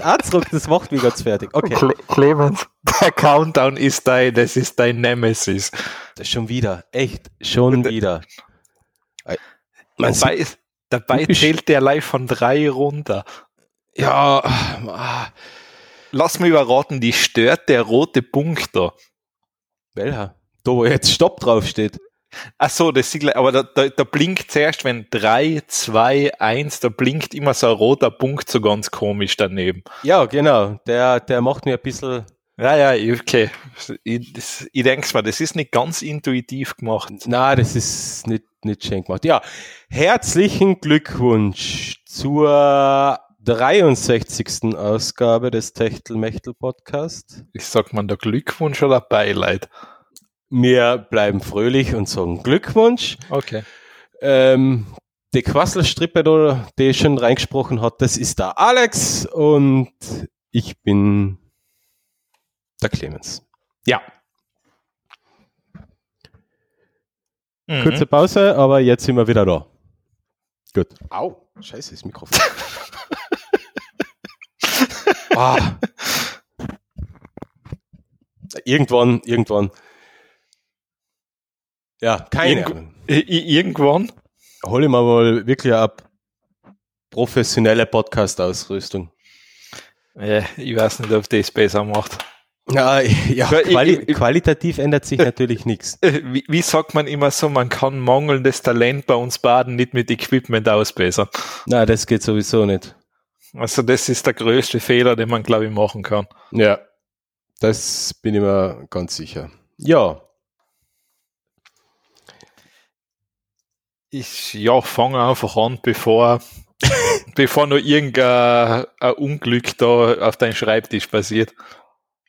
von, das macht mich ganz fertig. Okay. Cle Clemens, der Countdown ist dein, das ist dein Nemesis. Das schon wieder, echt, schon wieder. Man dabei, dabei zählt der live von drei runter. Ja, ah. lass mich überraten, die stört der rote Punkt da. Welcher? Da, wo jetzt Stopp draufsteht. Ach so, das sieht, aber da, da, da blinkt zuerst, wenn 3, 2, 1, da blinkt immer so ein roter Punkt so ganz komisch daneben. Ja, genau. Der, der macht mir ein bisschen. Ja, ja, okay. Ich, ich denke mal, das ist nicht ganz intuitiv gemacht. Na, das ist nicht, nicht schön gemacht. Ja, herzlichen Glückwunsch zur 63. Ausgabe des Techtelmechtel Podcast. Ich sag mal, der Glückwunsch oder Beileid? Wir bleiben fröhlich und sagen Glückwunsch. Okay. Ähm, die Quasselstrippe, da, die schon reingesprochen hat, das ist der Alex und ich bin der Clemens. Ja. Mhm. Kurze Pause, aber jetzt sind wir wieder da. Gut. Au, scheiße, das Mikrofon. ah. Irgendwann, irgendwann ja, keine Irgend Ahnung. Irgendwann? Hol ich mir mal wirklich ab professionelle Podcast-Ausrüstung. Ja, ich weiß nicht, ob das besser macht. Ja, ja quali ich, ich, qualitativ ändert sich natürlich nichts. Wie, wie, sagt man immer so, man kann mangelndes Talent bei uns Baden nicht mit Equipment ausbessern. Na, das geht sowieso nicht. Also das ist der größte Fehler, den man, glaube ich, machen kann. Ja, das bin ich mir ganz sicher. Ja, Ich ja, fange einfach an, bevor, bevor noch irgendein Unglück da auf deinem Schreibtisch passiert.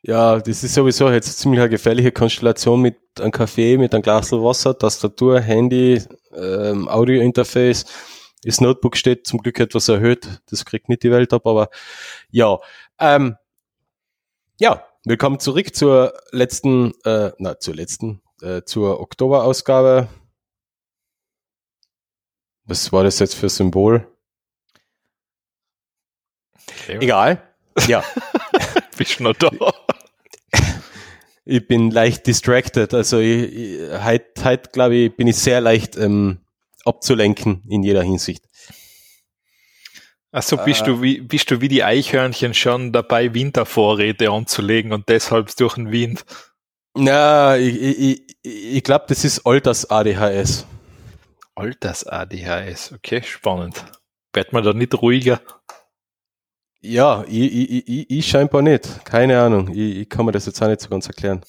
Ja, das ist sowieso jetzt ziemlich eine gefährliche Konstellation mit einem Kaffee, mit einem Glas Wasser, Tastatur, Handy, ähm, Audio-Interface. Das Notebook steht zum Glück etwas erhöht. Das kriegt nicht die Welt ab, aber ja. Ähm, ja, willkommen zurück zur letzten, äh, na, zur letzten, äh, zur Oktoberausgabe was war das jetzt für Symbol? Okay. Egal. Ja. Bist du noch da? ich bin leicht distracted. Also ich, ich, heute, heute glaube ich, bin ich sehr leicht ähm, abzulenken in jeder Hinsicht. Also bist äh, du wie bist du wie die Eichhörnchen schon dabei, Wintervorräte anzulegen und deshalb durch den Wind? Na, ich, ich, ich glaube, das ist Alters ADHS. Alters-ADHS, okay, spannend. Wird man da nicht ruhiger? Ja, ich, ich, ich, ich scheinbar nicht. Keine Ahnung. Ich, ich kann mir das jetzt auch nicht so ganz erklären.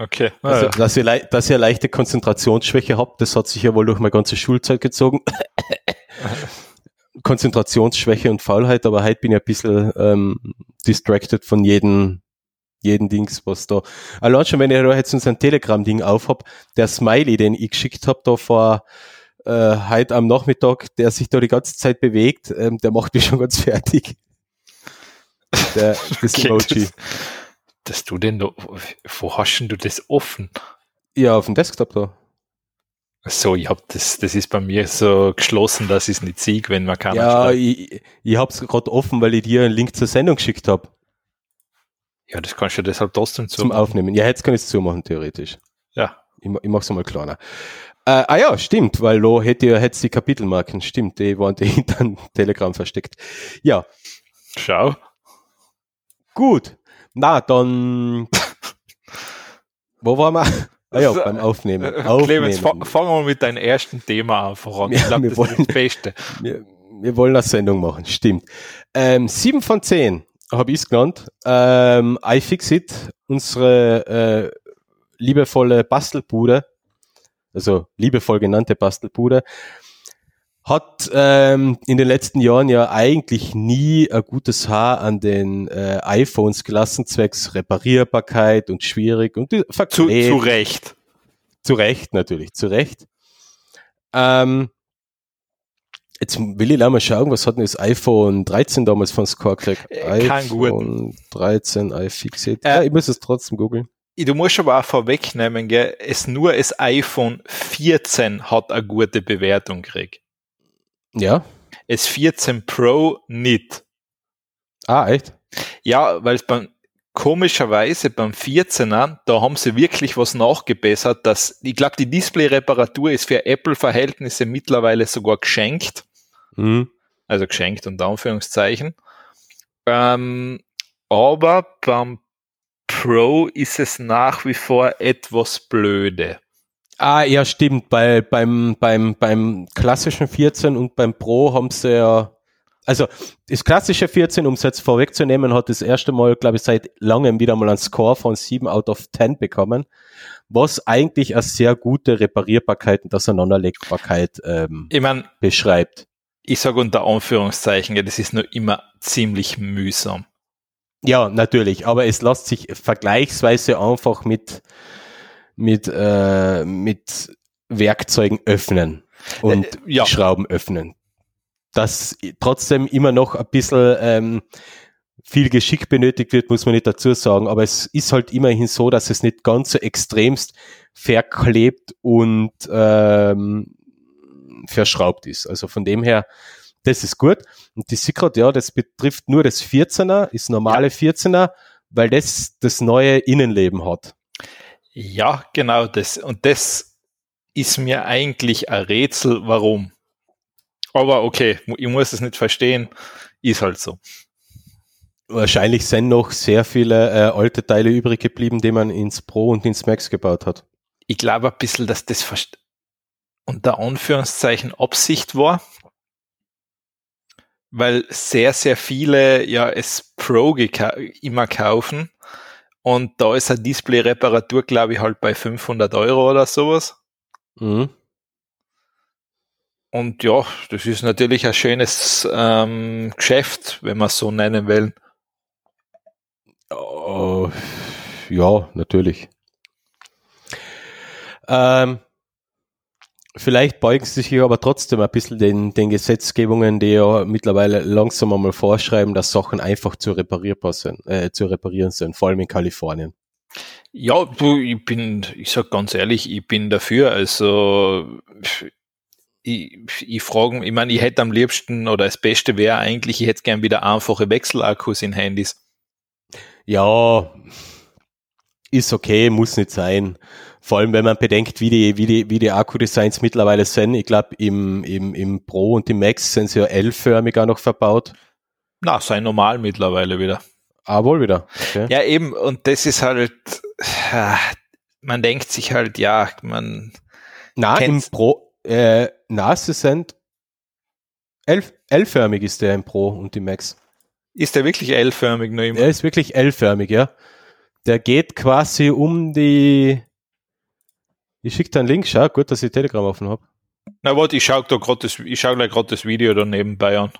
Okay. Ah, also, ja. dass, ihr, dass ihr leichte Konzentrationsschwäche habt, das hat sich ja wohl durch meine ganze Schulzeit gezogen. Konzentrationsschwäche und Faulheit, aber heute bin ich ein bisschen ähm, distracted von jedem, jeden Dings, was da. Allein schon, wenn ich da jetzt so ein Telegram-Ding aufhab, der Smiley, den ich geschickt habe, da vor äh, heute am Nachmittag, der sich da die ganze Zeit bewegt, ähm, der macht mich schon ganz fertig. Der, das okay, Emoji. Das, dass du denn da, wo hast denn du das offen? Ja, auf dem Desktop da. So, ich hab das, das ist bei mir so geschlossen, dass ich es nicht sehe, wenn man kann. Ja, ich, ich hab's gerade offen, weil ich dir einen Link zur Sendung geschickt habe. Ja, das kannst du deshalb trotzdem zumachen. Zum Aufnehmen. Ja, jetzt kann ich es zumachen, theoretisch. Ja. Ich, ich mach's mal kleiner. Äh, ah ja, stimmt, weil lo hätte ja hätte die Kapitelmarken, stimmt, die waren die hinter Telegram versteckt. Ja. Schau. Gut. Na, dann wo waren wir? Ah ja, beim Aufnehmen. Aufnehmen. Clemens, fangen wir mit deinem ersten Thema an. Ich glaube, das wollen, ist das Beste. Wir, wir wollen eine Sendung machen, stimmt. Ähm, sieben von zehn habe ich es genannt. Ähm, iFixit, unsere äh, liebevolle Bastelbude, also liebevoll genannte Bastelbude, hat ähm, in den letzten Jahren ja eigentlich nie ein gutes Haar an den äh, iPhones gelassen, zwecks Reparierbarkeit und schwierig und zu, zu Recht. Zu Recht natürlich, zu Recht. Ähm, jetzt will ich mal schauen, was hat denn das iPhone 13 damals von Score gekriegt? Äh, iPhone 13 iFixit. Äh, ja, ich muss es trotzdem googeln du musst aber auch vorwegnehmen, gell, es nur das iPhone 14 hat eine gute Bewertung gekriegt. Ja. Es 14 Pro nicht. Ah, echt? Ja, weil es beim komischerweise beim 14er, da haben sie wirklich was nachgebessert, dass ich glaube, die Display-Reparatur ist für Apple-Verhältnisse mittlerweile sogar geschenkt. Mhm. Also geschenkt unter Anführungszeichen. Ähm, aber beim Pro ist es nach wie vor etwas blöde. Ah, ja, stimmt. Bei, beim, beim, beim klassischen 14 und beim Pro haben sie ja, also das klassische 14, um es jetzt vorwegzunehmen, hat das erste Mal, glaube ich, seit langem wieder mal einen Score von 7 out of 10 bekommen, was eigentlich eine sehr gute Reparierbarkeit und Auseinanderlegbarkeit ähm, Ich meine, beschreibt. ich sage unter Anführungszeichen, ja, das ist nur immer ziemlich mühsam. Ja, natürlich, aber es lässt sich vergleichsweise einfach mit, mit, äh, mit Werkzeugen öffnen und Äh, ja. Schrauben öffnen. Dass trotzdem immer noch ein bisschen ähm, viel Geschick benötigt wird, muss man nicht dazu sagen, aber es ist halt immerhin so, dass es nicht ganz so extremst verklebt und ähm, verschraubt ist. Also von dem her, das ist gut. Und die Secret, ja, das betrifft nur das 14er, ist normale 14er, weil das das neue Innenleben hat. Ja, genau das. Und das ist mir eigentlich ein Rätsel, warum. Aber okay, ich muss es nicht verstehen, ist halt so. Wahrscheinlich sind noch sehr viele äh, alte Teile übrig geblieben, die man ins Pro und ins Max gebaut hat. Ich glaube ein bisschen, dass das unter Anführungszeichen Absicht war, weil sehr, sehr viele ja es Pro immer kaufen und da ist eine Display-Reparatur, glaube ich, halt bei 500 Euro oder sowas. Mhm. Und ja, das ist natürlich ein schönes ähm, Geschäft, wenn man es so nennen will. Oh, ja, natürlich. Ähm, vielleicht beugen sie sich hier aber trotzdem ein bisschen den, den Gesetzgebungen, die ja mittlerweile langsam einmal vorschreiben, dass Sachen einfach zu reparierbar sind, äh, zu reparieren sind, vor allem in Kalifornien. Ja, du, ich bin, ich sag ganz ehrlich, ich bin dafür. Also ich, ich frage, ich meine, ich hätte am liebsten oder das Beste wäre eigentlich, ich hätte gern wieder einfache Wechselakkus in Handys. Ja, ist okay, muss nicht sein. Vor allem, wenn man bedenkt, wie die, wie die, wie die Akku-Designs mittlerweile sind. Ich glaube, im, im, im Pro und im Max sind sie ja L-förmig auch noch verbaut. Na, sei normal mittlerweile wieder. Ah, wohl wieder. Okay. Ja, eben, und das ist halt, man denkt sich halt, ja, man, Na, im Pro, äh, na, sie sind L-förmig ist der im Pro und im Max. ist der wirklich L-förmig immer? Er ist wirklich L-förmig, ja. Der geht quasi um die. Ich schicke dir einen Link, schau, gut, dass ich Telegram offen habe. Na warte, ich schau da gerade das, ich schau gleich gerade das Video da nebenbei an.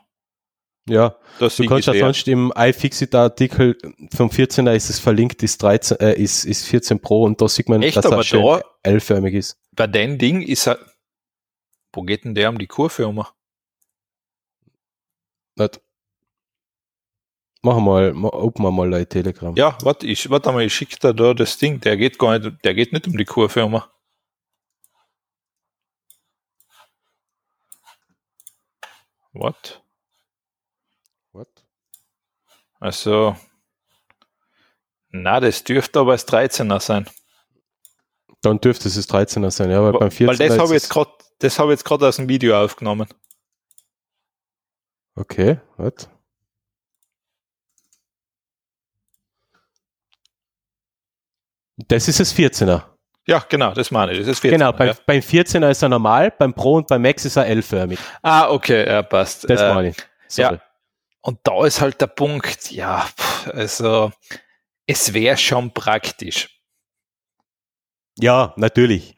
Ja, Das du kannst ja sonst im iFixit-Artikel vom 14er ist es verlinkt, ist 13, äh, ist, ist 14 Pro und da sieht man, Echt, dass er schön da- L-förmig ist. bei dem Ding ist er, wo geht denn der um die Kurve um? Nicht. Machen wir mal, ma- open wir mal ein Telegram. Ja, warte, ich, warte mal, ich schicke da, da das Ding, der geht gar nicht, der geht nicht um die Kurve um. What? What? Also, na, das dürfte aber das 13er sein. Dann dürfte es das 13er sein, ja, weil beim 14er Weil das habe ich jetzt gerade, das habe ich jetzt gerade aus dem Video aufgenommen. Okay, what? Das ist das 14er. Ja, genau, das meine ich. Das ist 14, Genau, beim, ja. beim 14er ist er normal, beim Pro und beim Max ist er L-förmig. Ah, okay, ja, passt. Das Äh, meine ich. Sorry. ja. Und da ist halt der Punkt, ja, also es wäre schon praktisch. Ja, natürlich.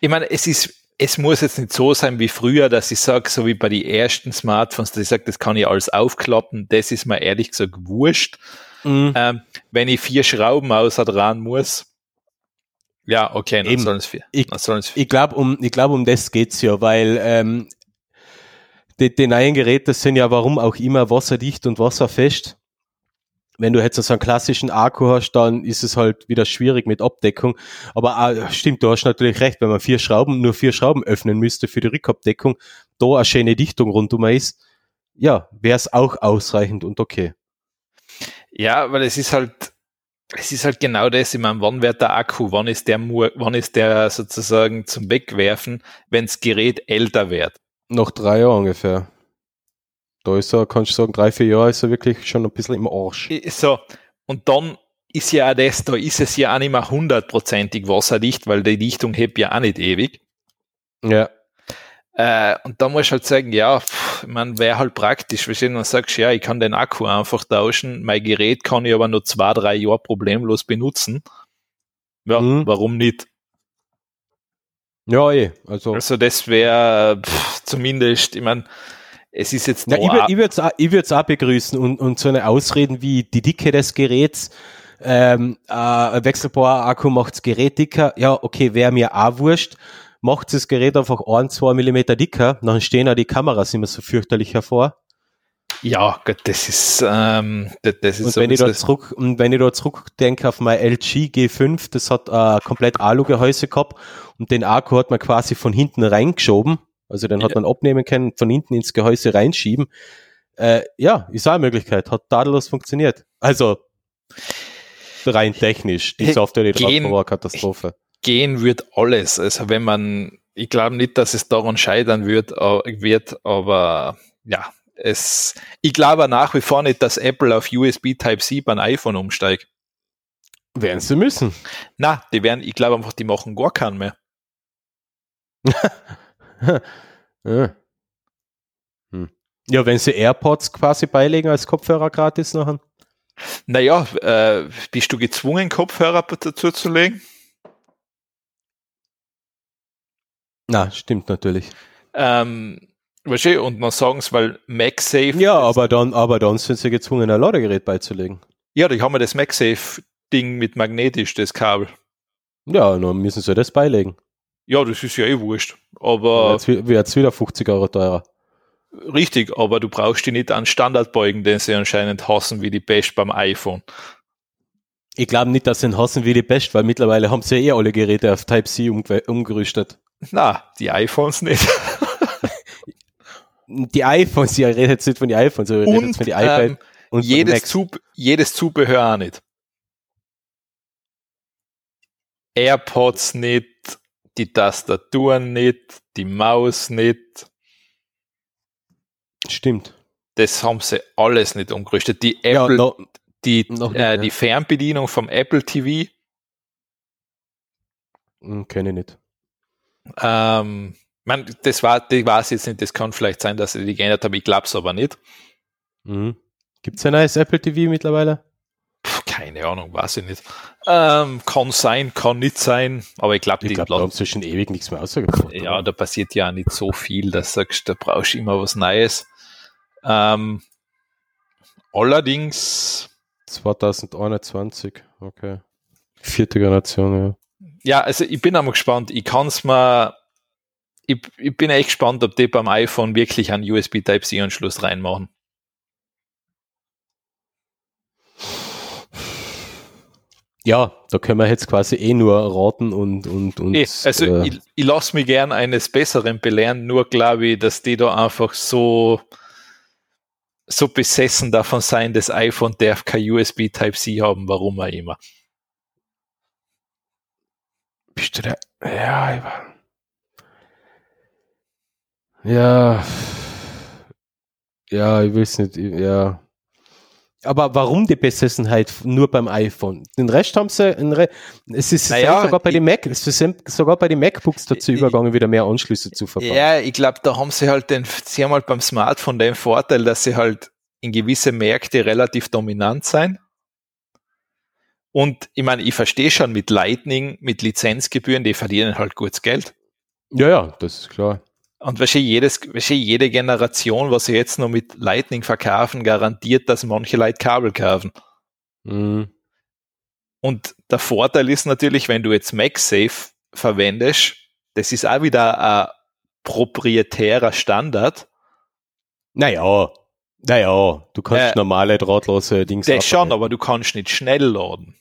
Ich meine, es ist, es muss jetzt nicht so sein wie früher, dass ich sage, so wie bei den ersten Smartphones, dass ich sage, das kann ich alles aufklappen. Das ist mir ehrlich gesagt wurscht. Mhm. Ähm, wenn ich vier Schrauben außer dran muss, ja, okay, dann Eben. vier. Ich-. Ich glaube, um, ich glaub, um das geht's ja, weil ähm, die, die neuen Geräte sind ja warum auch immer wasserdicht und wasserfest. Wenn du jetzt so einen klassischen Akku hast, dann ist es halt wieder schwierig mit Abdeckung. Aber ah, stimmt, du hast natürlich recht, wenn man vier Schrauben, nur vier Schrauben öffnen müsste für die Rückabdeckung, da eine schöne Dichtung rundum ist, ja, wäre es auch ausreichend und okay. Ja, weil es ist halt, es ist halt genau das, ich meine, wann wird der Akku, wann ist der, wann ist der sozusagen zum Wegwerfen, wenn das Gerät älter wird? Noch drei Jahre ungefähr. Da ist er, kannst du sagen, drei, vier Jahre ist er wirklich schon ein bisschen im Arsch. So, und dann ist ja auch das, da ist es ja auch nicht mehr hundertprozentig wasserdicht, weil die Dichtung hebt ja auch nicht ewig. Ja. Äh, und da muss ich halt sagen, ja, man wäre halt praktisch, wenn du sagst, ja, ich kann den Akku einfach tauschen, mein Gerät kann ich aber nur zwei, drei Jahre problemlos benutzen. Ja, mhm. warum nicht? Ja, eh. Also, also das wäre zumindest, ich meine, es ist jetzt ja, ich würde es auch, auch begrüßen und, und so eine Ausreden wie die Dicke des Geräts, ähm, äh, wechselbarer Akku macht das Gerät dicker, ja, okay, wäre mir auch wurscht, macht das Gerät einfach ein, zwei Millimeter dicker, dann stehen auch die Kameras immer so fürchterlich hervor. Ja, Gott, das ist, ähm, das, das ist und wenn ich da zurück, und wenn ich da zurückdenke auf mein LG G5, das hat äh, komplett Alu-Gehäuse gehabt und den Akku hat man quasi von hinten reingeschoben. Also den ja. hat man abnehmen können, von hinten ins Gehäuse reinschieben. Äh, ja, ist auch eine Möglichkeit, hat tadellos funktioniert. Also rein technisch, die Software, die drauf war, Katastrophe gehen wird alles. Also wenn man, ich glaube nicht, dass es daran scheitern wird, wird aber ja, es, ich glaube nach wie vor nicht, dass Apple auf USB Type-C beim iPhone umsteigt. Werden sie müssen. Na, die werden, ich glaube einfach, die machen gar keinen mehr. ja. Hm. ja, wenn sie AirPods quasi beilegen als Kopfhörer gratis nachher. Naja, äh, bist du gezwungen, Kopfhörer dazu zu legen? Na, stimmt natürlich. Ähm, weißt du, und dann sagen sie, weil MagSafe. Ja, aber dann, aber dann sind sie gezwungen, ein Ladegerät beizulegen. Ja, die haben ja das MagSafe-Ding mit magnetisch, das Kabel. Ja, dann müssen sie das beilegen. Ja, das ist ja eh wurscht. Aber. Jetzt wird es wieder 50 Euro teurer. Richtig, aber du brauchst die nicht an Standard beugen, den sie anscheinend hassen wie die Best beim iPhone. Ich glaube nicht, dass sie ihn hassen wie die Best, weil mittlerweile haben sie ja eh alle Geräte auf Type-C umgerüstet. Na, die iPhones nicht. die iPhones, ja, redet jetzt nicht von den iPhones, aber redet jetzt von den iPad ähm, und jedes, Zub jedes Zubehör auch nicht. AirPods nicht, die Tastaturen nicht, die Maus nicht. Stimmt. Das haben sie alles nicht umgerüstet. Die Apple, ja, no, die, nicht, äh, die Fernbedienung vom Apple TV. Hm, Kenne ich nicht. Ähm, man, das war, die weiß jetzt nicht, das kann vielleicht sein, dass sie die geändert haben, ich glaube es aber nicht. Mhm. Gibt es ein neues Apple TV mittlerweile? Puh, keine Ahnung, weiß ich nicht. Ähm, kann sein, kann nicht sein, aber ich glaube, die glaub, haben sie schon ewig nichts mehr ausgebracht. Ja, da passiert ja nicht so viel, dass du sagst, da brauchst du immer was Neues. Ähm, allerdings 2021, okay. Vierte Generation, ja ja, also ich bin einmal gespannt. Ich kann es mal, ich, ich bin echt gespannt, ob die beim iPhone wirklich einen USB Type-C-Anschluss reinmachen. Ja, da können wir jetzt quasi eh nur raten und und und. Also äh, ich, ich lasse mich gern eines Besseren belehren, nur glaube ich, dass die da einfach so so besessen davon sein, das iPhone darf kein USB Type-C haben, warum auch immer. Bist du da? Ja, ich war. Ja. Ja, ich weiß nicht, ja. Aber warum die Besessenheit nur beim iPhone? Den Rest haben sie, Re es ist naja, sogar bei den Mac, es ist sogar bei den MacBooks dazu ich, übergegangen, wieder mehr Anschlüsse zu verbauen. Ja, ich glaube, da haben sie halt den, sie haben halt beim Smartphone den Vorteil, dass sie halt in gewisse Märkte relativ dominant sein. Und ich meine, ich verstehe schon mit Lightning, mit Lizenzgebühren, die verdienen halt gutes Geld. Ja, ja, das ist klar. Und wahrscheinlich, jedes, wahrscheinlich jede Generation, was sie jetzt noch mit Lightning verkaufen, garantiert, dass manche Leute Kabel kaufen. Mhm. Und der Vorteil ist natürlich, wenn du jetzt MagSafe verwendest, das ist auch wieder ein proprietärer Standard. Naja, naja, du kannst äh, normale drahtlose Dings Das schon, aber du kannst nicht schnell laden.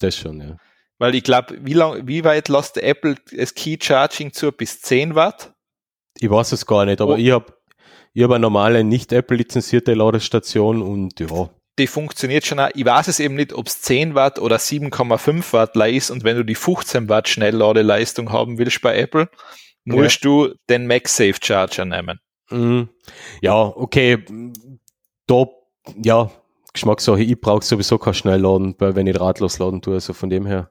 Das schon, ja. Weil ich glaube, wie lang, wie weit lässt Apple das Key Charging zu? Bis 10 Watt? Ich weiß es gar nicht, aber oh. ich habe ich hab eine normale, nicht Apple lizenzierte Ladestation und ja, die funktioniert schon auch. Ich weiß es eben nicht, ob es 10 Watt oder 7,5 Watt ist und wenn du die 15 Watt Schnellladeleistung haben willst bei Apple, musst ja. du den MagSafe Charger nehmen. Mhm. Ja, okay. Da, ja, Geschmackssache. Ich brauche sowieso kein Schnellladen, wenn ich drahtlos laden tue, also von dem her.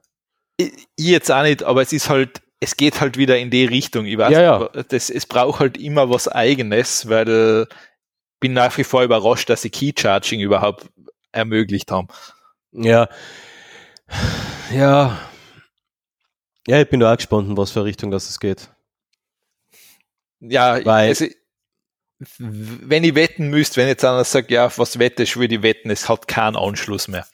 Ich, jetzt auch nicht, aber es ist halt, es geht halt wieder in die Richtung. Ich weiß, ja, ja. Das, es braucht halt immer was Eigenes, weil bin nach wie vor überrascht, dass sie Key Charging überhaupt ermöglicht haben. Ja. Ja. Ja, ich bin da auch gespannt, in was für Richtung das es geht. Ja, Weil, also, wenn ich wetten müsste, wenn jetzt einer sagt, ja, was wette ich, würde ich wetten, es hat keinen Anschluss mehr.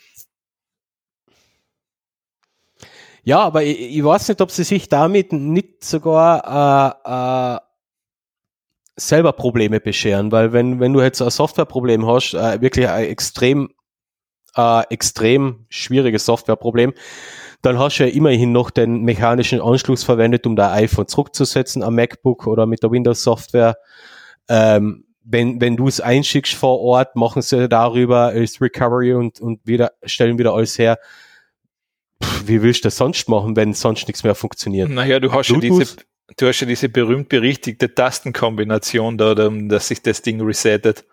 Ja, aber ich, ich weiß nicht, ob sie sich damit nicht sogar äh, äh, selber Probleme bescheren, weil wenn, wenn du jetzt ein Softwareproblem hast, äh, wirklich ein extrem, äh, extrem schwieriges Softwareproblem, dann hast du ja immerhin noch den mechanischen Anschluss verwendet, um dein iPhone zurückzusetzen am MacBook oder mit der Windows-Software. Ähm, wenn, wenn du es einschickst vor Ort, machen sie darüber als Recovery und, und wieder, stellen wieder alles her. Pff, wie willst du das sonst machen, wenn sonst nichts mehr funktioniert? Naja, du hast ja diese, du hast ja diese berühmt berichtigte Tastenkombination da, dass sich das Ding resettet.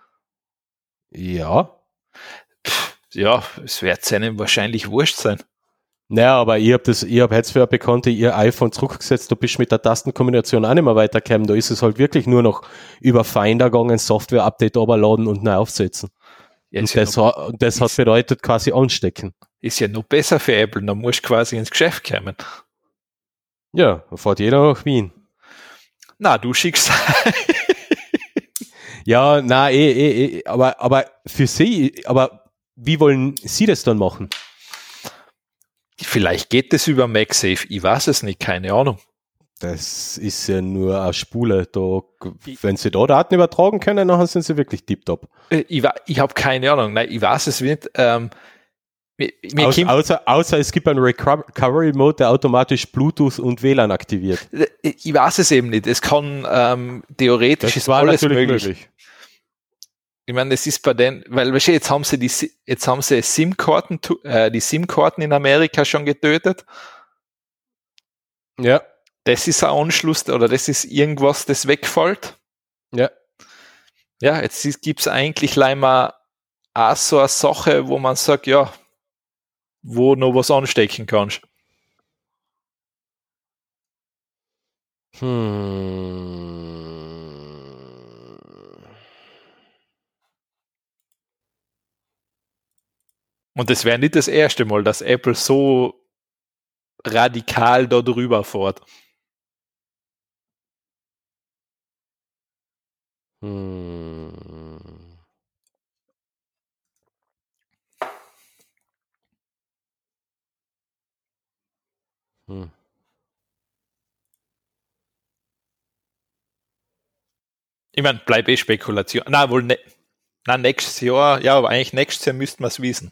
Ja. Pff, ja, es wird seinem wahrscheinlich wurscht sein. Naja, aber ich habe das, ich habe jetzt für eine Bekannte ihr iPhone zurückgesetzt, du bist mit der Tastenkombination auch nicht mehr weitergekommen. Da ist es halt wirklich nur noch über Finder gegangen, Software-Update runterladen und neu aufsetzen. Ja, und das, ja noch, das hat bedeutet quasi anstecken. Ist ja noch besser für Apple, dann musst du quasi ins Geschäft kommen. Ja, dann fährt jeder nach Wien. Na, du schickst. ja, na, eh, eh, eh, aber, aber für sie, aber wie wollen Sie das dann machen? Vielleicht geht es über MagSafe, ich weiß es nicht, keine Ahnung. Das ist ja nur eine Spule. Da, wenn sie da Daten übertragen können, dann sind sie wirklich tiptop. Äh, ich, ich habe keine Ahnung, nein, ich weiß es nicht. Ähm, mir, mir Aus, außer, außer es gibt einen Recovery Mode, der automatisch Bluetooth und WLAN aktiviert. Äh, ich weiß es eben nicht. Es kann ähm, theoretisch das ist alles möglich. möglich. Ich meine, das ist bei den, weil weißt du, jetzt haben sie die, jetzt haben sie SIM-Karten, äh, die SIM-Karten in Amerika schon getötet. Ja. Das ist ein Anschluss oder das ist irgendwas, das wegfällt. Ja. Ja, jetzt gibt es eigentlich leider auch so eine Sache, wo man sagt, ja, wo noch was anstecken kannst. Hm. Und das wäre nicht das erste Mal, dass Apple so radikal da drüber fährt. Hm. Hm. Ich meine, bleibt eh Spekulation. Na, wohl ne na, nächstes Jahr, ja, aber eigentlich nächstes Jahr müssten wir es wissen.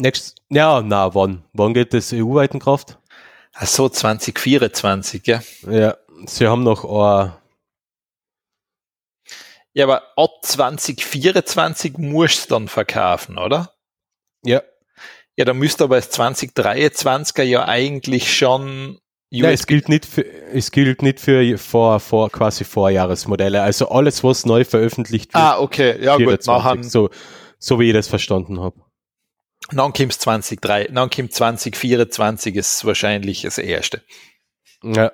Nächstes, ja, na, wann? Wann geht das EU-weit in Kraft? Ach so, 2024, ja. Ja, sie haben noch ein ja, aber ab 2024 musst du dann verkaufen, oder? Ja. Ja, da müsste aber das 2023er ja eigentlich schon ja, es gilt nicht für, es gilt nicht für vor, vor, quasi Vorjahresmodelle. Also alles, was neu veröffentlicht wird. Ah, okay, ja 24, gut, nachher, so, so wie ich das verstanden habe. Dann kommt 2023, dann kommt 2024 ist wahrscheinlich das erste. Ja.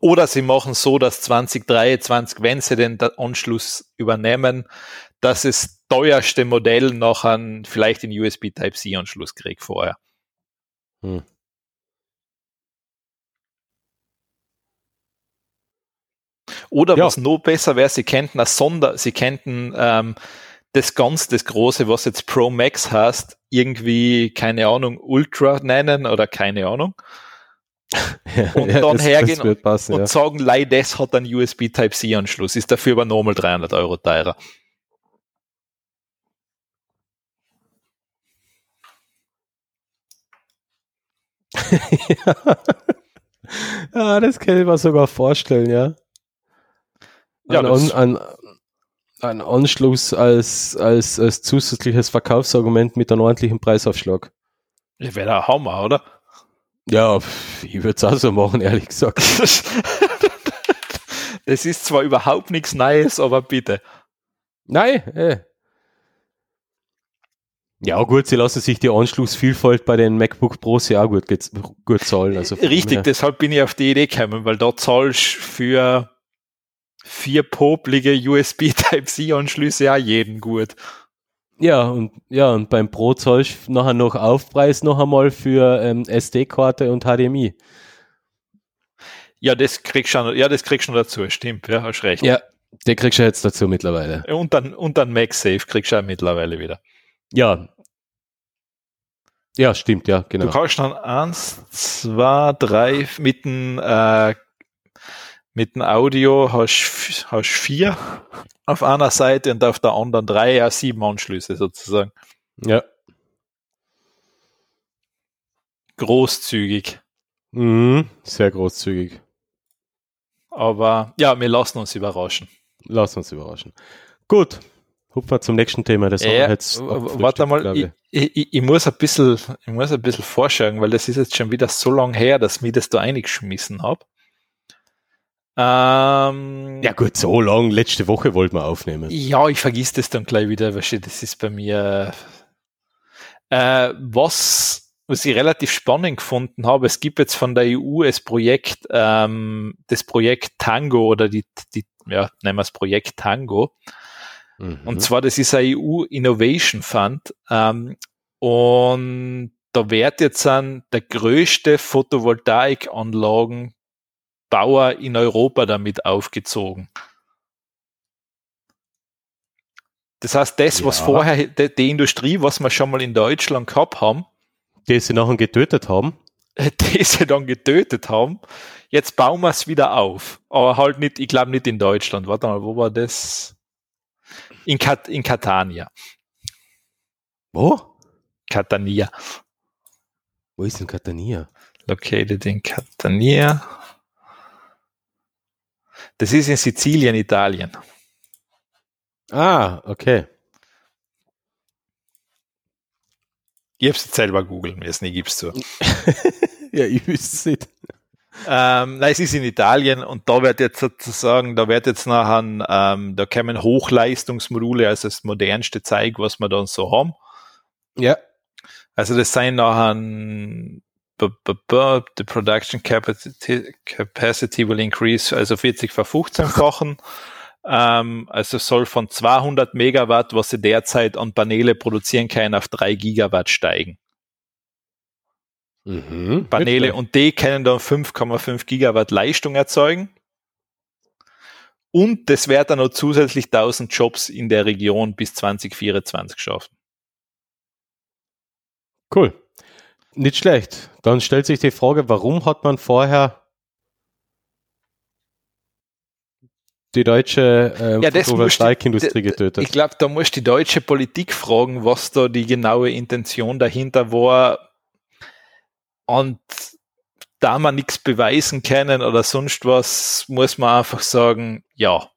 Oder sie machen so, dass 2023, wenn sie den Anschluss übernehmen, dass es teuerste Modell noch an vielleicht den USB Type-C Anschluss kriegt vorher. Hm. Oder ja. was noch besser wäre, sie könnten als Sonder, sie könnten ähm, das ganz, das große, was jetzt Pro Max heißt, irgendwie, keine Ahnung, Ultra nennen oder keine Ahnung. und ja, dann das, hergehen das passen, und ja. sagen, Lei, das hat einen USB Type-C Anschluss, ist dafür aber normal 300 Euro teurer. ja. ja, das kann ich mir sogar vorstellen, ja. Ja, an, an, ein Anschluss als, als, als zusätzliches Verkaufsargument mit einem ordentlichen Preisaufschlag. Ja, wäre der Hammer, oder? Ja, ich würde es auch so machen, ehrlich gesagt. das ist zwar überhaupt nichts Neues, aber bitte. Nein, eh. Ja, gut, sie lassen sich die Anschlussvielfalt bei den MacBook Pros ja auch gut, gut zahlen. Also Richtig, deshalb bin ich auf die Idee gekommen, weil da zahlst für vier poplige USB Type-C-Anschlüsse ja jeden gut. Ja, und ja, und beim Pro zahlst nachher noch Aufpreis noch einmal für ähm, SD-Karte und HDMI. Ja, das kriegst du schon, ja, das kriegst du schon dazu, stimmt, ja, hast recht. Ja, der kriegst du jetzt dazu mittlerweile. Und dann, und dann MagSafe kriegst du auch mittlerweile wieder. Ja. Ja, stimmt, ja, genau. Du kannst dann eins, zwei, drei mit dem, äh, mit dem Audio hast, hast vier auf einer Seite und auf der anderen drei, ja, sieben Anschlüsse sozusagen. Ja. Großzügig. Mhm, sehr großzügig. Aber ja, wir lassen uns überraschen. Lassen uns überraschen. Gut, hupfen wir zum nächsten Thema. Das ja, jetzt warte mal, ich. Ich, ich, ich, muss ein bisschen, ich muss ein bisschen vorschauen, weil das ist jetzt schon wieder so lange her, dass ich das da eingeschmissen habe. Ähm, ja gut, so lang, letzte Woche wollten wir aufnehmen. Ja, ich vergiss das dann gleich wieder, weißt du, das ist bei mir äh, was, was ich relativ spannend gefunden habe, es gibt jetzt von der EU das Projekt, ähm, das Projekt Tango oder die, die ja, nennen wir es Projekt Tango. Mhm. Und zwar, das ist ein EU Innovation Fund ähm, und da wird jetzt an der größte Photovoltaikanlagen Bauer in Europa damit aufgezogen. Das heißt, das, ja. was vorher, die, die, Industrie, was wir schon mal in Deutschland gehabt haben, die sie nachher getötet haben, die sie dann getötet haben, jetzt bauen wir es wieder auf. Aber halt nicht, ich glaube nicht in Deutschland. Warte mal, wo war das? In, Kat in Catania. Wo? Catania. Wo ist denn Catania? Located in Catania. Das ist in Sizilien, Italien. Ah, okay. Ich hab's selber googeln müssen, ich gib's zu. ja, ich wüsste es nicht. Ähm, nein, es ist in Italien und da wird jetzt sozusagen, da wird jetzt nachher, ähm, da kommen Hochleistungsmodule, also das modernste Zeug, was wir dann so haben. Ja. Also das sind nachher the production capacity, capacity will increase, also 40 ver 15-fachen. Ähm, also soll von 200 Megawatt, was sie derzeit an Paneele produzieren können, auf 3 Gigawatt steigen. Mhm, Paneele und die können dann 5,5 Gigawatt Leistung erzeugen. Und das wird dann noch zusätzlich 1000 Jobs in der Region bis 2024 schaffen. Cool. Nicht schlecht. Dann stellt sich die Frage, warum hat man vorher die deutsche ähm, ja, Photovoltaikindustrie getötet? Ich glaube, da muss die deutsche Politik fragen, was da die genaue Intention dahinter war. Und da man nichts beweisen können oder sonst was, muss man einfach sagen, ja.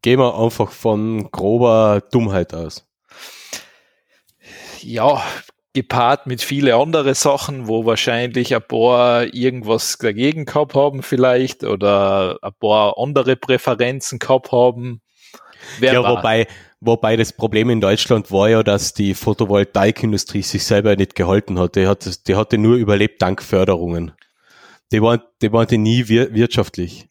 Gehen wir einfach von grober Dummheit aus. Ja, gepaart mit viele andere Sachen, wo wahrscheinlich ein paar irgendwas dagegen gehabt haben vielleicht oder ein paar andere Präferenzen gehabt haben. Wer ja, wobei, wobei das Problem in Deutschland war ja, dass die Photovoltaikindustrie sich selber nicht gehalten hat. Die, hat, die hatte nur überlebt dank Förderungen. Die waren, die waren die nie wir, wirtschaftlich.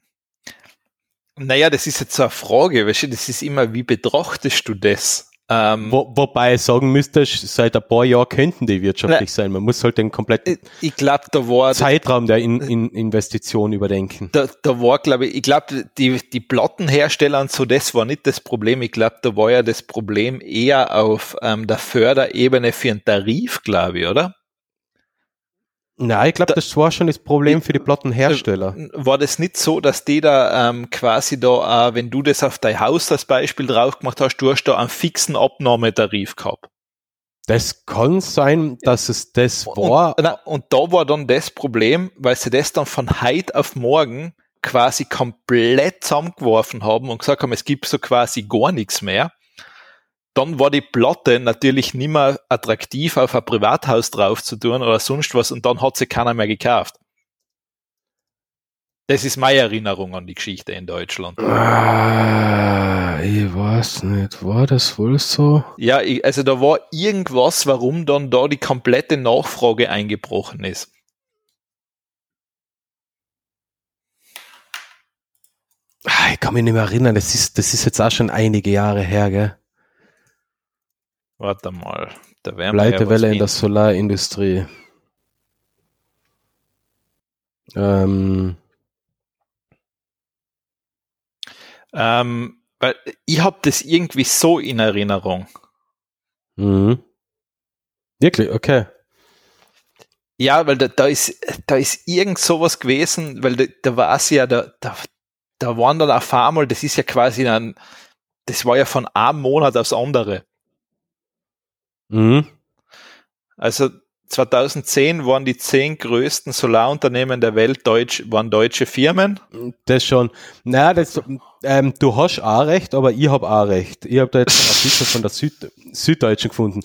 Naja, das ist jetzt so eine Frage, weißt du, das ist immer, wie betrachtest du das? Ähm, Wo, wobei sagen müsste, seit ein paar Jahren könnten die wirtschaftlich na, sein. Man muss halt den kompletten ich glaub, da war Zeitraum der in, in Investition überdenken. Da, da war, glaube ich, ich glaube, die, die Plattenhersteller und so, das war nicht das Problem. Ich glaube, da war ja das Problem eher auf ähm, der Förderebene für einen Tarif, glaube ich, oder? Nein, ich glaube, das war schon das Problem für die Plattenhersteller. Äh, war das nicht so, dass die da ähm, quasi da, äh, wenn du das auf dein Haus als Beispiel drauf gemacht hast, du hast da einen fixen Abnahmetarif gehabt? Das kann sein, dass es das war. Und, und, da war dann das Problem, weil sie das dann von heute auf morgen quasi komplett zusammengeworfen haben und gesagt haben, es gibt so quasi gar nichts mehr, dann war die Platte natürlich nicht mehr attraktiv auf ein Privathaus drauf zu tun oder sonst was und dann hat sie keiner mehr gekauft. Das ist meine Erinnerung an die Geschichte in Deutschland. Ah, ich weiß nicht, war das wohl so? Ja, also da war irgendwas, warum dann da die komplette Nachfrage eingebrochen ist. Ah, ich kann mich nicht mehr erinnern, das ist, das ist jetzt auch schon einige Jahre her, gell? Warte mal, da werden Pleitewelle in der Solarindustrie. Ähm, Ähm, weil ich habe das irgendwie so in Erinnerung. Mhm. Wirklich, okay. Ja, weil da, da ist da ist irgend sowas gewesen, weil da, da war es ja, da, da, da waren dann auf einmal, das ist ja quasi ein, das war ja von einem Monat aufs andere. Mhm. Also 2010 waren die zehn größten Solarunternehmen der Welt deutsch, waren deutsche Firmen. Das schon. Naja, das, ähm, du hast auch recht, aber ich habe auch recht. Ich habe da jetzt einen Artikel von der Süd Süddeutschen gefunden.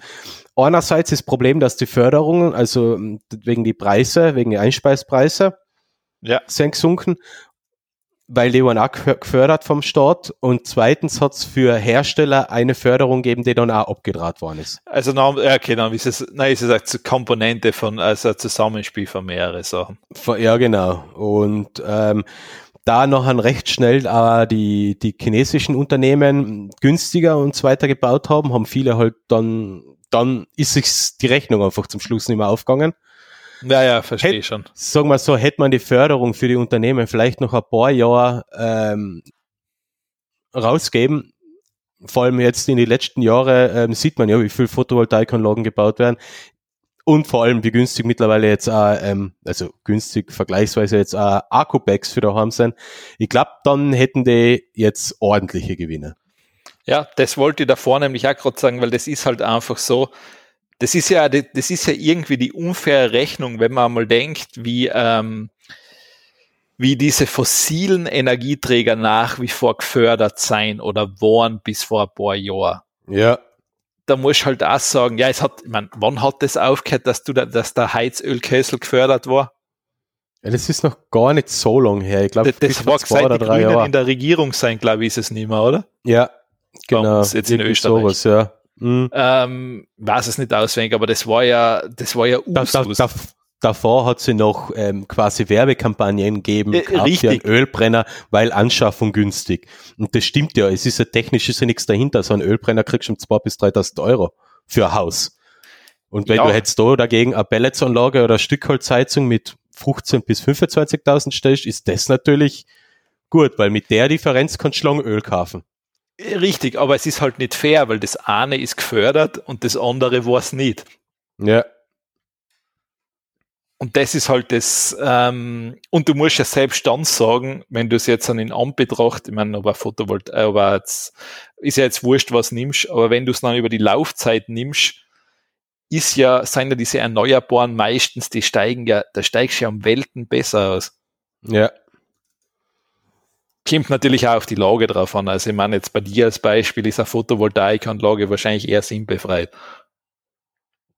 Einerseits ist das Problem, dass die Förderungen, also wegen die Preise, wegen die Einspeispreise, ja. sind gesunken weil die wurden auch gefördert vom Staat und zweitens hat es für Hersteller eine Förderung gegeben, die dann auch abgedraht worden ist. Also okay, dann ist es, nein, ist es eine Komponente von, also ein Zusammenspiel von mehreren Sachen. Ja, genau. Und ähm, da noch ein recht schnell äh, die, die chinesischen Unternehmen günstiger und so weiter gebaut haben, haben viele halt dann, dann ist sich die Rechnung einfach zum Schluss nicht mehr aufgegangen. Ja, ja, verstehe schon. Sagen wir so, hätte man die Förderung für die Unternehmen vielleicht noch ein paar Jahre ähm, rausgeben, vor allem jetzt in die letzten Jahre ähm, sieht man ja, wie viel Photovoltaikanlagen gebaut werden und vor allem wie günstig mittlerweile jetzt auch, ähm, also günstig vergleichsweise jetzt auch Akku-Packs für daheim sind. Ich glaube, dann hätten die jetzt ordentliche Gewinne. Ja, das wollte ich davor nämlich auch gerade sagen, weil das ist halt einfach so, das ist ja, das ist ja irgendwie die unfaire Rechnung, wenn man mal denkt, wie, ähm, wie diese fossilen Energieträger nach wie vor gefördert sein oder waren bis vor ein paar Jahren. Ja. Da muss ich halt auch sagen, ja, es hat, ich meine, wann hat das aufgehört, dass du da, dass der Heizölkessel gefördert war? Ja, das ist noch gar nicht so lang her. Ich glaube, das, das war zwei oder drei Jahre. in der Regierung sein, glaube ich, ist es nicht mehr, oder? Ja, genau. Jetzt in Österreich. Sowas, ja. Mhm. Ähm, weiß es nicht auswendig, aber das war ja, das war ja da, da, da, Davor hat sie noch ähm, quasi Werbekampagnen gegeben, äh, richtig. einen Ölbrenner, weil Anschaffung günstig. Und das stimmt ja, es ist ja technisch ist ja nichts dahinter. So ein Ölbrenner kriegst du um 2.000 bis 3.000 Euro für ein Haus. Und wenn ja. du jetzt da dagegen eine Pelletsanlage oder eine Stückholzheizung mit 15.000 bis 25.000 stellst, ist das natürlich gut, weil mit der Differenz kannst du lang Öl kaufen. Richtig, aber es ist halt nicht fair, weil das eine ist gefördert und das andere war es nicht. Ja. Und das ist halt das, ähm, und du musst ja selbst dann sagen, wenn du es jetzt an den Anbetracht, ich meine, aber Photovolt, aber jetzt, ist ja jetzt wurscht, was nimmst, aber wenn du es dann über die Laufzeit nimmst, ist ja, sind ja diese Erneuerbaren meistens, die steigen ja, da steigst du ja um Welten besser aus. Ja. Kommt natürlich auch auf die Lage drauf an. Also ich meine, jetzt bei dir als Beispiel ist eine Photovoltaikanlage wahrscheinlich eher sinnbefreit.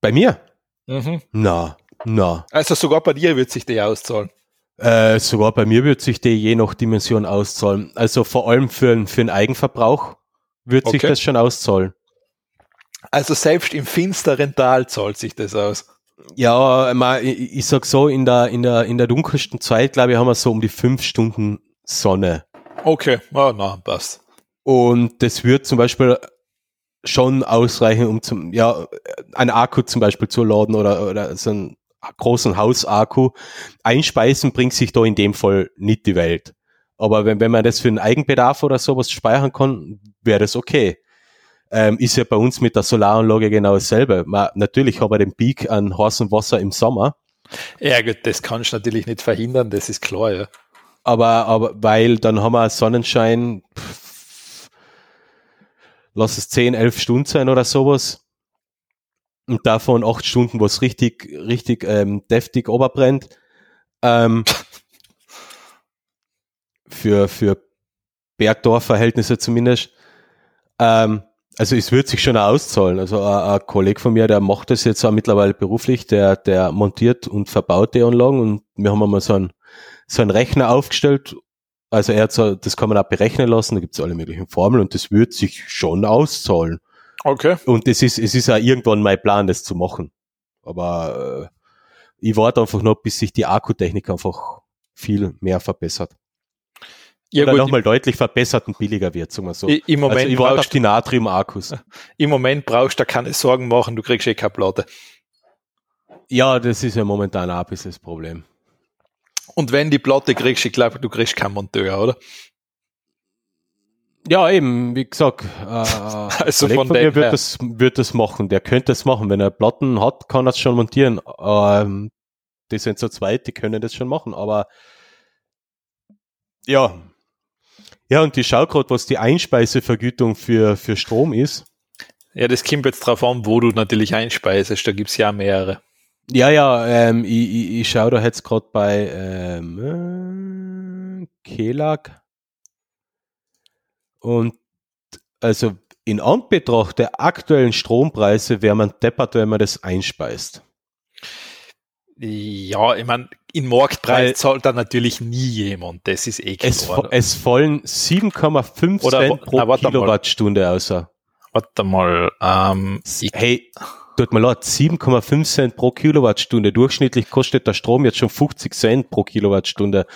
Bei mir? Mhm. Na, na. Also sogar bei dir wird sich die auszahlen. Äh, sogar bei mir wird sich die je nach Dimension auszahlen. Also vor allem für, für den Eigenverbrauch wird okay. sich das schon auszahlen. Also selbst im finsteren Tal zahlt sich das aus. Ja, ich, ich sag so, in der, in der, in der dunkelsten Zeit, glaube ich, haben wir so um die fünf Stunden Sonne. Okay, oh, na, passt. Und das wird zum Beispiel schon ausreichen, um zum, ja, einen Akku zum Beispiel zu laden oder, oder so einen großen Hausakku. Einspeisen bringt sich da in dem Fall nicht die Welt. Aber wenn, wenn man das für einen Eigenbedarf oder sowas speichern kann, wäre das okay. Ähm, ist ja bei uns mit der Solaranlage genau dasselbe. Man, natürlich habe ich den Peak an heißem Wasser im Sommer. Ja gut, das kannst du natürlich nicht verhindern, das ist klar, ja aber, aber weil dann haben wir Sonnenschein, pff, lass es 10, 11 Stunden sein oder sowas. Und davon acht Stunden, wo es richtig, richtig ähm, deftig oberbrennt. Ähm, für, für Bergdorf-Verhältnisse zumindest. Ähm, also es wird sich schon auszahlen. Also ein, ein Kollege von mir, der macht das jetzt auch mittlerweile beruflich, der, der montiert und verbaut die Anlagen und wir haben einmal so einen, so einen Rechner aufgestellt. Also er hat so, das kann man auch berechnen lassen, da gibt es alle möglichen Formeln und das wird sich schon auszahlen. Okay. Und es ist, es ist auch irgendwann mein Plan, das zu machen. Aber äh, ich warte einfach noch, bis sich die Akkutechnik einfach viel mehr verbessert. Ja, Oder nochmal deutlich verbessert und billiger wird, sagen wir so. Im Moment, also ich warte auf die Natrium-Akkus. Im Moment brauchst du da keine Sorgen machen, du kriegst eh keine Platte. Ja, das ist ja momentan auch ein bisschen das Problem. Und wenn die Platte kriegst, ich glaube, du kriegst keinen Monteur, oder? Ja, eben, wie gesagt, äh, Also von von mir wird das, wird das machen. Der könnte das machen. Wenn er Platten hat, kann er es schon montieren. Ähm, die sind so zweit, die können das schon machen. Aber ja. Ja, und ich schau gerade, was die Einspeisevergütung für, für Strom ist. Ja, das kommt jetzt drauf an, wo du natürlich einspeisest. Da gibt's ja mehrere. Ja, ja, ähm, ich, ich, ich schaue da jetzt gerade bei ähm, äh, Kelag. Und also in Anbetracht der aktuellen Strompreise wäre man deppert, wenn man das einspeist. Ja, ich meine, in Marktpreis Weil- zahlt da natürlich nie jemand. Das ist eh klar. Es, es fallen 7,5 Oder Cent pro na, warte mal. Kilowattstunde außer. Warte mal. Ähm, Hey, tut mir leid, 7,5 Cent pro Kilowattstunde. Durchschnittlich kostet der Strom jetzt schon 50 Cent pro Kilowattstunde.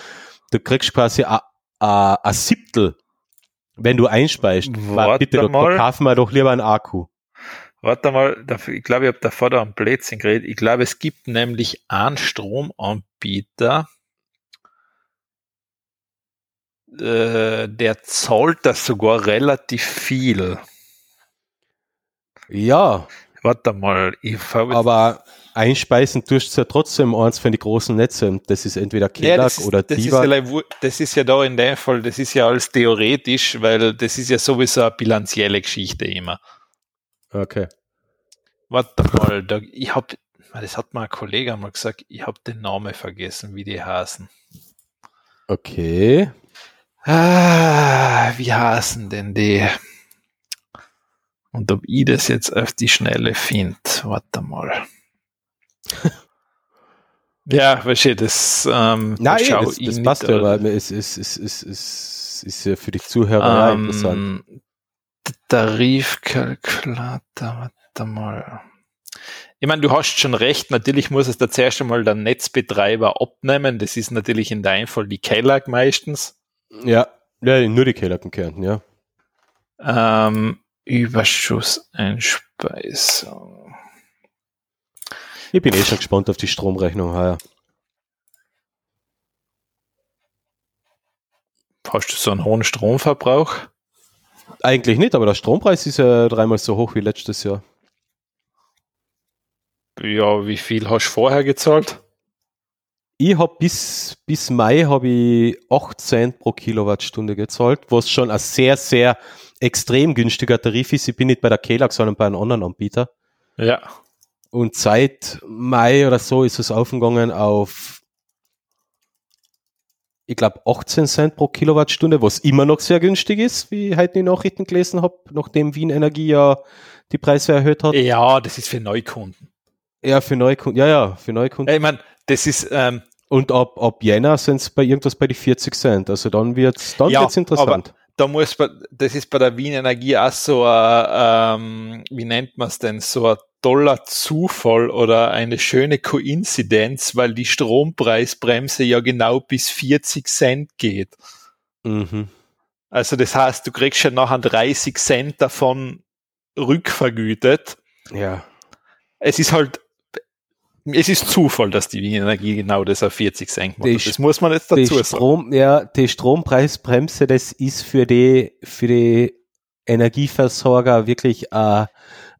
Du kriegst quasi a, a, a Siebtel, wenn du einspeist. Warte bitte, da, da kaufen wir doch lieber einen Akku. warte mal, ich glaube, ich habe davor da am Blödsinn geredet. Ich glaube, es gibt nämlich einen Stromanbieter, äh, der zahlt das sogar relativ viel. Ja, Warte mal, ich habe aber einspeisen tust du ja trotzdem eins von den großen Netze. Das ist entweder Ja, Kelag das, ist, oder das, ist Diva. ja, like wu- das ist ja da in dem Fall, das ist ja alles theoretisch, weil das ist ja sowieso eine bilanzielle Geschichte immer. okay. Warte mal, da, ich hab, das hat mal ein Kollege einmal gesagt, ich habe den Namen vergessen, wie die heißen. Okay. Ah, wie heißen denn die? Und ob ich das jetzt auf die Schnelle finde, warte mal. ja, du, das, ähm, Nein, das, das nicht, passt ja, aber- aber es ist, es, ist, es, ist, ist ja für die Zuhörer interessant. Ähm, der Tarifkalkulator, warte mal. Ich meine, du hast schon recht, natürlich muss es da zuerst einmal der Netzbetreiber abnehmen. Das ist natürlich in deinem Fall die Kellag meistens. Ja, ja nur die Kehlerten Kärnten, ja. Ähm, Überschusseinspeisung. Ich bin eh schon gespannt auf die Stromrechnung heuer. Hast du so einen hohen Stromverbrauch? Eigentlich nicht, aber der Strompreis ist ja dreimal so hoch wie letztes Jahr. Ja, wie viel hast du vorher gezahlt? Ich habe bis, bis Mai habe ich 8 Cent pro Kilowattstunde gezahlt, was schon ein sehr, sehr extrem günstiger Tarif ist. Ich bin nicht bei der Kelag, sondern bei einem anderen Anbieter. Ja. Und seit Mai oder so ist es aufgegangen auf, ich glaube, 18 Cent pro Kilowattstunde, was immer noch sehr günstig ist, wie ich heute die Nachrichten gelesen habe, nachdem Wien Energie ja die Preise erhöht hat. Ja, das ist für Neukunden. Ja, für Neukunden. Ja, ja, für Neukunden. Ich meine, das ist, ähm, Und ab, ab Jänner sind es bei irgendwas bei die 40 Cent. Also dann wird's, dann Ja, wird's interessant. Da muss man, das ist bei der Wien Energie auch so ein, ähm, wie nennt man es denn, so ein toller Zufall oder eine schöne Koinzidenz, weil die Strompreisbremse ja genau bis 40 Cent geht. Mhm. Also das heißt, du kriegst ja nachher 30 Cent davon rückvergütet. Ja. Es ist halt, es ist Zufall, dass die Energie genau das auf 40 Cent macht. Die Das muss man jetzt Die dazu sagen. Strom, ja, die Strompreisbremse, das ist für die, für die Energieversorger wirklich äh,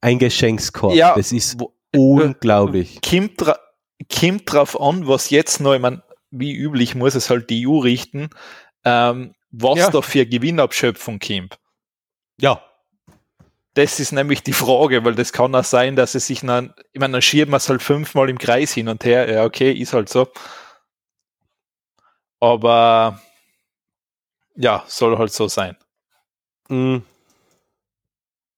ein Geschenkskorb. Ja, das ist wo- unglaublich. kommt, dra kommt drauf an, was jetzt noch, ich mein, wie üblich muss es halt die EU richten, ähm, was Ja. da für Gewinnabschöpfung kommt. Ja. Das ist nämlich die Frage, weil das kann auch sein, dass es sich dann, ich meine, dann schieben wir es halt fünfmal im Kreis hin und her, ja, okay, ist halt so. Aber Ja, soll halt so sein. Mhm.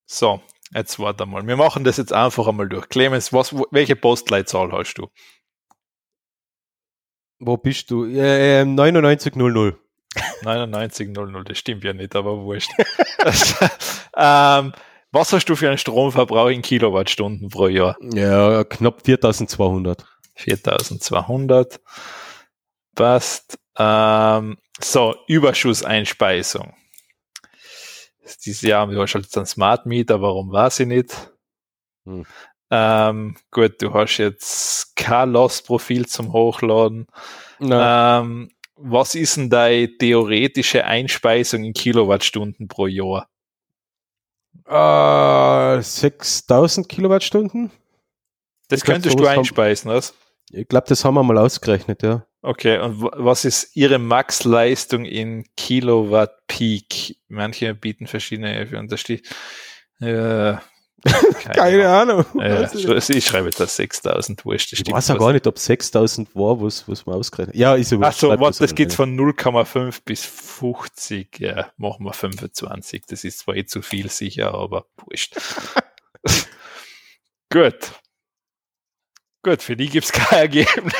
So, jetzt warte mal. Wir machen das jetzt einfach einmal durch. Clemens, was, welche Postleitzahl hast du? Wo bist du? Äh, 9900. 9900, das stimmt ja nicht, aber wurscht. ähm, was hast du für einen Stromverbrauch in Kilowattstunden pro Jahr? Ja, knapp 4200. 4200. Passt. Ähm, so, Überschusseinspeisung. Dieses Jahr du hast halt einen Smart Meter, warum weiß ich nicht. Hm. Ähm, gut, du hast jetzt kein Lost-Profil zum Hochladen. Ähm, was ist denn deine theoretische Einspeisung in Kilowattstunden pro Jahr? Äh, 6000 Kilowattstunden? Das ich könntest glaub, du einspeisen, was? Ich glaube, das haben wir mal ausgerechnet, ja. Okay, und was ist Ihre Maxleistung in Kilowatt Peak? Manche bieten verschiedene für Unterschied. Äh, keine, keine Ahnung. Ja, ich schreibe jetzt das 6000 Wurscht. Ich weiß ja gar nicht, ob 6000 war, was, was man ausgerechnet Ja, ist so. Achso, was, das geht von 0,5 bis 50. Ja, machen wir 25. Das ist zwar eh zu viel sicher, aber wurscht. Gut. Gut, für die gibt es kein Ergebnis.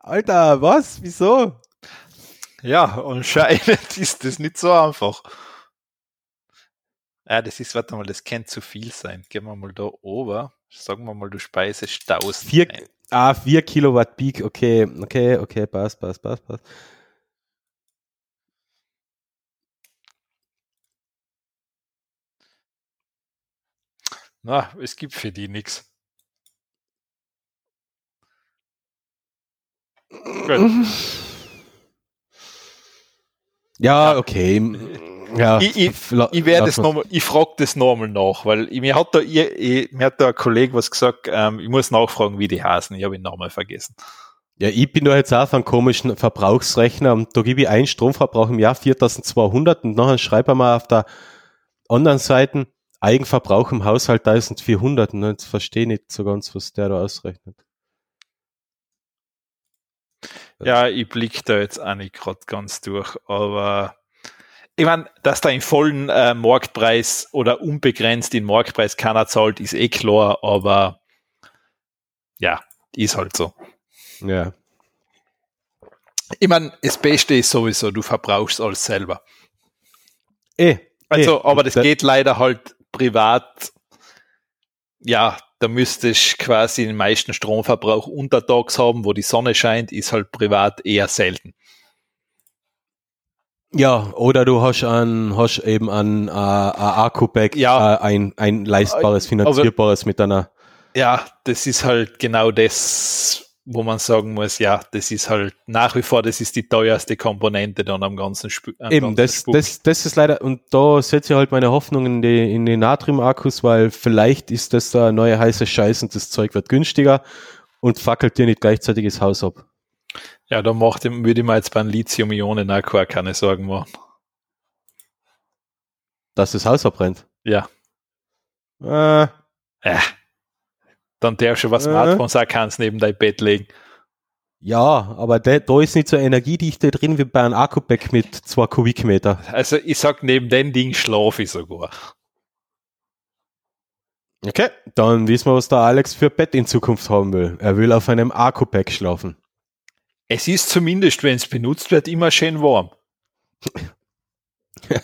Alter, was? Wieso? Ja, anscheinend ist das nicht so einfach. Ja, das ist, warte mal, das kann zu viel sein. Gehen wir mal da oben. Sagen wir mal, du speisest 1000. Vier, ah, 4 Kilowatt Peak, okay, okay, okay, passt, passt, passt, passt. Na, es gibt für die nichts. Gut. Ja, okay. Ja, ich, ich, ich werde das nochmal, ich frage das nochmal nach, weil mir hat da, ich, mir hat da ein Kollege was gesagt, ähm, ich muss nachfragen, wie die heißen, ich habe den Namen vergessen. Ja, ich bin da jetzt auch auf einem komischen Verbrauchsrechner und da gebe ich einen Stromverbrauch im Jahr 4200 und nachher schreibe ich mal auf der anderen Seite Eigenverbrauch im Haushalt 1400 und jetzt verstehe ich nicht so ganz, was der da ausrechnet. Ja, ich blicke da jetzt auch nicht gerade ganz durch, aber ich meine, dass da im vollen äh, Marktpreis oder unbegrenzt den Marktpreis keiner zahlt, ist eh klar, aber ja, ist halt so. Ja. Ich meine, das Beste ist sowieso, du verbrauchst alles selber. Eh. Also, eh. aber das geht leider halt privat. Ja, da müsste ich quasi den meisten Stromverbrauch untertags haben, wo die Sonne scheint, ist halt privat eher selten. Ja, oder du hast ein, hast eben ein, äh, ein Akku-Pack, ja. äh, ein, ein leistbares, finanzierbares Aber, mit einer. Ja, das ist halt genau das, wo man sagen muss, ja, das ist halt nach wie vor, das ist die teuerste Komponente dann am ganzen Spiel. Eben, das, das, das ist leider, und da setze ich halt meine Hoffnung in die, in die Natrium-Akkus, weil vielleicht ist das da neue heiße Scheiß und das Zeug wird günstiger und fackelt dir nicht gleichzeitig das Haus ab. Ja, da macht, würde ich mir jetzt beim Lithium-Ionen-Akku keine Sorgen machen. Dass das Haus abbrennt? Ja. Äh. Ja. Dann darfst du was Smartphones auch kannst neben dein Bett legen. Ja, aber de, da ist nicht so Energiedichte drin wie bei einem Akku-Pack mit zwei Kubikmeter. Also ich sag, neben dem Ding schlafe ich sogar. Okay, dann wissen wir, was der Alex für Bett in Zukunft haben will. Er will auf einem Akku-Pack schlafen. Es ist zumindest, wenn es benutzt wird, immer schön warm. ja.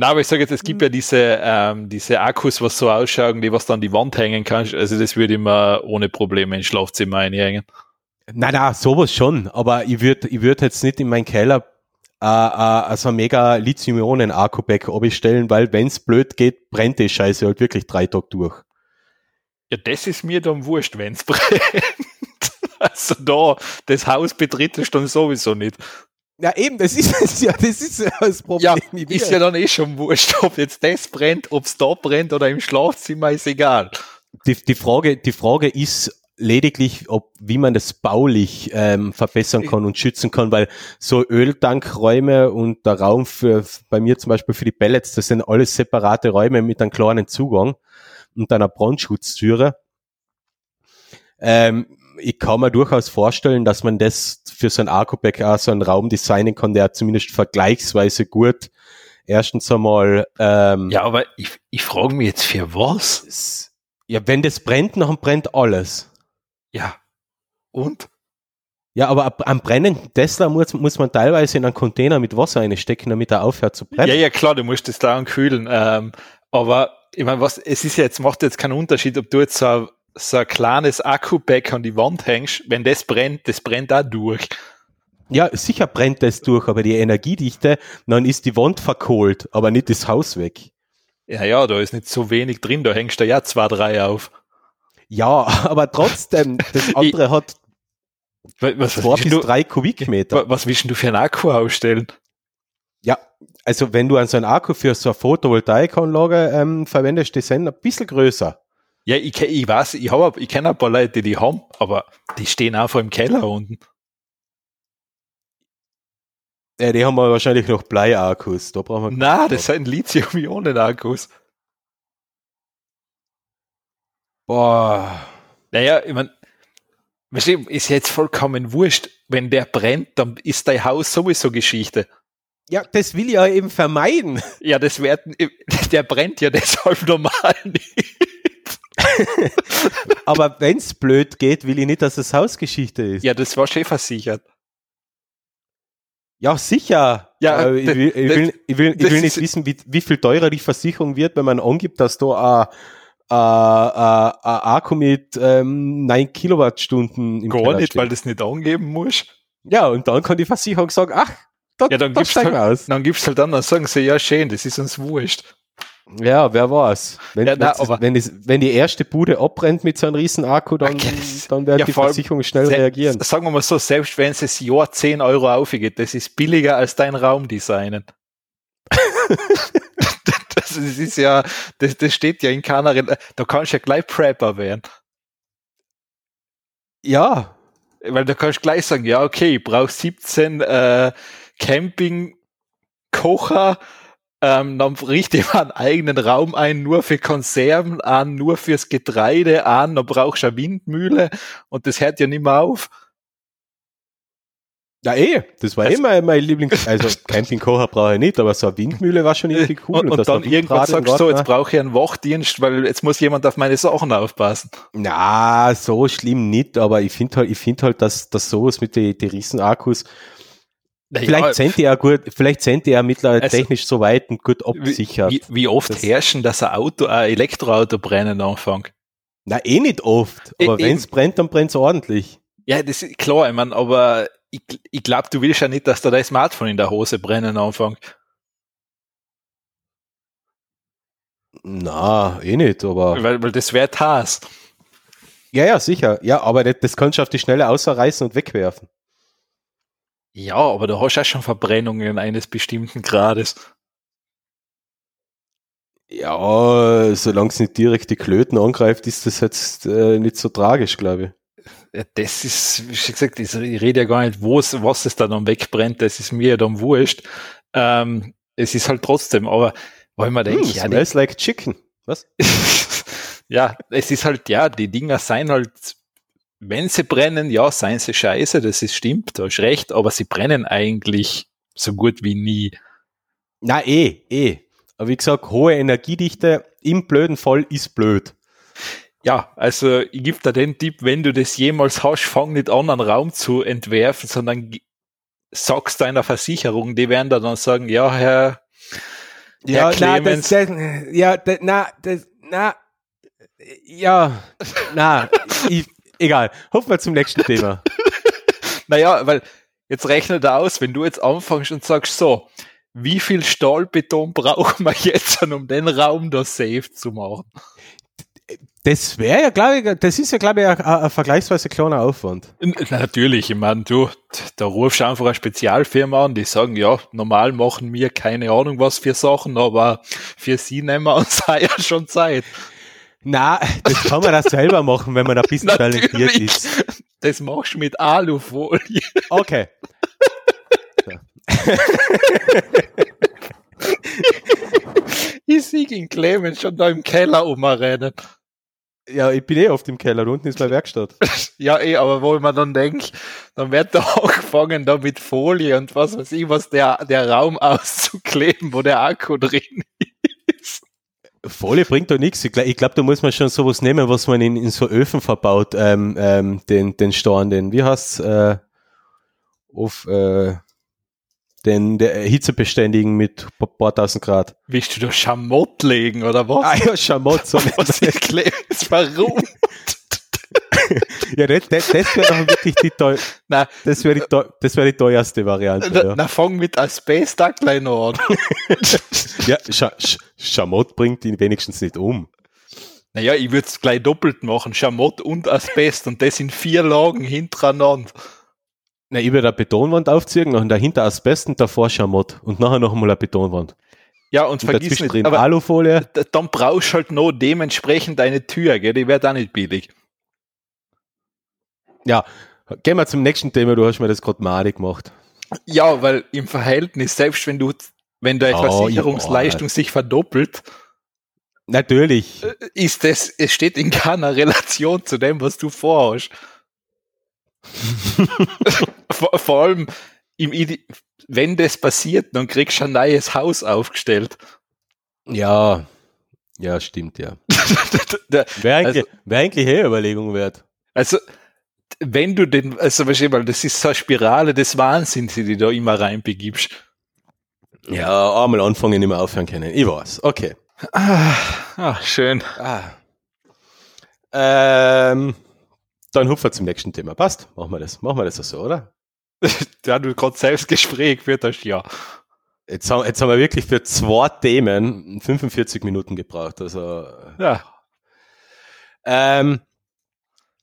Na, aber ich sage jetzt, es gibt ja diese, ähm, diese Akkus, was so ausschauen, die was dann die Wand hängen kannst. Also das würde ich mir ohne Probleme ins Schlafzimmer einhängen. Nein, nein, sowas schon. Aber ich würde ich würd jetzt nicht in meinen Keller äh, äh, also ein mega Lithium-Ionen-Akku-Pack stellen, weil wenn es blöd geht, brennt die Scheiße halt wirklich drei Tage durch. Ja, das ist mir dann wurscht, wenn es brennt. also da, das Haus betritt es dann sowieso nicht. Ja, eben, das ist es ja, das ist ja das Problem. Ja, ist ja dann eh schon wurscht, ob jetzt das brennt, ob es da brennt oder im Schlafzimmer, ist egal. Die, die, Frage, die Frage ist lediglich, ob, wie man das baulich ähm, verbessern kann und schützen kann, weil so Öltankräume und der Raum für, bei mir zum Beispiel für die Pellets, das sind alles separate Räume mit einem kleinen Zugang und einer Brandschutztüre. Ähm, ich kann mir durchaus vorstellen, dass man das für so ein Akku-Pack auch so einen Raum designen kann, der zumindest vergleichsweise gut erstens einmal ähm, Ja, aber ich, ich frage mich jetzt für was? ja, wenn das brennt, dann brennt alles. Ja. Und? Ja, aber ab- am brennenden Tesla muss, muss man teilweise in einen Container mit Wasser einstecken, damit er aufhört zu brennen. Ja, ja, klar, du musst das da kühlen. Ähm, aber ich meine, was, es ist ja jetzt, macht jetzt keinen Unterschied, ob du jetzt so so ein kleines Akku-Pack an die Wand hängst, wenn das brennt, das brennt auch durch. Ja, sicher brennt das durch, aber die Energiedichte, dann ist die Wand verkohlt, aber nicht das Haus weg. Ja, ja, da ist nicht so wenig drin, da hängst du ja zwei, drei auf. Ja, aber trotzdem, das andere hat Was, zwei bis du, drei Kubikmeter. wa- was willst du für einen Akku ausstellen? Ja, also wenn du an so einen Akku für so eine Photovoltaikanlage ähm, verwendest, die sind ein bisschen größer. Ja, ich, ich weiß, ich, hab, ich kenne ein paar Leute, die die haben, aber die stehen einfach im Keller unten. Ja, die haben wir wahrscheinlich noch Bleiakkus. Da brauchen wir. Na, das sind Lithium-Ionen-Akkus. Boah. Naja, ich mein, weißt du, ist jetzt vollkommen wurscht. Wenn der brennt, dann ist dein Haus sowieso Geschichte. Ja, das will ich ja eben vermeiden. Ja, das werden, der brennt ja deshalb normal nicht. Aber wenn's blöd geht, will ich nicht, dass das Hausgeschichte ist. Ja, das war schon versichert. Ja, sicher. Ja, Aber ich will, ich will, ich will, ich will nicht wissen, wie, wie viel teurer die Versicherung wird, wenn man angibt, dass da ein, ein, ein, Akku mit ähm, 9 Kilowattstunden im Gar Keller nicht, steht. weil das nicht angeben muss. Ja, und dann kann die Versicherung sagen, ach, da, Ja, dann da gibst halt, aus. dann gibst halt dann, dann sagen sie, ja, schön, das ist uns wurscht. Ja, wer weiß. Wenn, Ja, wenn's- aber- wenn, es, wenn die erste Bude abbrennt mit so einem riesen Akku, dann, Okay. dann wird Ja, die Versicherung schnell Se- reagieren. Sagen wir mal so, selbst wenn es das Jahr 10 Euro aufgeht, das ist billiger als dein Raumdesignen. das ist ja, das, das steht ja in keiner, da kannst du ja gleich Prepper werden. Ja, Weil da kannst du gleich sagen, ja, okay, ich brauche 17 äh, Camping-Kocher, ähm, dann richte ich mir einen eigenen Raum ein, nur für Konserven, an, nur fürs Getreide, an, dann brauchst du eine Windmühle und das hört ja nicht mehr auf. ja eh, das war Also- immer mein Lieblings... Also Campingkocher brauche ich nicht, aber so eine Windmühle war schon irgendwie cool. und, und dass dann irgendwann sagst du, so, jetzt brauche ich einen Wachdienst, weil jetzt muss jemand auf meine Sachen aufpassen. Na, so schlimm nicht, aber ich finde halt, ich finde halt, dass, dass sowas mit den die Riesenakkus, vielleicht sind die ja gut, vielleicht sind die ja mittlerweile Also- technisch so weit und gut abgesichert. wie, wie oft Das- herrschen, dass ein Auto, ein Elektroauto brennen anfängt? Na, eh nicht oft, E- aber wenn es brennt, dann brennt es ordentlich. Ja, das ist klar, ich mein, aber ich, ich glaube, du willst ja nicht, dass da dein Smartphone in der Hose brennen anfängt. Na, eh nicht, aber. Weil, weil das wäre Task. Ja, ja, sicher. Ja, aber das, das kannst du auf die Schnelle außerreißen und wegwerfen. Ja, aber du hast ja schon Verbrennungen eines bestimmten Grades. Ja, solange es nicht direkt die Klöten angreift, ist das jetzt äh, nicht so tragisch, glaube ich. Ja, das ist, wie schon gesagt, ich rede ja gar nicht, wo es, was es da dann wegbrennt, das ist mir dann wurscht. Ähm, es ist halt trotzdem, aber weil man denkt, Hm, ja, die, smells like chicken. Was? ja, es ist halt, ja, die Dinger seien halt, wenn sie brennen, ja, seien sie scheiße, das ist stimmt, da hast recht, aber sie brennen eigentlich so gut wie nie. Na, eh, eh. Aber wie gesagt, hohe Energiedichte im blöden Fall ist blöd. Ja, also ich gebe da den Tipp, wenn du das jemals hast, fang nicht an, einen Raum zu entwerfen, sondern sagst deiner Versicherung, die werden da dann sagen, ja, Herr, Ja, Herr na, Clemens. das, das, ja, das, na, das, na, ja, na, ich, egal. Hoffen wir zum nächsten Thema. naja, weil jetzt rechne da aus, wenn du jetzt anfängst und sagst so, wie viel Stahlbeton brauchen wir jetzt, um den Raum da safe zu machen? Das wäre ja, glaube ich, das ist ja, glaube ich, ein, ein vergleichsweise kleiner Aufwand. Natürlich, ich meine, du, da rufst du einfach eine Spezialfirma an, die sagen, ja, normal machen wir keine Ahnung was für Sachen, aber für sie nehmen wir uns ja schon Zeit. Na, das kann man das selber machen, wenn man ein bisschen talentiert Natürlich. ist. Das machst du mit Alufolie. Okay. Ich sehe ihn Clemens schon da im Keller umrennen. Ja, ich bin eh oft im Keller, unten ist meine Werkstatt. ja, eh, aber wo ich mir dann denke, dann wird da angefangen, da mit Folie und was weiß ich, was der, der Raum auszukleben, wo der Akku drin ist. Folie bringt doch nichts. Ich glaube, glaub, da muss man schon sowas nehmen, was man in, in so Öfen verbaut, ähm, ähm, den, den Storn, den, wie heißt's, äh, auf, äh, den der hitzebeständigen mit ein paar tausend Grad. Willst du da Schamott legen oder was? Ah ja, Schamott. So was ist Warum? ja, das, das, das wäre doch wirklich die, teuer, Nein, das wäre die, das wär die teuerste Variante. Na, ja. na fang mit Asbest gleich noch an. ja, Sch Sch Schamott bringt ihn wenigstens nicht um. Naja, ich würde es gleich doppelt machen. Schamott und Asbest und das in vier Lagen hintereinander. Na, ich würde eine Betonwand aufziehen und dahinter Asbest und davor Schamott und nachher noch einmal eine Betonwand. Ja, und, und vergiss nicht, aber Alufolie. Dann brauchst du halt noch dementsprechend eine Tür, gell? die wird auch nicht billig. Ja, gehen wir zum nächsten Thema, du hast mir das gerade malig gemacht. Ja, weil im Verhältnis, selbst wenn du, wenn deine oh, Versicherungsleistung ja. sich verdoppelt, Natürlich. Äh, ist das, es steht in keiner Relation zu dem, was du vorhast. vor, vor, allem, im Ide wenn das passiert, dann kriegst du ein neues Haus aufgestellt. Ja, ja, stimmt, ja. Wäre eigentlich, also, wär eigentlich eine Überlegung wert. Also, wenn du den, also weißt du, das ist so eine Spirale des Wahnsinns, die du da immer reinbegibst. Ja, einmal anfangen, nicht mehr aufhören können. Ich weiß, okay. Ah, ah schön. Ah. Ähm, dann hupfen wir zum nächsten Thema. Passt? Machen wir das. Machen wir das so, oder? ja, du gerade selbst Gespräch geführt hast, ja. Jetzt haben, jetzt haben wir wirklich für zwei Themen 45 Minuten gebraucht. Also, ja. Ähm,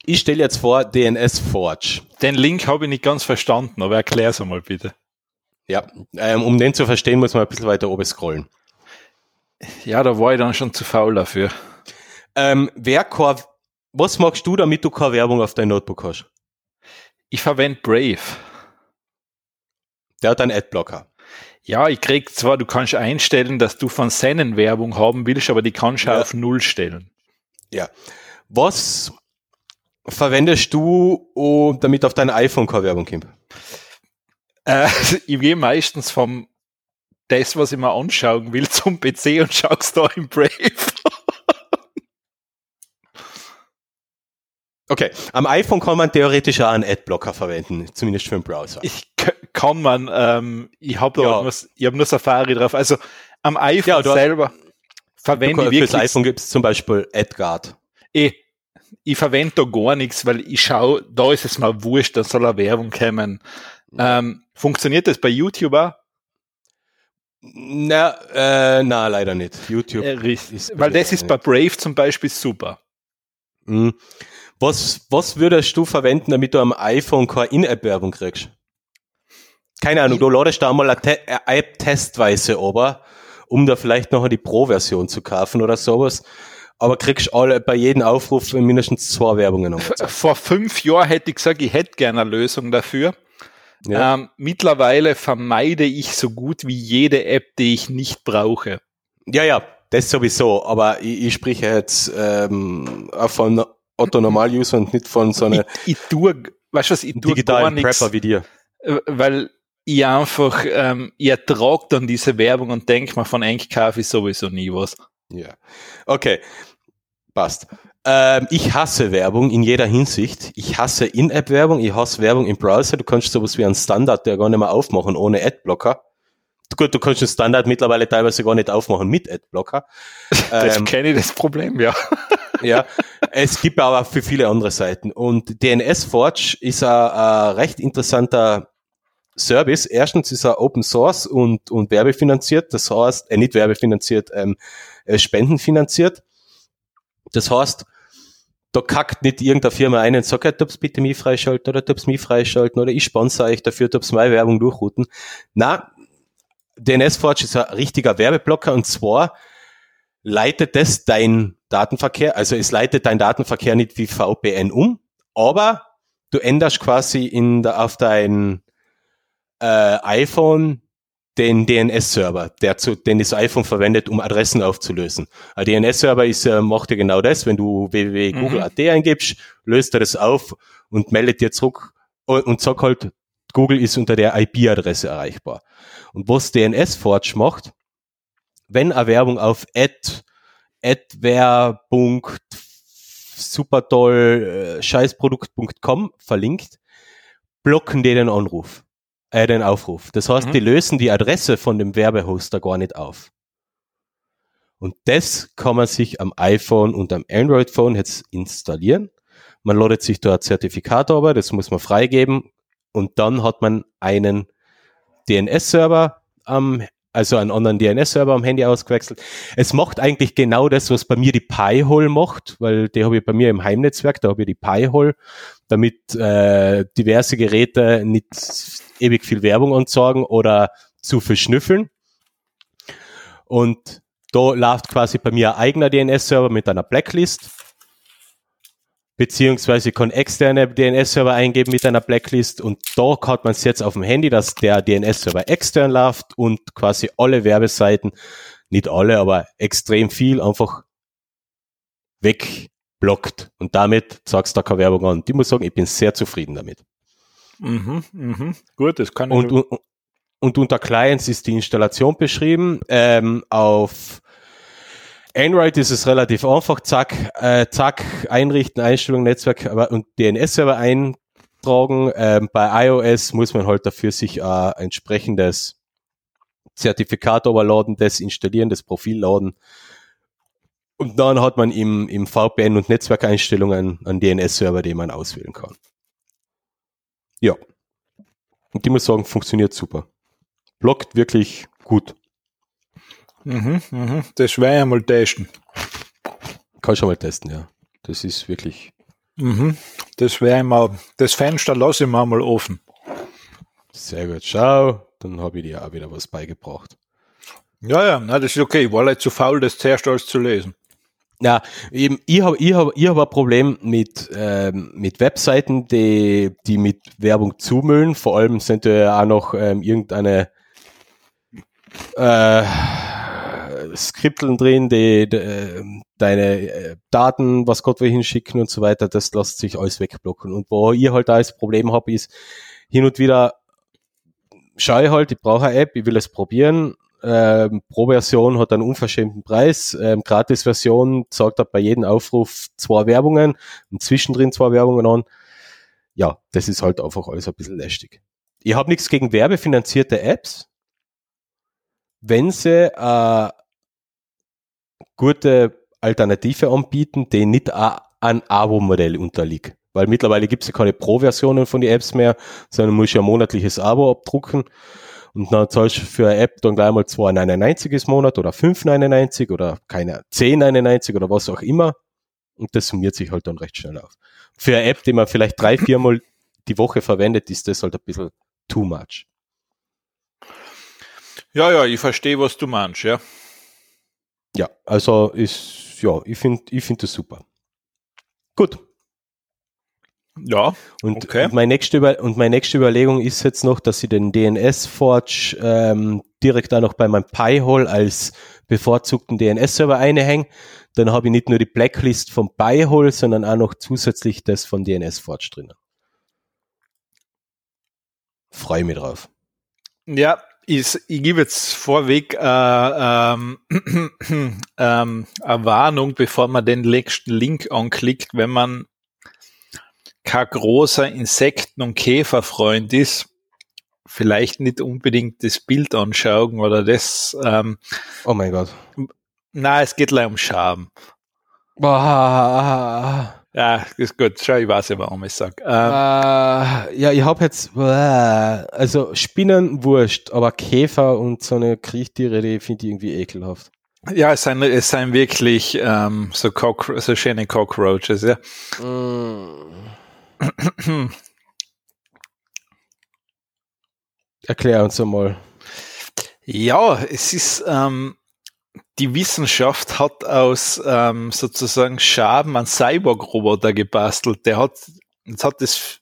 ich stelle jetzt vor DNS Forge. Den Link habe ich nicht ganz verstanden, aber erklär es einmal bitte. Ja, ähm, um den zu verstehen, muss man ein bisschen weiter oben scrollen. Ja, da war ich dann schon zu faul dafür. Ähm, wer was magst du, damit du keine Werbung auf dein Notebook hast? Ich verwende Brave. Der hat einen Adblocker. Ja, ich krieg zwar, du kannst einstellen, dass du von Sennen Werbung haben willst, aber die kannst du ja. auf Null stellen. Ja. Was verwendest du, oh, damit auf dein iPhone keine Werbung kommt? Äh, ich gehe meistens vom das, was ich mir anschauen will, zum PC und schaust da im Brave. Okay, am iPhone kann man theoretisch auch einen Adblocker verwenden, zumindest für den Browser. Ich kann man, ähm, ich habe ja. hab nur Safari drauf. Also am iPhone ja, selber verwende ich wirklich. Fürs iPhone gibt es zum Beispiel AdGuard. Eh, ich verwende da gar nichts, weil ich schaue, da ist es mal wurscht, da soll eine Werbung kommen. Ähm, funktioniert das bei YouTuber? Na, äh, na, leider nicht. YouTube. Äh, ist weil das ist bei Brave zum Beispiel super. Mhm. Was, was würdest du verwenden, damit du am iPhone keine In-App-Werbung kriegst? Keine Ahnung, du ladest da mal eine App testweise aber, um da vielleicht noch die Pro-Version zu kaufen oder sowas. Aber kriegst alle bei jedem Aufruf mindestens zwei Werbungen. Vor fünf Jahren hätte ich gesagt, ich hätte gerne eine Lösung dafür. Ja. Ähm, mittlerweile vermeide ich so gut wie jede App, die ich nicht brauche. Ja, ja, das sowieso. Aber ich, ich spreche jetzt ähm, von Otto Normal-User und nicht von so einer ich, ich tue, weißt du was, ich tue digitalen gar Prepper wie dir. Äh, weil ich einfach, ähm, ich ertrage dann diese Werbung und denke mir, von kaufe ich sowieso nie was. Ja. Okay. Passt. Ähm, ich hasse Werbung in jeder Hinsicht. Ich hasse In-App-Werbung, ich hasse Werbung im Browser. Du kannst sowas wie einen Standard, der gar nicht mehr aufmachen ohne Adblocker. Gut, du kannst den Standard mittlerweile teilweise gar nicht aufmachen mit Adblocker. Das ähm, kenne ich das Problem, ja. ja, es gibt aber für viele andere Seiten. Und DNS Forge ist ein, ein recht interessanter Service. Erstens ist er Open Source und, und werbefinanziert. Das heißt, äh, nicht werbefinanziert, ähm, äh, spendenfinanziert. Das heißt, da kackt nicht irgendeine Firma ein und sagt, ja, bitte mich freischalten oder darfst mich freischalten oder ich sponsere euch dafür, darfst meine Werbung durchrouten. Na, DNS Forge ist ein richtiger Werbeblocker und zwar leitet das dein Datenverkehr, also es leitet dein Datenverkehr nicht wie VPN um, aber du änderst quasi in der, auf dein äh, iPhone den DNS-Server, der zu, den das iPhone verwendet, um Adressen aufzulösen. Ein DNS-Server ist, äh, macht ja genau das, wenn du www.google.at mhm. eingibst, löst er das auf und meldet dir zurück und, und sagt halt, Google ist unter der IP-Adresse erreichbar. Und was DNS-Forge macht, wenn eine Werbung auf ad, adwerbung.supertoll äh, scheißprodukt.com verlinkt, blocken die den Anruf den Aufruf. Das heißt, mhm. die lösen die Adresse von dem Werbehoster gar nicht auf. Und das kann man sich am iPhone und am Android-Phone jetzt installieren. Man ladet sich da ein Zertifikat aber, das muss man freigeben. Und dann hat man einen DNS-Server am, also einen anderen DNS-Server am Handy ausgewechselt. Es macht eigentlich genau das, was bei mir die Pi-Hole macht, weil die habe ich bei mir im Heimnetzwerk, da habe ich die Pi-Hole, damit äh, diverse Geräte nicht ewig viel Werbung anzeigen oder zu verschnüffeln. Und da läuft quasi bei mir ein eigener DNS-Server mit einer Blacklist. Beziehungsweise kann externe DNS-Server eingeben mit einer Blacklist und da hat man es jetzt auf dem Handy, dass der DNS-Server extern läuft und quasi alle Werbeseiten, nicht alle, aber extrem viel einfach wegblockt. Und damit sagst du da keine Werbung an. Und ich muss sagen, ich bin sehr zufrieden damit. Mhm, mhm. Gut, das kann ich. Und, und, und unter Clients ist die Installation beschrieben. Ähm, auf Android ist es relativ einfach, zack, äh, zack, einrichten, Einstellung, Netzwerk und DNS-Server eintragen. Ähm, bei iOS muss man halt dafür sich äh, entsprechendes Zertifikat overladen, das installieren, das Profil laden. Und dann hat man im, im VPN und Netzwerkeinstellungen einen DNS-Server, den man auswählen kann. Ja. Und ich muss sagen, funktioniert super. Blockt wirklich gut. Mhm, mhm. Das werde ich mal testen. Kann schon mal testen, ja. Das ist wirklich. Mhm. Das wäre mal, das Fenster lasse ich mal, mal offen. Sehr gut. Schau, dann habe ich dir auch wieder was beigebracht. Ja, ja, na, das ist okay. Ich war halt zu faul, das zuerst alles zu lesen. Ja, eben, ich habe ich hab, ich hab ein Problem mit, ähm, mit Webseiten, die, die mit Werbung zumüllen. Vor allem sind da auch noch ähm, irgendeine äh, Skripteln drin, die, die deine äh, Daten, was Gott will hinschicken und so weiter, das lässt sich alles wegblocken. Und wo ich halt da das Problem habe, ist hin und wieder schaue ich halt, ich brauche eine App, ich will es probieren ähm, pro Version hat einen unverschämten Preis. Ähm, Gratis-Version er bei jedem Aufruf zwei Werbungen und zwischendrin zwei Werbungen an. Ja, das ist halt einfach alles ein bisschen lästig. Ich habe nichts gegen werbefinanzierte Apps, wenn sie äh, gute Alternative anbieten, die nicht ein Abo-Modell unterliegt. Weil mittlerweile gibt es ja keine Pro-Versionen von den Apps mehr, sondern muss ja ein monatliches Abo abdrucken. Und dann zahlst du für eine App dann gleich mal 2,99 im Monat oder 5,99 oder keine 10,99 oder was auch immer. Und das summiert sich halt dann recht schnell auf. Für eine App, die man vielleicht drei, viermal die Woche verwendet, ist das halt ein bisschen too much. Ja, ja, ich verstehe, was du meinst, ja. Ja, also ist, ja, ich finde ich finde das super. Gut. Ja. Und, okay. und, meine nächste Über und meine nächste Überlegung ist jetzt noch, dass ich den DNS-Forge ähm, direkt auch noch bei meinem Pi-Hole als bevorzugten DNS-Server einhänge. Dann habe ich nicht nur die Blacklist vom Pi-Hole, sondern auch noch zusätzlich das von DNS-Forge drinnen. Freue mich drauf. Ja, ich, ich gebe jetzt vorweg äh, ähm, ähm, eine Warnung, bevor man den nächsten Link anklickt, wenn man kein großer Insekten- und Käferfreund ist, vielleicht nicht unbedingt das Bild anschauen oder das. Ähm, oh mein Gott. Na, es geht leider um Scham. Boah. Ja, ist gut. Schau, ich weiß ja, warum ich sage. Ähm, äh, ja, ich habe jetzt, also Spinnen wurscht, aber Käfer und so eine Kriechtiere, die finde ich irgendwie ekelhaft. Ja, es sind, es sind wirklich ähm, so, Cockro so schöne Cockroaches, ja. Mm. Erklär uns einmal. Ja, es ist, ähm, die Wissenschaft hat aus ähm, sozusagen Schaben einen Cyborg-Roboter gebastelt. Der hat, jetzt hat das,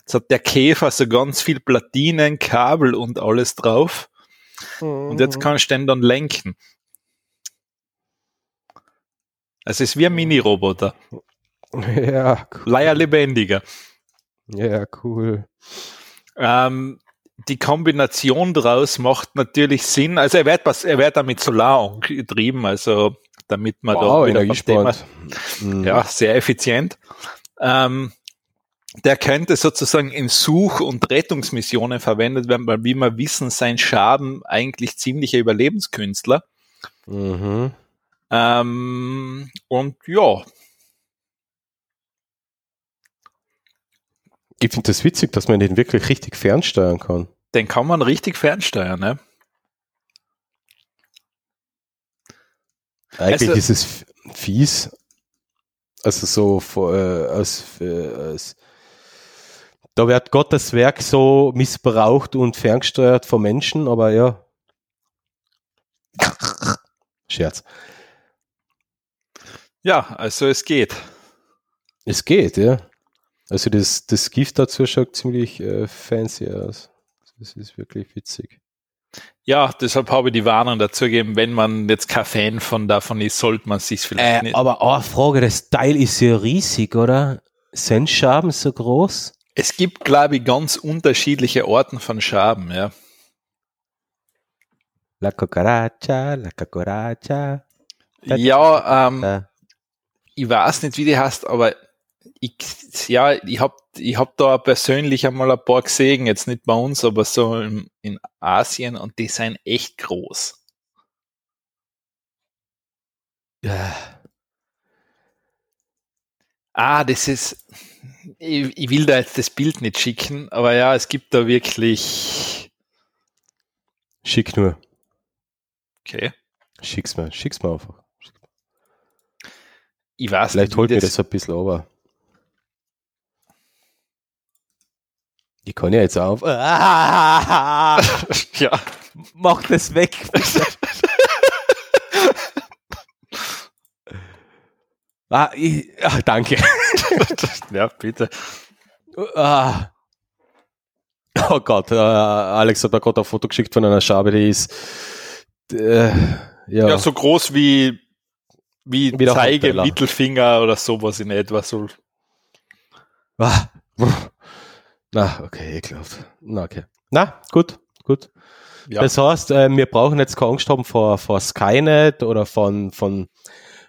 jetzt hat der Käfer so ganz viel Platinen, Kabel und alles drauf. Und jetzt kannst du den dann lenken. Also es ist wie ein Mini-Roboter. Ja, cool. Leier lebendiger. Ja, cool. Ähm, die Kombination daraus macht natürlich Sinn. Also er wird, was, er wird damit Solar angetrieben, also damit man Wow, da wieder Thema-. Mhm. ja, sehr effizient. Ähm, der könnte sozusagen in Such- und Rettungsmissionen verwendet werden, weil wie wir wissen, sein Schaden eigentlich ziemlicher Überlebenskünstler. Mhm. Ähm, und ja, Ich finde das witzig, dass man den wirklich richtig fernsteuern kann. den kann man richtig fernsteuern. Ne? Eigentlich Also- ist es fies. Also so vor- äh, als, äh, als da wird Gottes Werk so missbraucht und ferngesteuert von Menschen, aber ja. Scherz. Ja, also es geht. Es geht, ja. Also das, das Gift dazu schaut ziemlich äh, fancy aus. Das ist wirklich witzig. Ja, deshalb habe ich die Warnung dazu gegeben, wenn man jetzt kein Fan von davon ist, sollte man sich vielleicht Äh, nicht. aber eine Frage, das Teil ist ja riesig, oder? Sind Schaben so groß? Es gibt, glaube ich, ganz unterschiedliche Orten von Schaben, ja. La cucaracha, la cucaracha. Ja, ähm, ich weiß nicht, wie die heißt, aber ich, ja, ich hab, ich hab da persönlich einmal ein paar gesehen, jetzt nicht bei uns, aber so in, in Asien und die sind echt groß. Ja. Ah, das ist, ich, ich will da jetzt das Bild nicht schicken, aber ja, es gibt da wirklich, Schick nur. okay, Schick's mir. Schick's mir einfach. ich weiß Vielleicht holt mir das ein bisschen over. Ich kann ja jetzt auf. Ah, ja, mach das weg. ah, ich, ah, danke. ja, bitte. Ah. Oh Gott, äh, Alex hat da gerade ein Foto geschickt von einer Schabe, die ist äh, ja, Ja, so groß wie, wie, Wie der Zeige. Mittelfinger oder sowas in etwa. So. Ah. Na, okay, ekelhaft. Na, okay. Na, gut, gut. Ja. Das heißt, äh, wir brauchen jetzt keine Angst haben vor, vor Skynet oder von, von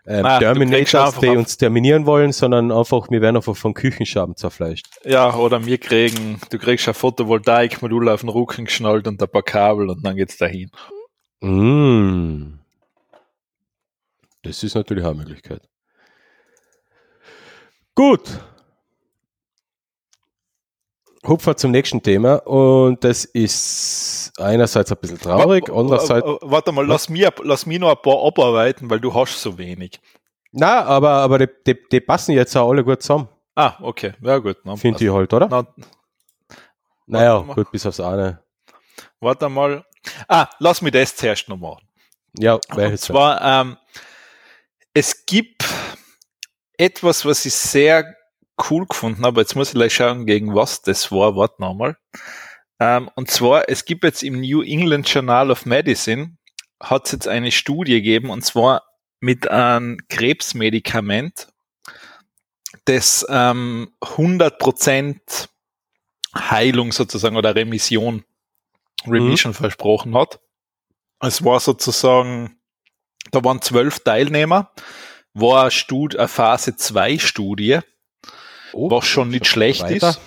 ähm, Ah, Terminators, die uns terminieren wollen, sondern einfach, wir werden einfach von Küchenschaben zerfleischt. Ja, oder wir kriegen, du kriegst ein Photovoltaikmodul auf den Rücken geschnallt und ein paar Kabel und dann geht's dahin. Mm. Das ist natürlich auch eine Möglichkeit. Gut. Hupfer zum nächsten Thema und das ist einerseits ein bisschen traurig, wa- andererseits wa- Warte mal, lass mir, lass mir noch ein paar abarbeiten, weil du hast so wenig. Na, aber, aber die, die, die passen jetzt auch alle gut zusammen, Ah, okay. Ja, gut. Finde ich halt, oder? Na, naja, gut, bis aufs eine. warte mal. Ah, lass mich das zuerst noch machen. Ja, Und zwar, ähm, es gibt etwas, was ich sehr cool gefunden habe. Jetzt muss ich gleich schauen, gegen was das war. Warte nochmal. Ähm, und zwar, es gibt jetzt im New England Journal of Medicine, hat es jetzt eine Studie gegeben, und zwar mit einem Krebsmedikament, das ähm, 100% Heilung sozusagen oder Remission, Remission versprochen hat. Es war sozusagen, da waren zwölf Teilnehmer, war eine, Stud eine Phase 2 Studie, Oh, was schon nicht schlecht weiter. ist.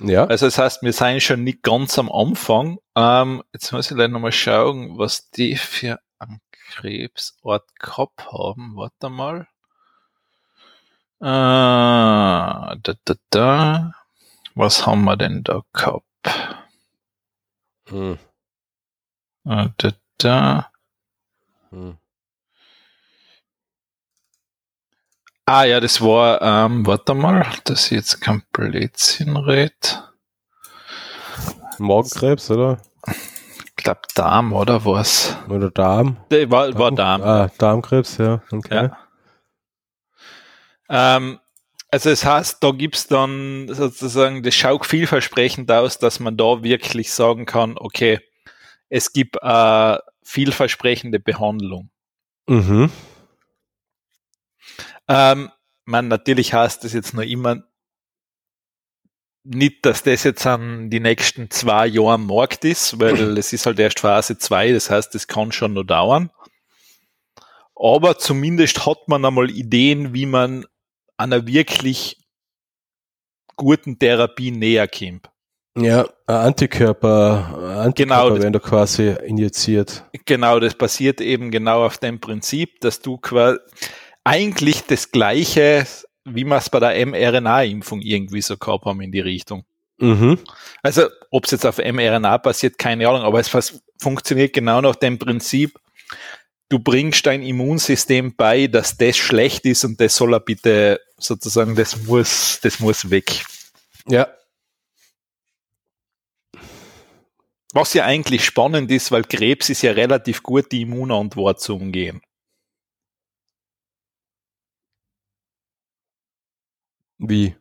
Ja, Also das heißt, wir sind schon nicht ganz am Anfang. Ähm, jetzt muss ich leider nochmal schauen, was die für einen Krebsort gehabt haben. Warte mal. Äh, da, da, da. Was haben wir denn da gehabt? hm. Äh, da, da. Hm. Ah ja, das war, ähm, warte mal, dass ich jetzt kein Blödsinn red. Magenkrebs, oder? Ich glaube Darm, oder was? Oder Darm? Nee, War, war Darm. Ah, Darmkrebs, ja. Okay. Ja. Ähm, also es heißt, da gibt's dann sozusagen, das schaut vielversprechend aus, dass man da wirklich sagen kann, okay, es gibt äh, vielversprechende Behandlung. Mhm. Ähm, man, natürlich heißt das jetzt noch immer nicht, dass das jetzt an die nächsten zwei Jahre am Markt ist, weil es ist halt erst Phase 2, das heißt, es kann schon noch dauern. Aber zumindest hat man einmal Ideen, wie man einer wirklich guten Therapie näher kommt. Ja, Antikörper, Antikörper Genau, das- werden da quasi injiziert. Genau, das basiert eben genau auf dem Prinzip, dass du quasi eigentlich das Gleiche, wie wir es bei der mRNA-Impfung irgendwie so gehabt haben in die Richtung. Mhm. Also, ob es jetzt auf mRNA passiert, keine Ahnung, aber es funktioniert genau nach dem Prinzip, du bringst dein Immunsystem bei, dass das schlecht ist und das soll er bitte sozusagen, das muss, das muss weg. Ja, Was ja eigentlich spannend ist, weil Krebs ist ja relativ gut, die Immunantwort zu umgehen. Wie?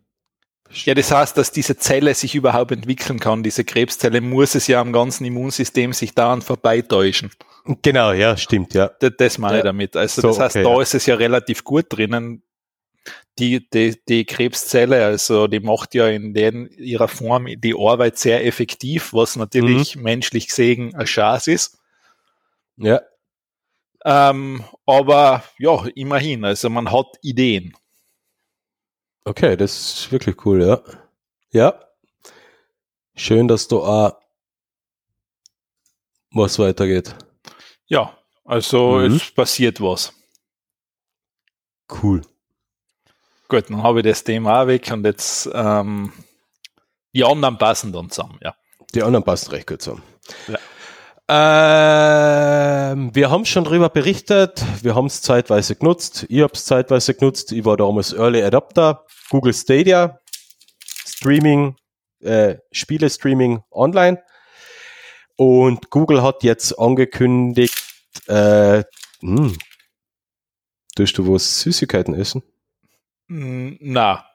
Ja, das heißt, dass diese Zelle sich überhaupt entwickeln kann. Diese Krebszelle muss es ja am ganzen Immunsystem sich daran vorbeitäuschen. Genau, ja, stimmt, ja. Das, das meine ich Ja. damit. Also So, das heißt, okay, da ja. ist es ja relativ gut drinnen. Die, die, die Krebszelle, also die macht ja in den, ihrer Form die Arbeit sehr effektiv, was natürlich Mhm. menschlich gesehen ein Schatz ist. Ja, Ähm, aber ja, immerhin, also man hat Ideen. Okay, das ist wirklich cool, ja. Ja. Schön, dass da auch was weitergeht. Ja, also Mhm. es passiert was. Cool. Gut, dann habe ich das Thema auch weg und jetzt ähm, die anderen passen dann zusammen, ja. Die anderen passen recht gut zusammen. Ja. Ähm, wir haben schon drüber berichtet, wir haben es zeitweise genutzt, ich habe es zeitweise genutzt, ich war damals Early Adapter, Google Stadia, Streaming, äh, Spiele-Streaming online und Google hat jetzt angekündigt, äh, hm, tust du was Süßigkeiten essen? Mm, Na,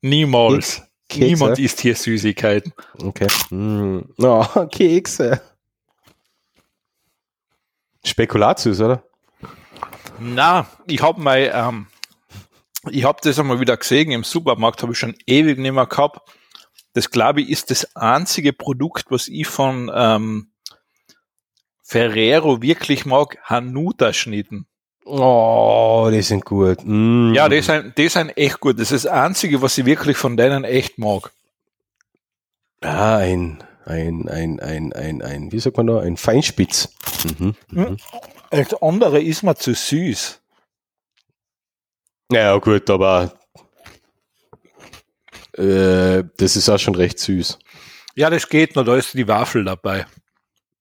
niemals. Kekse? Niemand isst hier Süßigkeiten. Okay. Hm. Oh, Kekse. Spekulatius, oder? Na, ich habe mal, ähm, ich habe das einmal wieder gesehen im Supermarkt, habe ich schon ewig nicht mehr gehabt. Das glaube ich ist das einzige Produkt, was ich von ähm, Ferrero wirklich mag, Hanuta-Schnitten. Oh, die sind gut. Mm. Ja, die sind, die sind echt gut. Das ist das einzige, was ich wirklich von denen echt mag. Ah, ein, ein, ein, ein, ein, wie sagt man da? Ein Feinspitz. Mhm. Mhm. Das andere ist mir zu süß. Ja, gut, aber äh, das ist auch schon recht süß. Ja, das geht noch, da ist die Waffel dabei.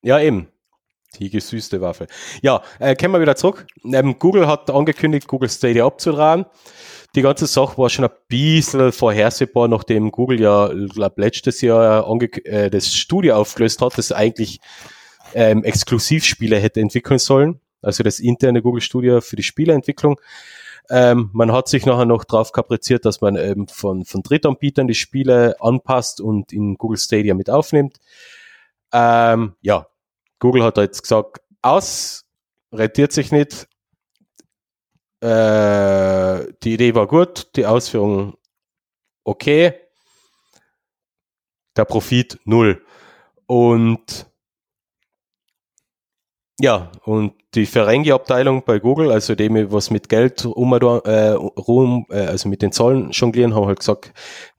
Ja, eben. Die gesüßte Waffe. Ja, äh, kommen wir wieder zurück. Ähm, Google hat angekündigt, Google Stadia abzutragen. Die ganze Sache war schon ein bisschen vorhersehbar, nachdem Google ja, glaub, letztes Jahr äh, das Studio aufgelöst hat, das eigentlich ähm, Exklusivspiele hätte entwickeln sollen. Also das interne Google Studio für die Spieleentwicklung. Ähm, man hat sich nachher noch drauf kapriziert, dass man ähm, von, von Drittanbietern die Spiele anpasst und in Google Stadia mit aufnimmt. Ähm, ja, Google hat jetzt gesagt, aus, rentiert sich nicht. Äh, die Idee war gut, die Ausführung okay. Der Profit null. Und ja, und die Ferengi-Abteilung bei Google, also dem, was mit Geld um, äh, rum, äh, also mit den Zahlen jonglieren, haben halt gesagt,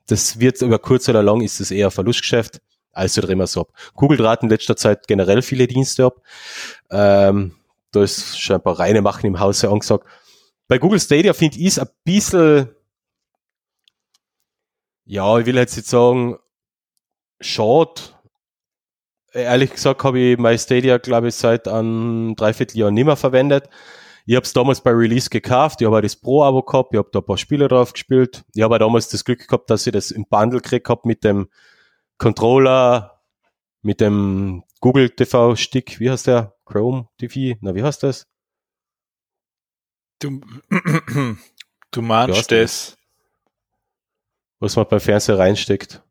das wird über kurz oder lang ist es eher ein Verlustgeschäft. Also drehen wir es ab. Google trat in letzter Zeit generell viele Dienste ab. Ähm, da ist scheinbar reine Machen im Hause angesagt. Bei Google Stadia finde ich es ein bisschen, ja, ich will jetzt nicht sagen, schade. Ehrlich gesagt habe ich mein Stadia, glaube ich, seit einem Dreivierteljahr nicht mehr verwendet. Ich habe es damals bei Release gekauft, ich habe das Pro-Abo gehabt, ich habe da ein paar Spiele drauf gespielt. Ich habe damals das Glück gehabt, dass ich das im Bundle gekriegt habe mit dem Controller, mit dem Google TV-Stick, wie heißt der? Chrome TV? Na, wie heißt das? Du, du Ja, meinst das? Was man beim Fernseher reinsteckt.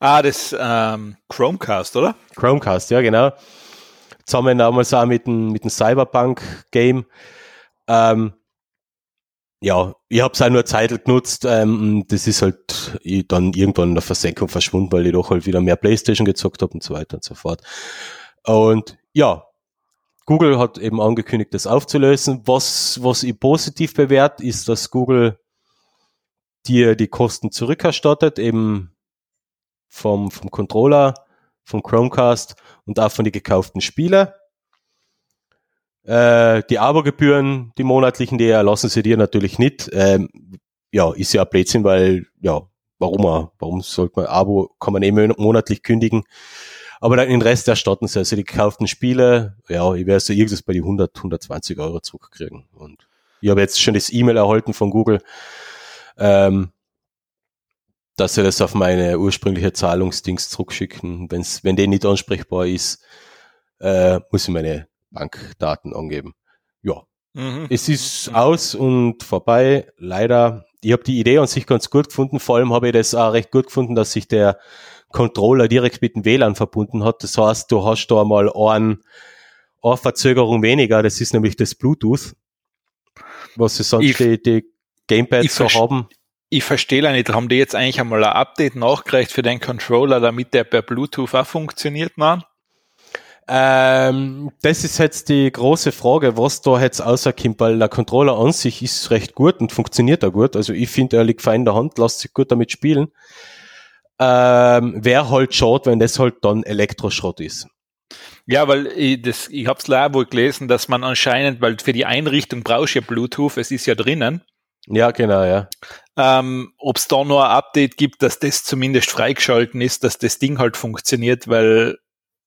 Ah, das ähm, Chromecast, oder? Chromecast, ja, genau. zusammen damals auch mit dem, mit dem Cyberpunk-Game. Ähm, ja, ich habe es auch nur Zeit genutzt. Ähm, das ist halt dann irgendwann in der Versenkung verschwunden, weil ich doch halt wieder mehr Playstation gezockt habe und so weiter und so fort. Und ja, Google hat eben angekündigt, das aufzulösen. Was, was ich positiv bewährt, ist, dass Google dir die Kosten zurückerstattet, eben vom, vom Controller, vom Chromecast und auch von den gekauften Spielen. Äh, die Abogebühren, die monatlichen, die erlassen sie dir natürlich nicht. Ähm, ja, ist ja ein Blödsinn, weil, ja, warum, warum sollte man Abo, kann man eben monatlich kündigen. Aber dann den Rest erstatten sie, also die gekauften Spiele, ja, ich werde so irgendwas bei die 100, 120 Euro zurückkriegen. Und ich habe jetzt schon das E-Mail erhalten von Google, ähm, dass sie das auf meine ursprüngliche Zahlungsdings zurückschicken. Wenn's, wenn der nicht ansprechbar ist, äh, muss ich meine Bankdaten angeben. Ja, mhm. es ist mhm. aus und vorbei. Leider, ich habe die Idee an sich ganz gut gefunden. Vor allem habe ich das auch recht gut gefunden, dass sich der Controller direkt mit dem WLAN verbunden hat. Das heißt, du hast da mal ein, eine Verzögerung weniger. Das ist nämlich das Bluetooth, was sie sonst ich, die, die Gamepads so haben. Ich verstehe nicht, haben die jetzt eigentlich einmal ein Update nachgereicht für den Controller, damit der per Bluetooth auch funktioniert, man? Ähm, das ist jetzt die große Frage, was da jetzt rauskommt, weil der Controller an sich ist recht gut und funktioniert da gut. Also ich finde, er liegt fein in der Hand, lässt sich gut damit spielen. Ähm, Wäre halt schade, wenn das halt dann Elektroschrott ist. Ja, weil ich, das, ich habe es leider wohl gelesen, dass man anscheinend, weil für die Einrichtung brauchst du ja Bluetooth, es ist ja drinnen. Ja, genau, ja. Ähm, Ob es da noch ein Update gibt, dass das zumindest freigeschalten ist, dass das Ding halt funktioniert, weil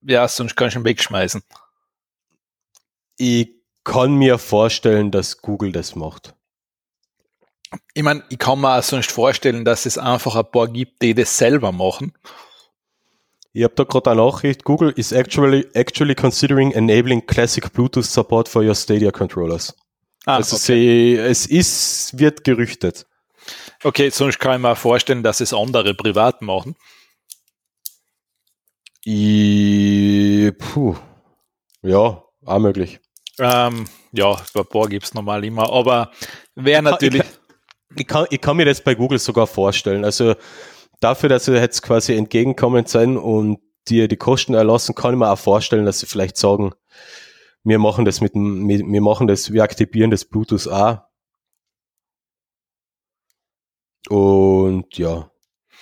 ja, sonst kannst du ihn wegschmeißen. Ich kann mir vorstellen, dass Google das macht. Ich meine, ich kann mir auch sonst vorstellen, dass es einfach ein paar gibt, die das selber machen. Ich habe da gerade eine Nachricht. Google is actually, actually considering enabling classic Bluetooth support for your Stadia controllers. Ah, also okay. sie, es ist, wird gerüchtet. Okay, sonst kann ich mir auch vorstellen, dass es andere privat machen. I, puh. Ja, auch möglich. Ähm, ja, ein paar gibt es normal immer, aber wäre natürlich. Ich kann, ich, kann, mir das bei Google sogar vorstellen. Also dafür, dass sie jetzt quasi entgegenkommend sein und dir die Kosten erlassen, kann ich mir auch vorstellen, dass sie vielleicht sagen, wir machen das mit dem, wir machen das, wir aktivieren das Bluetooth auch. Und ja,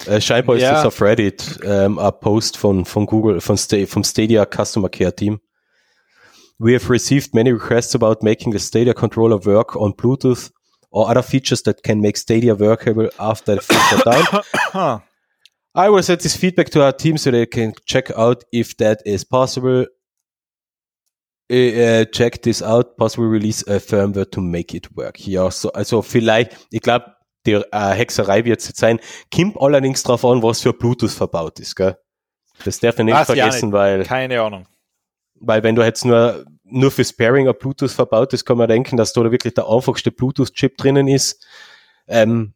äh, scheinbar ja. ist das auf Reddit ähm, ein Post von, von Google, von Sta vom Stadia Customer Care Team. We have received many requests about making the Stadia controller work on Bluetooth or other features that can make Stadia workable after the feature down. I will send this feedback to our team so they can check out if that is possible. Uh, check this out, possibly release a firmware to make it work. Ja, so, also vielleicht, ich glaube, die äh, Hexerei wird es jetzt sein. Kommt allerdings darauf an, was für Bluetooth verbaut ist, gell? Das darf ich nicht Was vergessen, nicht. weil. Keine Ahnung. Weil wenn du jetzt nur, nur für Sparing ein Bluetooth verbaut ist, kann man denken, dass da wirklich der einfachste Bluetooth-Chip drinnen ist. Ähm,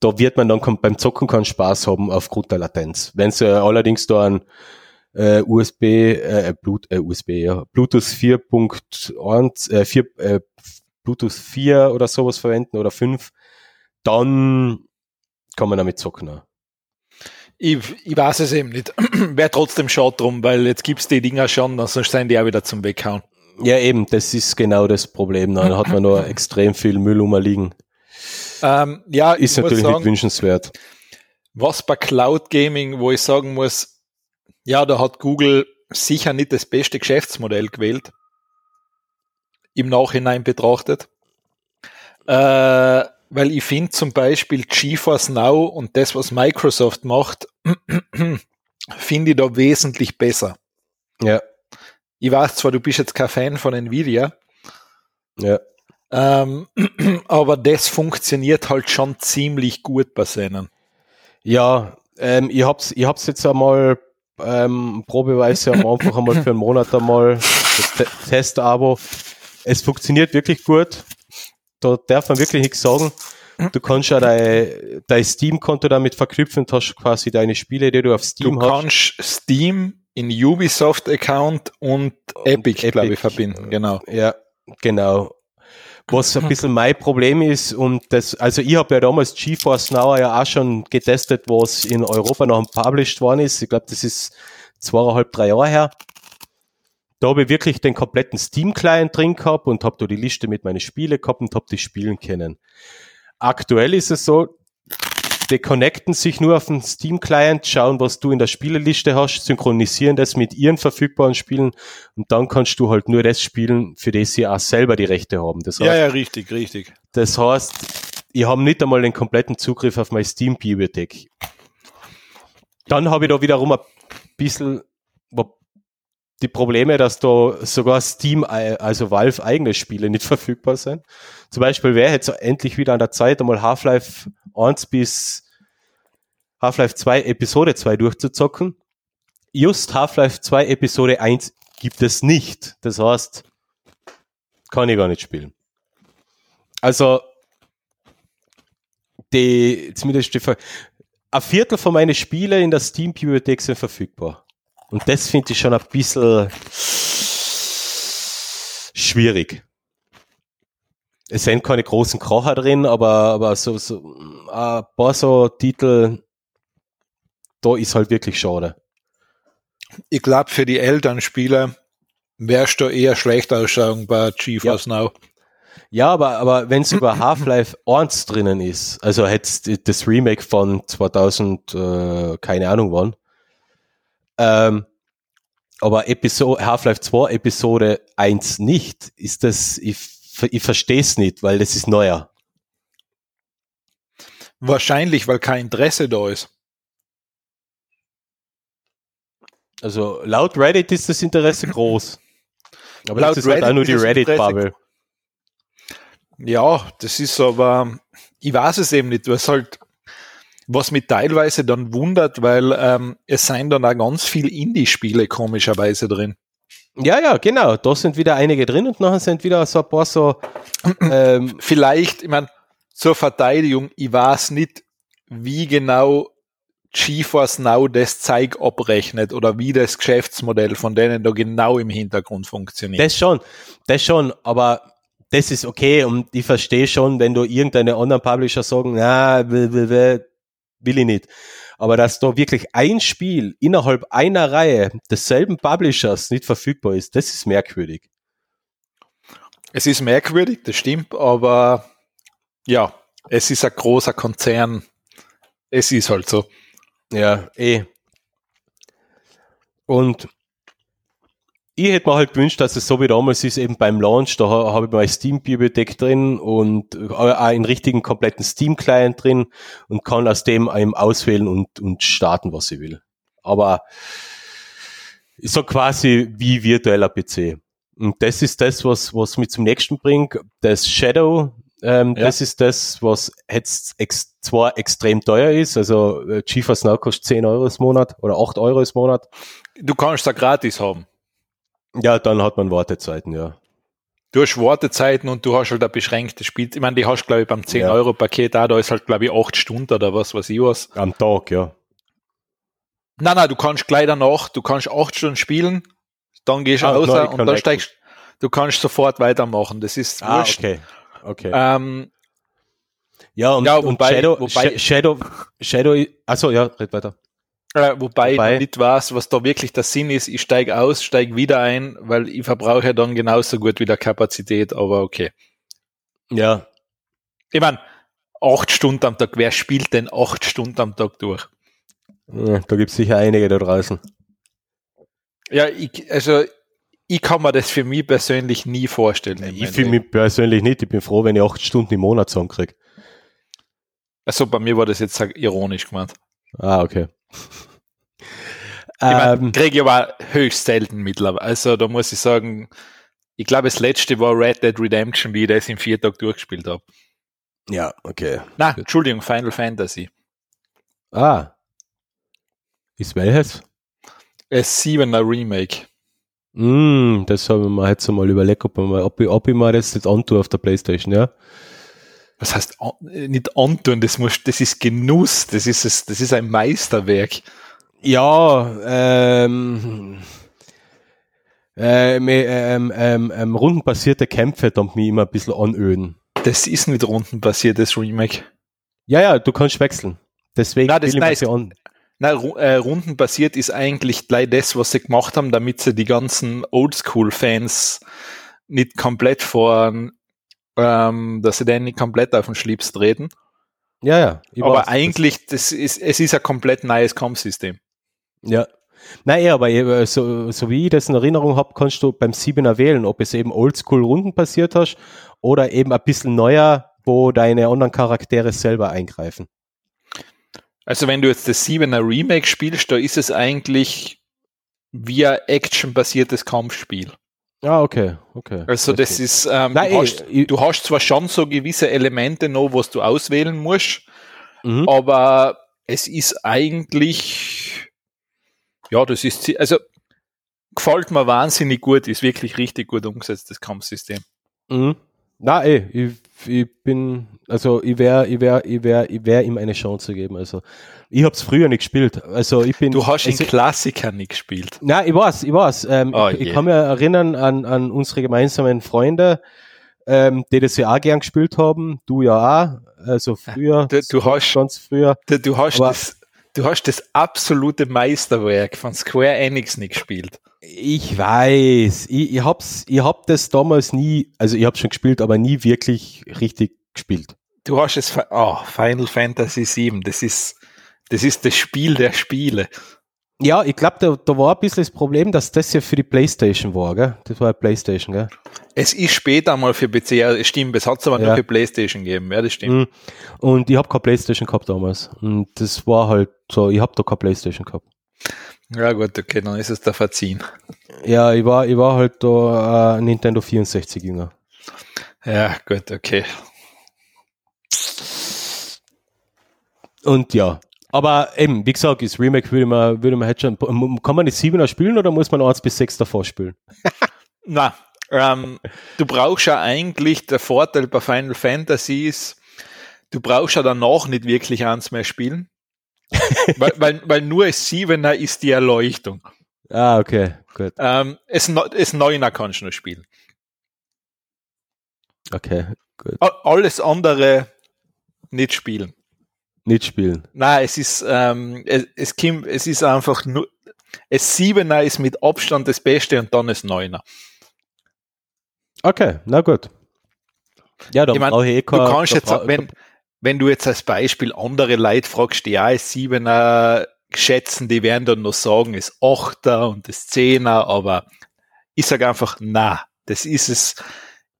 da wird man dann beim Zocken keinen Spaß haben aufgrund der Latenz. Wenn sie allerdings da ein äh, USB, äh, Blut, äh, USB, ja, Bluetooth 4.1, äh, 4, äh, Bluetooth 4 oder sowas verwenden oder 5, dann kann man damit zocken. Ich, ich weiß es eben nicht. Wäre trotzdem schade drum, weil jetzt gibt es die Dinger schon, sonst sind die auch wieder zum Weghauen. Ja, eben, das ist genau das Problem. Dann hat man nur extrem viel Müll rumliegen. Ähm, ja, ist natürlich sagen, nicht wünschenswert. Was bei Cloud Gaming, wo ich sagen muss, ja, da hat Google sicher nicht das beste Geschäftsmodell gewählt. Im Nachhinein betrachtet. Äh, weil ich finde zum Beispiel GeForce Now und das, was Microsoft macht, finde ich da wesentlich besser. Ja. Ich weiß zwar, du bist jetzt kein Fan von Nvidia. Ja. Ähm, aber das funktioniert halt schon ziemlich gut bei seinen. Ja, ähm, ich hab's, ich hab's jetzt einmal ähm, probeweise am Anfang einmal für einen Monat einmal das Test-Abo. Es funktioniert wirklich gut da darf man wirklich nichts sagen. Du kannst ja dein, dein Steam-Konto damit verknüpfen und hast quasi deine Spiele, die du auf Steam du hast. Du kannst Steam in Ubisoft-Account und, und Epic, Epic glaube ich, verbinden. Genau. Ja, genau. Was ein bisschen mein Problem ist, und das, also ich habe ja damals GeForce Now ja auch schon getestet, was in Europa noch published worden ist. Ich glaube, das ist zweieinhalb, drei Jahre her. Da habe ich wirklich den kompletten Steam-Client drin gehabt und habe da die Liste mit meinen Spielen gehabt und habe die spielen können. Aktuell ist es so, die connecten sich nur auf den Steam-Client, schauen, was du in der Spieleliste hast, synchronisieren das mit ihren verfügbaren Spielen und dann kannst du halt nur das spielen, für das sie auch selber die Rechte haben. Das heißt, ja, ja, richtig, richtig. Das heißt, ich habe nicht einmal den kompletten Zugriff auf meine Steam-Bibliothek. Dann habe ich da wiederum ein bisschen die Probleme, dass da sogar Steam, also Valve eigene Spiele nicht verfügbar sind. Zum Beispiel wäre jetzt endlich wieder an der Zeit, einmal Half-Life 1 bis Half-Life 2 Episode 2 durchzuzocken. Just Half-Life 2 Episode 1 gibt es nicht. Das heißt, kann ich gar nicht spielen. Also, die, zumindest die, ein Viertel von meinen Spielen in der Steam-Bibliothek sind verfügbar. Und das finde ich schon ein bisschen schwierig. Es sind keine großen Kracher drin, aber, aber so, so ein paar so Titel, da ist halt wirklich schade. Ich glaube, für die Elternspieler wärst du eher schlecht ausschauen bei GeForce ja. Now. Ja, aber, aber wenn sogar Half-Life 1 drinnen ist, also hätte das Remake von 2000, äh, keine Ahnung wann, ähm, aber Episode, Half-Life 2 Episode 1 nicht, ist das, ich, ich verstehe es nicht, weil das ist neuer. Wahrscheinlich, weil kein Interesse da ist. Also laut Reddit ist das Interesse groß. Aber laut das ist halt auch nur die Reddit-Bubble. Ja, das ist aber, ich weiß es eben nicht, was halt, was mich teilweise dann wundert, weil ähm, es seien dann auch ganz viele Indie-Spiele komischerweise drin. Ja, ja, genau. Da sind wieder einige drin und nachher sind wieder so ein paar so. Ähm, Vielleicht, ich meine, zur Verteidigung, ich weiß nicht, wie genau GeForce Now das Zeug abrechnet oder wie das Geschäftsmodell von denen da genau im Hintergrund funktioniert. Das schon, das schon, aber das ist okay und ich verstehe schon, wenn du irgendeine anderen Publisher sagen, na, will, will, will, will ich nicht. Aber dass da wirklich ein Spiel innerhalb einer Reihe desselben Publishers nicht verfügbar ist, das ist merkwürdig. Es ist merkwürdig, das stimmt, aber ja, es ist ein großer Konzern. Es ist halt so. Ja, eh. Und ich hätte mir halt gewünscht, dass es so wie damals ist, eben beim Launch, da habe ich meine Steam-Bibliothek drin und äh, auch einen richtigen kompletten Steam-Client drin und kann aus dem einem auswählen und, und starten, was ich will. Aber so quasi wie virtueller PC. Und das ist das, was, was mich zum nächsten bringt. Das Shadow, ähm, ja. das ist das, was jetzt ex zwar extrem teuer ist, also äh, GeForce Now kostet 10 Euro im Monat oder 8 Euro im Monat. Du kannst da gratis haben. Ja, dann hat man Wartezeiten, ja. Du hast Wartezeiten und du hast halt ein beschränktes Spiel. Ich meine, die hast, glaube ich, beim 10-Euro-Paket da, da ist halt, glaube ich, 8 Stunden oder was, was ich was. Am Tag, ja. Nein, nein, du kannst gleich danach, du kannst 8 Stunden spielen, dann gehst du ah, raus und dann steigst du kannst sofort weitermachen. Das ist ah, wurscht. okay. Okay. Ähm, ja, und, ja, wobei, und Shadow, wobei, Shadow, Shadow, achso, ja, red weiter. Äh, wobei, wobei ich nicht weiß, was da wirklich der Sinn ist. Ich steige aus, steige wieder ein, weil ich verbrauche ja dann genauso gut wieder Kapazität, aber okay. Ja. Ich meine, acht Stunden am Tag, wer spielt denn acht Stunden am Tag durch? Ja, da gibt es sicher einige da draußen. Ja, ich, also ich kann mir das für mich persönlich nie vorstellen. Ich für mich persönlich nicht. Ich bin froh, wenn ich acht Stunden im Monat zusammenkriege. Also bei mir war das jetzt ironisch gemeint. Ah, okay. Ähm, kriege ich aber höchst selten mittlerweile. Also da muss ich sagen, ich glaube, das letzte war Red Dead Redemption, wie ich das in vier Tagen durchgespielt habe. Ja, okay. Na, Entschuldigung, Final Fantasy. Ah. Ist welches? Es 7er Remake. Mm, das haben wir mal jetzt mal überlegt, ob, mal, ob, ich, ob ich mal das jetzt antue auf der Playstation, ja was heißt nicht antun, das muss, das ist Genuss, das ist, das ist ein Meisterwerk. Ja, ähm, äh, ähm, ähm, ähm, rundenbasierte Kämpfe dann mich immer ein bisschen anöden. Das ist nicht rundenbasiertes Remake. Ja, ja, du kannst wechseln. Deswegen Na, das ich sie an. Ru äh, rundenbasiert ist eigentlich gleich das, was sie gemacht haben, damit sie die ganzen Oldschool-Fans nicht komplett vor, ähm, dass sie nicht komplett auf den Schlips treten. Ja, ja. Aber weiß, eigentlich, das ist, es ist ein komplett neues Kampfsystem. Das, ja. Nein, ja, aber äh, so, so wie ich das in Erinnerung habe, kannst du beim 7er wählen, ob es eben oldschool Runden passiert hast oder eben ein bisschen neuer, wo deine anderen Charaktere selber eingreifen. Also wenn du jetzt das 7er Remake spielst, da ist es eigentlich wie ein actionbasiertes Kampfspiel. Ah, okay, okay. Also das ist, ähm, Nein, du, eh, hast, ich- du hast zwar schon so gewisse Elemente noch, was du auswählen musst, Mhm. aber es ist eigentlich, ja, das ist, also gefällt mir wahnsinnig gut, ist wirklich richtig gut umgesetzt, das Kampfsystem. Mhm. Na, ey, ich, ich bin, also ich wäre, ich wäre, ich wäre, ich wäre ihm eine Chance geben. Also ich habe es früher nicht gespielt. Also ich bin. Du hast den also, Klassiker nicht gespielt. Na, ich weiß, ich weiß. Ähm, Oh ich, ich kann mich erinnern an, an unsere gemeinsamen Freunde, ähm, die das ja auch gern gespielt haben. Du ja auch. Also früher, Du, du hast, ganz früher. du, du hast Aber- das, du hast das absolute Meisterwerk von Square Enix nicht gespielt. Ich weiß, ich, ich hab's, ich hab das damals nie, also ich hab's schon gespielt, aber nie wirklich richtig gespielt. Du hast es, oh, Final Fantasy VII, das ist, das ist das Spiel der Spiele. Ja, ich glaube, da, da war ein bisschen das Problem, dass das ja für die Playstation war, gell? Das war ja Playstation, gell? Es ist später mal für PC, ja, stimmt, es hat es aber Ja. nur für Playstation gegeben, ja, das stimmt. Mhm. Und ich hab keine Playstation gehabt damals. Und das war halt so, ich hab da keine Playstation gehabt. Ja gut, okay, dann ist es da verziehen. Ja, ich war, ich war halt da äh, Nintendo 64 jünger. Ja, gut, okay. Und ja. Aber eben, wie gesagt, das Remake würde man, würde man halt schon, kann man die 7er spielen oder muss man 1 bis 6 davor spielen? Na, ähm, du brauchst ja eigentlich, der Vorteil bei Final Fantasy ist, du brauchst ja danach nicht wirklich eins mehr spielen. weil, weil, weil nur das Siebener ist die Erleuchtung. Ah, okay, gut. Ähm, es, es Neuner kannst du nur spielen. Okay, gut. Alles andere nicht spielen. Nicht spielen. Nein, es ist, ähm, es, es, kommt, es ist einfach nur, es Siebener ist mit Abstand das Beste und dann das Neuner. Okay, na gut. Ja, dann Ich mein, brauche ich eh Du kein- kannst jetzt, wenn, wenn du jetzt als Beispiel andere Leute fragst, die auch das Siebener schätzen, die werden dann noch sagen, das Achter und das Zehner, aber ich sage einfach, na, das ist es,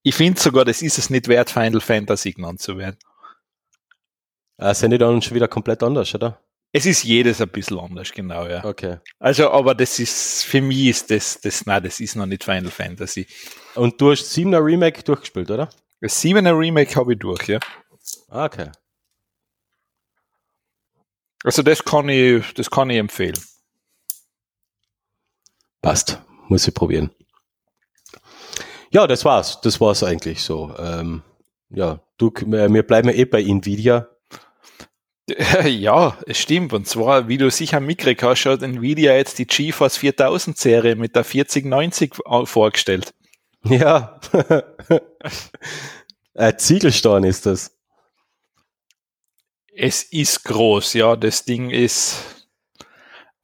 ich finde sogar, das ist es nicht wert, Final Fantasy genannt zu werden. Ah, sind die dann schon wieder komplett anders, oder? Es ist jedes ein bisschen anders, genau, ja. Okay. Also, aber das ist, für mich ist das, das, na, das ist noch nicht Final Fantasy. Und du hast 7er Remake durchgespielt, oder? Das Siebener Remake habe ich durch, ja. Okay. Also das kann ich, das kann ich empfehlen. Passt. Muss ich probieren. Ja, das war's. Das war's eigentlich so. Ähm, ja, du, äh, wir bleiben eh bei Nvidia. Ja, es stimmt. Und zwar, wie du sicher mitgekriegt hast, hat Nvidia jetzt die GeForce 4000 Serie mit der 4090 au- vorgestellt. Ja. äh, Ziegelstein ist das. Es ist groß, ja. Das Ding ist.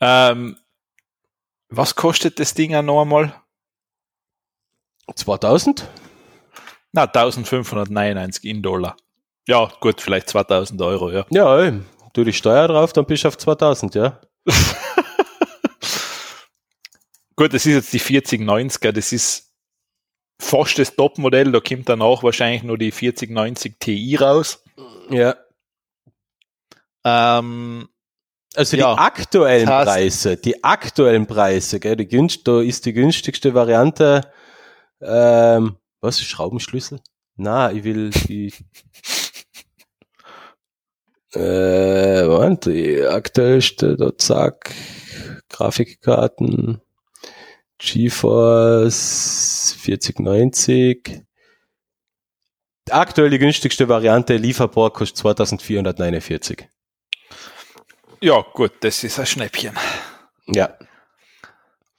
Ähm, was kostet das Ding noch einmal? 2000? Na, 1599 in Dollar. Ja, gut, vielleicht 2000 Euro, ja. Ja, ey. du die Steuer drauf, dann bist du auf 2000, ja. Gut, das ist jetzt die 4090er, das ist fast das Topmodell, da kommt dann auch wahrscheinlich nur die 4090 Ti raus. Ja. Ähm, Also Ja. die aktuellen Das heißt- Preise, die aktuellen Preise, gell, die günst, da ist die günstigste Variante, ähm, was, Schraubenschlüssel? Na, ich will die, äh, Moment, die aktuellste, da zack, Grafikkarten, GeForce 4090. Aktuell die günstigste Variante, lieferbar kostet 2449. ja, gut, das ist ein Schnäppchen. Ja.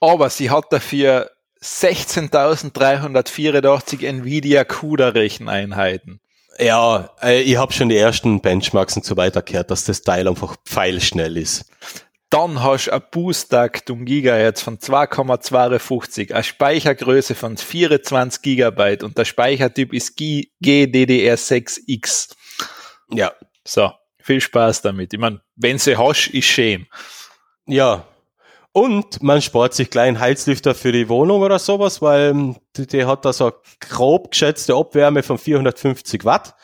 Aber sie hat dafür 16.384 Nvidia CUDA Recheneinheiten. Ja, äh, ich habe schon die ersten Benchmarks und so weiter gehört, dass das Teil einfach pfeilschnell ist. Dann hast du ein Boosttakt um Gigahertz von 2,52, eine Speichergröße von 24 Gigabyte und der Speichertyp ist GDDR6X. Ja. So, viel Spaß damit. Ich meine, wenn sie hast, ist schön. Ja. Und man spart sich kleinen Heizlüfter für die Wohnung oder sowas, weil ähm, die, die hat da so grob geschätzte Abwärme von 450 Watt.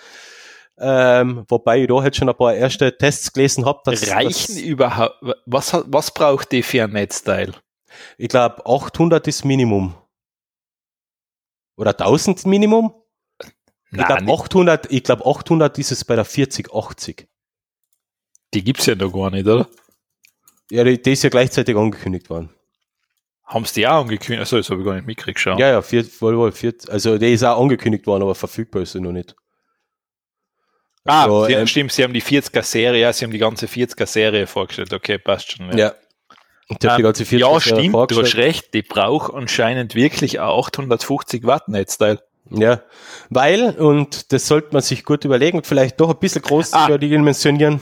Ähm, wobei ich da halt schon ein paar erste Tests gelesen habe. Reichen überhaupt, was, was braucht die für ein Netzteil? Ich glaube, 800 ist Minimum. Oder 1000 Minimum? Nein, ich glaube, 800, ich glaube, 800 ist es bei der 4080. Die gibt's ja noch gar nicht, oder? Ja, die, die ist ja gleichzeitig angekündigt worden. Haben sie die auch angekündigt? Also, das habe ich gar nicht mitgekriegt, schau. Ja, ja, vier, wohl, wohl, vier, also die ist auch angekündigt worden, aber verfügbar ist sie noch nicht. Ah, Also, sie, ähm, stimmt, sie haben die 40er-Serie, ja, sie haben die ganze 40er-Serie vorgestellt. Okay, passt schon. Ja. Die Ähm, ganze 40 ja, stimmt, du hast recht, die braucht anscheinend wirklich ein 850 Watt Netzteil. Ja, weil, und das sollte man sich gut überlegen, vielleicht doch ein bisschen groß Ah. dimensionieren.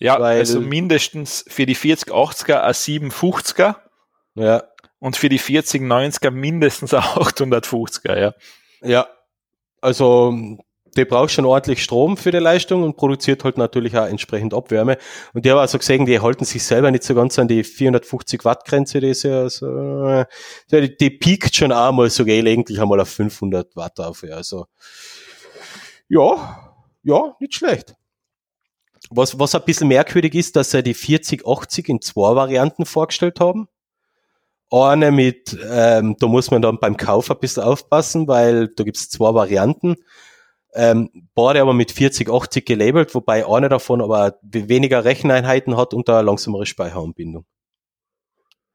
Ja, Weil- also mindestens für die 4080er ein 750er Ja, und für die 4090er mindestens ein 850er, ja. ja. Also, die braucht schon ordentlich Strom für die Leistung und produziert halt natürlich auch entsprechend Abwärme. Und die haben also gesehen, die halten sich selber nicht so ganz an die 450 Watt Grenze, die ist ja so, die, die piekt schon einmal so gelegentlich einmal auf 500 Watt auf, ja. Also, ja, ja, nicht schlecht. Was, was ein bisschen merkwürdig ist, dass sie die 4080 in zwei Varianten vorgestellt haben. Eine mit, ähm, da muss man dann beim Kauf ein bisschen aufpassen, weil da gibt's zwei Varianten. Ähm, beide aber mit 4080 gelabelt, wobei eine davon aber weniger Recheneinheiten hat und eine langsamere Speicheranbindung.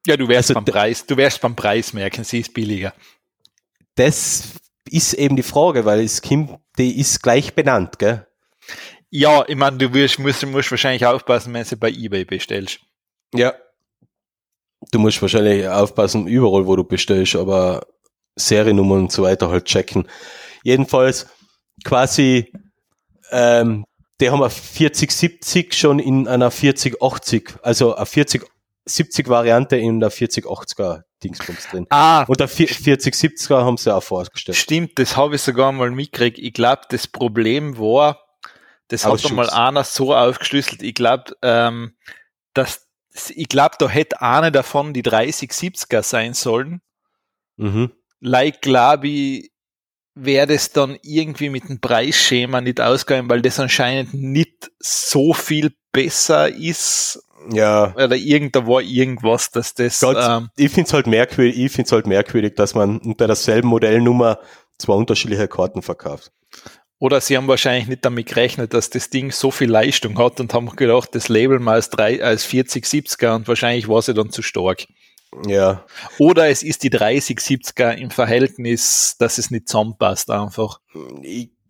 Ja, du wärst Also beim Preis, du wärst beim Preis merken, sie ist billiger. Das ist eben die Frage, weil es Kim, die ist gleich benannt, gell? Ja, ich meine, du wirst, musst, musst wahrscheinlich aufpassen, wenn du sie bei eBay bestellst. Ja. Du musst wahrscheinlich aufpassen, überall, wo du bestellst, aber Seriennummern und so weiter halt checken. Jedenfalls quasi, ähm, die haben eine 4070 schon in einer 4080, also eine 4070 Variante in der 4080er Dingsbums drin. Ah, Und der 4070er haben sie auch vorgestellt. Stimmt, das habe ich sogar mal mitgekriegt. Ich glaube, das Problem war, das hat Ausschuss. einmal einer so aufgeschlüsselt. Ich glaube, ähm, dass ich glaube, da hätte eine davon die 3070er sein sollen. Mhm. Like, glaube ich, wäre das dann irgendwie mit dem Preisschema nicht ausgegangen, weil das anscheinend nicht so viel besser ist. Ja, Oder irgend, da war irgendwas, dass das. Ganz- Ähm, ich find's halt merkwürdig, ich find's halt merkwürdig, dass man unter derselben Modellnummer zwei unterschiedliche Karten verkauft. Oder sie haben wahrscheinlich nicht damit gerechnet, dass das Ding so viel Leistung hat und haben gedacht, das Label mal als, drei, als 4070er und wahrscheinlich war sie dann zu stark. Ja, Oder es ist die 3070er im Verhältnis, dass es nicht zusammenpasst einfach.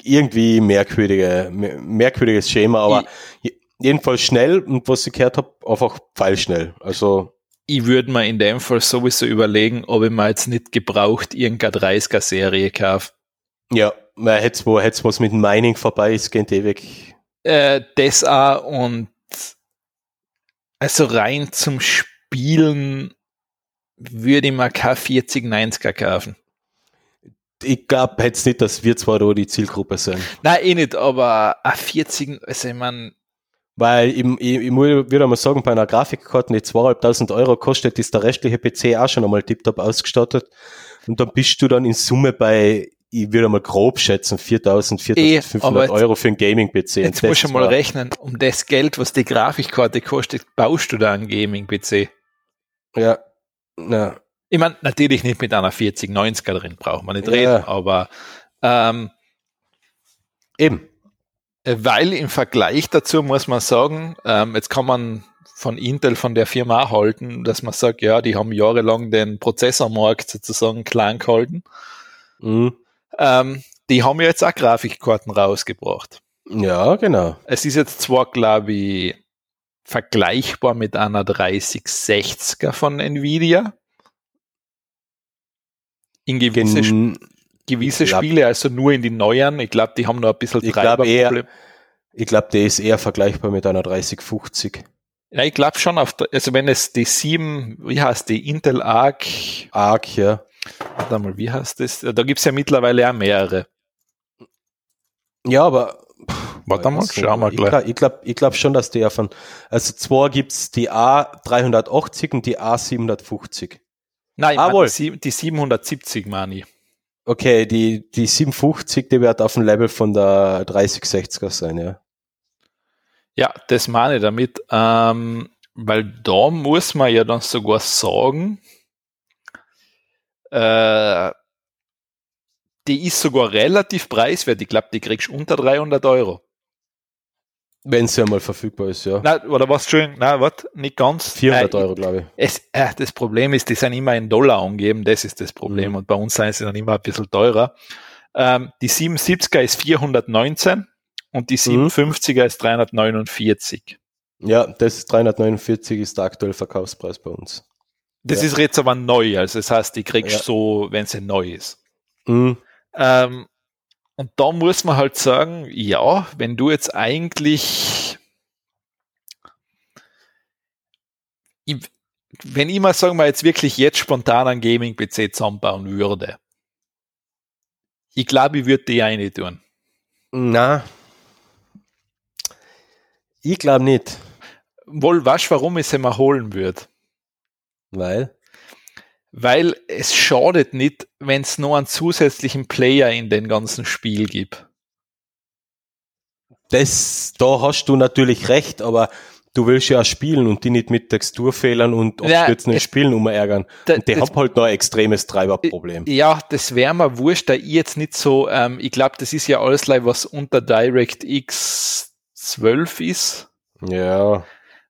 irgendwie merkwürdige, mer- merkwürdiges Schema, aber je- jedenfalls schnell und was ich gehört habe, einfach pfeilschnell. Also, Ich würde mir in dem Fall sowieso überlegen, ob ich mir jetzt nicht gebraucht irgendeine 30er Serie kaufe. ja, man hätte wo hätt's was mit dem Mining vorbei ist, geht eh weg. Äh, das auch und also rein zum Spielen würde ich mir keine 4090er kaufen. Ich glaube jetzt nicht, dass wir zwar da die Zielgruppe sind. Nein, eh nicht, aber ein 40, also ich meine, Weil ich, ich, ich wieder mal sagen, bei einer Grafikkarte, die 2.500 Euro kostet, ist der restliche PC auch schon einmal tiptop ausgestattet. Und dann bist du dann in Summe bei, ich würde mal grob schätzen, 4.000, Eh, 4.500 aber jetzt- Euro für einen Gaming-PC. Jetzt das musst du mal rechnen, um das Geld, was die Grafikkarte kostet, baust du da einen Gaming-PC. Ja, ja, Ich meine, natürlich nicht mit einer 4090er drin, braucht man nicht Ja. reden, aber ähm, eben. Äh, Weil im Vergleich dazu muss man sagen, ähm, jetzt kann man von Intel, von der Firma auch halten, dass man sagt, ja, die haben jahrelang den Prozessormarkt sozusagen klein gehalten. Mhm. Ähm, die haben ja jetzt auch Grafikkarten rausgebracht. Ja, genau. Es ist jetzt zwar, glaube ich, vergleichbar mit einer 3060er von Nvidia. In gewisse, Gen gewisse glaub, Spiele, also nur in die neueren. Ich glaube, die haben noch ein bisschen ich Treiberproblem. Ich glaube, der ist eher vergleichbar mit einer 3050. Ja, ich glaube schon auf, also wenn es die 7, wie heißt die, Intel Arc? Arc, ja. Warte mal, wie heißt das? Da gibt es ja mittlerweile auch mehrere. Ja, aber Warte mal, schauen wir gleich. Ich glaube ich glaub schon, dass der von, also zwar gibt es die A380 und die A750. Nein, ah, wohl. Die, die 770 meine ich. Okay, die, die 750, die wird auf dem Level von der 3060er sein, ja. Ja, das meine ich damit, ähm, weil da muss man ja dann sogar sagen, äh, die ist sogar relativ preiswert. Ich glaube, die kriegst du unter 300 Euro. Wenn sie einmal verfügbar ist, ja. Nein, oder was, schön, nein, was, nicht ganz. 400 Euro, glaube ich. Es, äh, das Problem ist, die sind immer in Dollar angegeben, das ist das Problem. Mhm. Und bei uns sind sie dann immer ein bisschen teurer. Ähm, die 770er ist 419 und die 750er mhm. ist 349. Ja, das 349 ist der aktuelle Verkaufspreis bei uns. Das ja. ist jetzt aber neu, also das heißt, die kriegst ja. so, wenn sie neu ist. Mhm. Ähm, und da muss man halt sagen, ja, wenn du jetzt eigentlich, wenn ich mal sagen wir jetzt wirklich jetzt spontan einen Gaming-PC zusammenbauen würde, ich glaube, ich würde die eine tun. Na, ich glaube nicht. Wohl, weißt warum ich sie mal holen würde? Weil? weil es schadet nicht, wenn es nur einen zusätzlichen Player in den ganzen Spiel gibt. Das, da hast du natürlich recht, aber du willst ja spielen und die nicht mit Texturfehlern und abstürzenden ja, Spielen umärgern. Da, und die haben halt noch ein extremes Treiberproblem. Ja, das wäre mir wurscht, da ich jetzt nicht so, ähm, ich glaube, das ist ja alles, was unter DirectX 12 ist. Ja.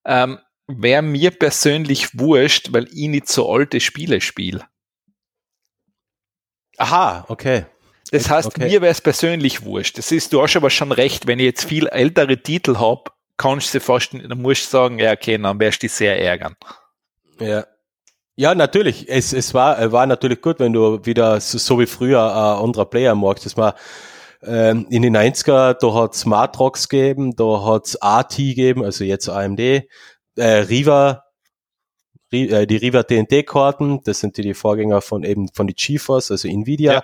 Ähm, wäre mir persönlich wurscht, weil ich nicht so alte Spiele spiele. Aha, okay. Das heißt, okay. mir wäre es persönlich wurscht. Das ist, du hast aber schon recht, wenn ich jetzt viel ältere Titel habe, kannst du fast, dann musst du sagen, ja, okay, dann wirst du dich sehr ärgern. Ja. Ja, natürlich. Es, es war, war natürlich gut, wenn du wieder so, so wie früher ein anderer Player magst. Das war ähm, in den 90er, da hat es Matrox gegeben, da hat es AT gegeben, also jetzt AMD, äh, Riva, äh, die Riva TNT-Karten, das sind die, die Vorgänger von eben von die GeForce, also Nvidia. Ja.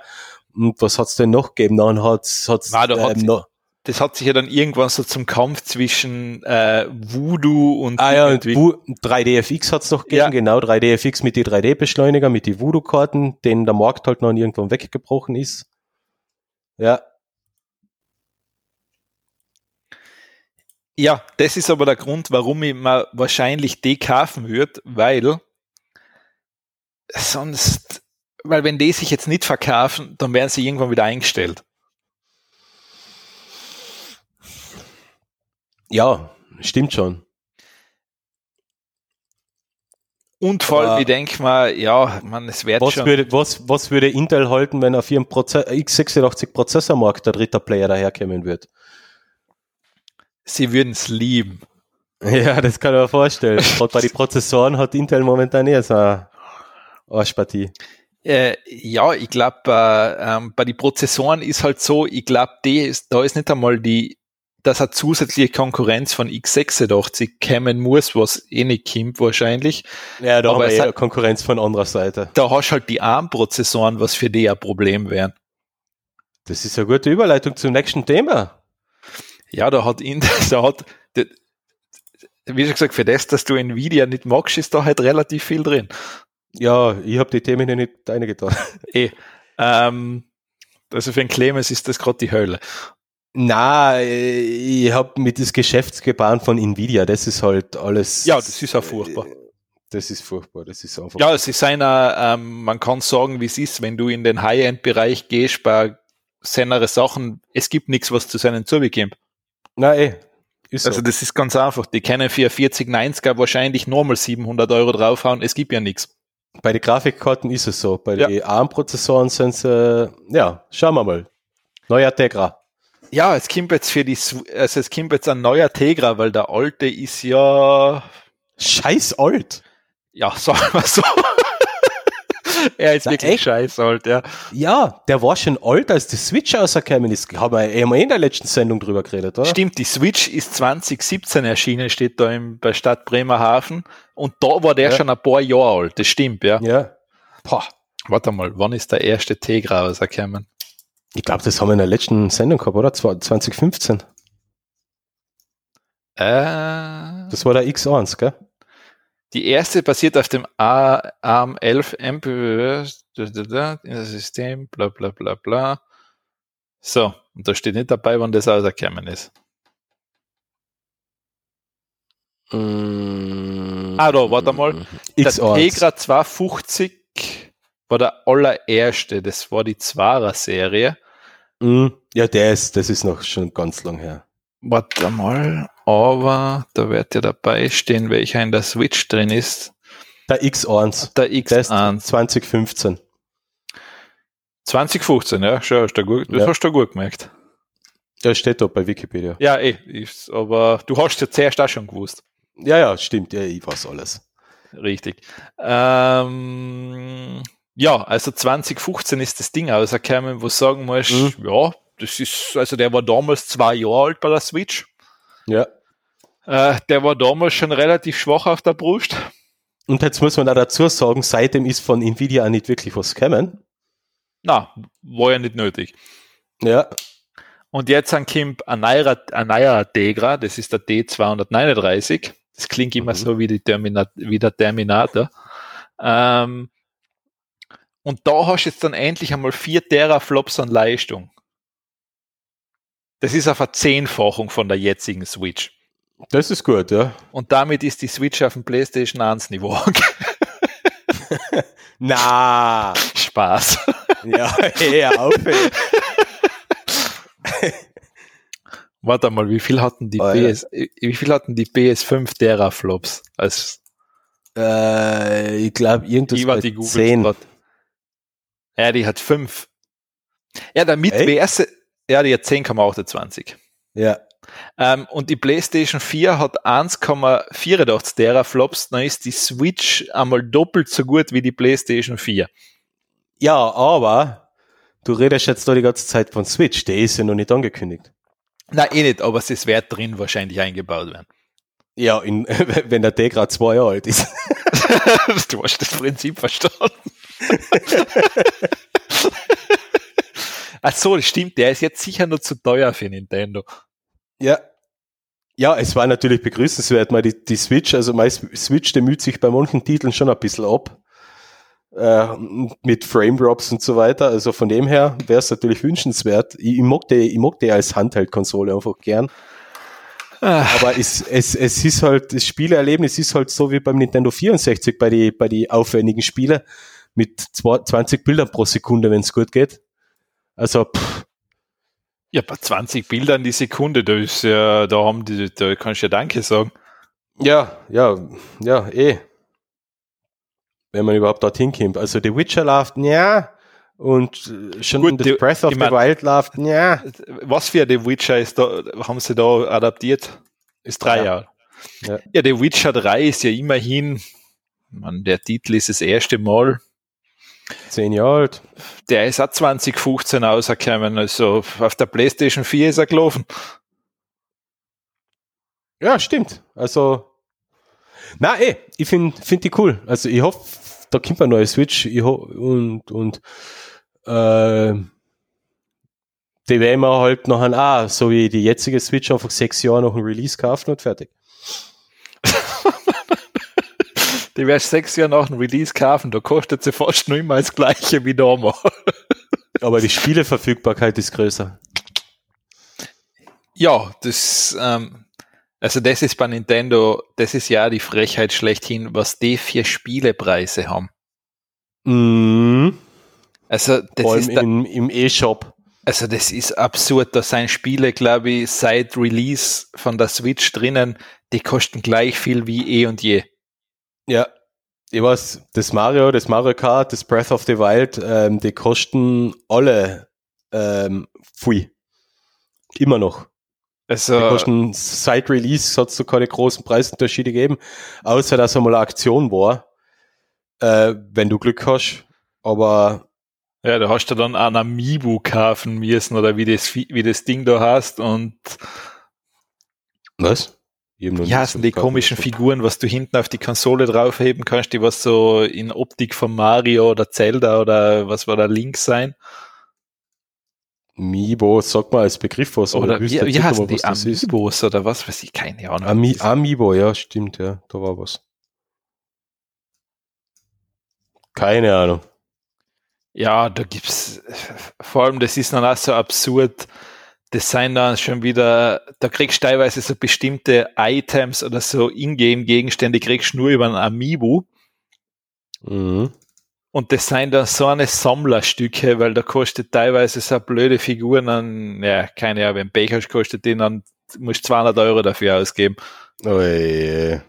Und was hat's denn noch gegeben? Dann hat's, hat's Nein, da ähm, noch, das hat sich ja dann irgendwann so zum Kampf zwischen äh, Voodoo und ah ja und 3DFX hat's noch gegeben, ja. genau 3DFX mit die 3D-Beschleuniger, mit die Voodoo-Karten, denen der Markt halt noch irgendwann weggebrochen ist. Ja, Ja, das ist aber der Grund, warum ich mir wahrscheinlich die kaufen würde, weil sonst, weil wenn die sich jetzt nicht verkaufen, dann werden sie irgendwann wieder eingestellt. Ja, stimmt schon. Und vor allem, ich denke mal, ja, man, es wird was schon. Würde, was, was würde Intel halten, wenn auf ihrem Proze x86 Prozessormarkt der dritte Player daherkommen wird? Sie würden es lieben. Ja, das kann ich mir vorstellen. Gerade bei den Prozessoren hat Intel momentan eher so eine Arschpartie. Äh, ja, ich glaube, äh, ähm, bei den Prozessoren ist halt so, ich glaube, da ist nicht einmal die, dass eine zusätzliche Konkurrenz von x86 kämen muss, was eh nicht kommt wahrscheinlich. Ja, da Aber haben wir eher Konkurrenz von anderer Seite. Da hast du halt die ARM-Prozessoren, was für die ein Problem wären. Das ist eine gute Überleitung zum nächsten Thema. Ja, da hat ihn, da hat, wie schon gesagt, für das, dass du Nvidia nicht magst, ist da halt relativ viel drin. Ja, ich habe die Themen ja nicht eingetan. Eh. Ähm, also für den Clemens ist das gerade die Hölle. Na, ich habe mit das Geschäftsgebaren von Nvidia, das ist halt alles. Ja, das ist auch furchtbar. Das ist furchtbar, das ist einfach. Ja, es ist einer, ähm, man kann sagen, wie es ist, wenn du in den High-End-Bereich gehst bei seine Sachen, es gibt nichts, was zu seinen zubekommt. Na eh. Ist also so. das ist ganz einfach. Die können für 4090er wahrscheinlich nochmal 700 Euro draufhauen. Es gibt ja nichts. Bei den Grafikkarten ist es so. Bei ja. den ARM-Prozessoren sind sie, ja, schauen wir mal. Neuer Tegra. Ja, es kommt jetzt für die, also es kommt jetzt ein neuer Tegra, weil der alte ist ja, Scheiß alt. ja, sagen wir so. er ist Na, wirklich echt? scheiß alt, ja. Ja, der war schon alt, als die Switch rausgekommen ist. Haben wir wir eh in der letzten Sendung drüber geredet, oder? Stimmt, die Switch ist 2017 erschienen, steht da im, bei Stadt Bremerhaven. Und da war der Ja. schon ein paar Jahre alt, das stimmt, ja. Ja. Boah. Warte mal, wann ist der erste Tegra rausgekommen? Ich glaube, das haben wir in der letzten Sendung gehabt, oder? Zwa- 2015. Äh, Das war der X1, gell? Die erste basiert auf dem A- ARM11 MPW, da, da, da, in das System, bla bla bla bla. So, und da steht nicht dabei, wann das rausgekommen ist. Mm. Ah, da, warte mal. Der X1. Tegra 250 war der allererste, das war die Zwarer-Serie. Mm. Ja, der ist, das ist noch schon ganz lang her. Warte mal, aber da wird ja dabei stehen, welcher in der Switch drin ist. Der X1. Der Der ist X1. 2015. 2015, ja, schon, hast du gut, das Ja. hast du gut gemerkt. Der steht da bei Wikipedia. Ja, eh, aber du hast ja zuerst auch schon gewusst. Ja, ja, stimmt. Ja, ich weiß alles. Richtig. Ähm, ja, also 2015 ist das Ding rausgekommen, wo du sagen musst, Mhm. ja, das ist, also der war damals zwei Jahre alt bei der Switch. Ja. Äh, der war damals schon relativ schwach auf der Brust. Und jetzt muss man auch dazu sagen, seitdem ist von Nvidia auch nicht wirklich was gekommen. Na, war ja nicht nötig. Ja. Und jetzt an Kimp ein neuer, Tegra, das ist der D239. Das klingt immer Mhm. so wie, die Termina wie der Terminator. Ähm, und da hast du jetzt dann endlich einmal 4 Teraflops an Leistung. Das ist eine Verzehnfachung von der jetzigen Switch. Das ist gut, ja. Und damit ist die Switch auf dem PlayStation 1 Niveau. Na, Spaß. ja, eher auf. ey. Warte mal, wie viel hatten die Oh, ja. PS, wie viel hatten die PS5 Teraflops? Als Äh, ich glaube, irgendwas die war die Google 10. Spot. Ja, die hat fünf. Ja, damit wäre ja, die hat 10,28. Ja. Ähm, und die PlayStation 4 hat 1,84 Teraflops, dann ist die Switch einmal doppelt so gut wie die PlayStation 4. ja, aber du redest jetzt da die ganze Zeit von Switch, der ist ja noch nicht angekündigt. Na, eh nicht, aber es wird drin wahrscheinlich eingebaut werden. Ja, in, wenn der Tegra zwei Jahre alt ist. du hast das Prinzip verstanden. Ach so, das stimmt, der ist jetzt sicher nur zu teuer für Nintendo. Ja. Ja, es war natürlich begrüßenswert, mal die, die Switch, also mein Switch, der müht sich bei manchen Titeln schon ein bisschen ab. Äh, mit Frame Drops und so weiter. Also von dem her wäre es natürlich wünschenswert. Ich, ich mag die, ich mag die als Handheld-Konsole einfach gern. Ah, Aber es, es, es ist halt, das Spielerlebnis ist halt so wie beim Nintendo 64 bei die, bei die aufwendigen Spiele mit zwei- 20 Bildern pro Sekunde, wenn es gut geht. Also, pff, Ja, bei 20 Bildern die Sekunde, da ist ja, da haben die, da kannst du ja Danke sagen. ja, ja, ja, eh. Wenn man überhaupt dorthin kommt. Also, The Witcher läuft, ja. Und äh, schon Gut, das die- Breath of the mein- Wild läuft, ja. Was für The Witcher ist da, haben sie da adaptiert? Ist drei Ja. Jahre. Ja. Ja, The Witcher 3 ist ja immerhin, man, der Titel ist das erste Mal, Zehn Jahre alt. der ist auch 2015 rausgekommen, also auf der Playstation 4 ist er gelaufen. Ja, stimmt. Also, na eh, ich finde find die cool. Also ich hoffe, da kommt eine neue Switch ich ho und, und äh, die werden wir halt noch auch, so wie die jetzige Switch, einfach sechs Jahre nach dem Release kaufen und fertig. Die wärst sechs Jahre nach dem Release kaufen, da kostet sie fast nur immer das gleiche wie damals. Aber die Spieleverfügbarkeit ist größer. Ja, das, ähm, also das ist bei Nintendo, das ist ja die Frechheit schlechthin, was die für Spielepreise haben. Mhm. Also das Vor allem ist, da, im, im E-Shop. also das ist absurd, da sind Spiele, glaube ich, seit Release von der Switch drinnen, die kosten gleich viel wie eh und je. Ja. Ich weiß, das Mario, das Mario Kart, das Breath of the Wild, ähm, die kosten alle ähm, viel. Immer noch. Also, Die kosten seit Release hat es so keine großen Preisunterschiede gegeben, außer dass einmal eine Aktion war, äh, wenn du Glück hast. Aber ja, da hast du dann ein Amiibo kaufen müssen oder wie das, wie das Ding da hast und was? Noch ja, sind die komischen Figuren, was du hinten auf die Konsole draufheben kannst, die was so in Optik von Mario oder Zelda oder was war da links sein. Amiibo, sag mal als Begriff was. aber Oder ich wie, heißen einmal, die was das ist. Amiibos oder was weiß ich, keine Ahnung. Ami Amiibo, ja, stimmt, ja, da war was. Keine Ahnung. Ja, da gibt's vor allem, das ist dann auch so absurd. Das sind dann schon wieder, da kriegst du teilweise so bestimmte Items oder so Ingame-Gegenstände kriegst du nur über ein Amiibo. Mhm. Und das sind dann so eine Sammlerstücke, weil da kostet teilweise so blöde Figuren an, ja, keine Ahnung, wenn hast, kostet den dann, musst du 200 Euro dafür ausgeben. Ui.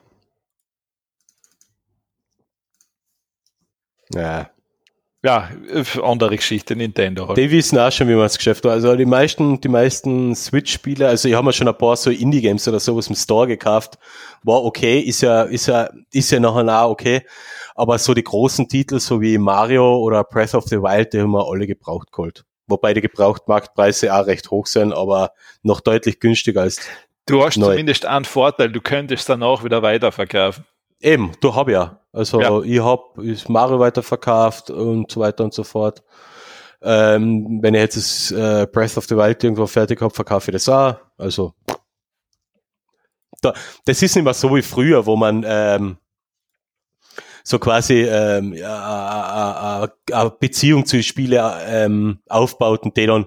Ja, Ja, äh, andere Geschichte, Nintendo. halt. die wissen auch schon, wie man das Geschäft macht. Also die meisten, die meisten Switch-Spiele, also ich habe mir schon ein paar so Indie-Games oder sowas im Store gekauft. War okay, ist ja, ist ja, ist ja nachher auch okay. Aber so die großen Titel, so wie Mario oder Breath of the Wild, die haben wir alle gebraucht geholt. Wobei die Gebrauchtmarktpreise auch recht hoch sind, aber noch deutlich günstiger als Du hast Neu. zumindest einen Vorteil, du könntest dann auch wieder weiterverkaufen. Eben, du hab ja. Also Ja. ich hab ist Mario weiterverkauft und so weiter und so fort. Ähm, wenn ich jetzt das äh, Breath of the Wild irgendwo fertig hab, verkaufe ich das auch. Also da, das ist nicht mehr so wie früher, wo man ähm, so quasi ähm, ja, äh, äh, eine Beziehung zu Spielen ähm, aufbaut und die dann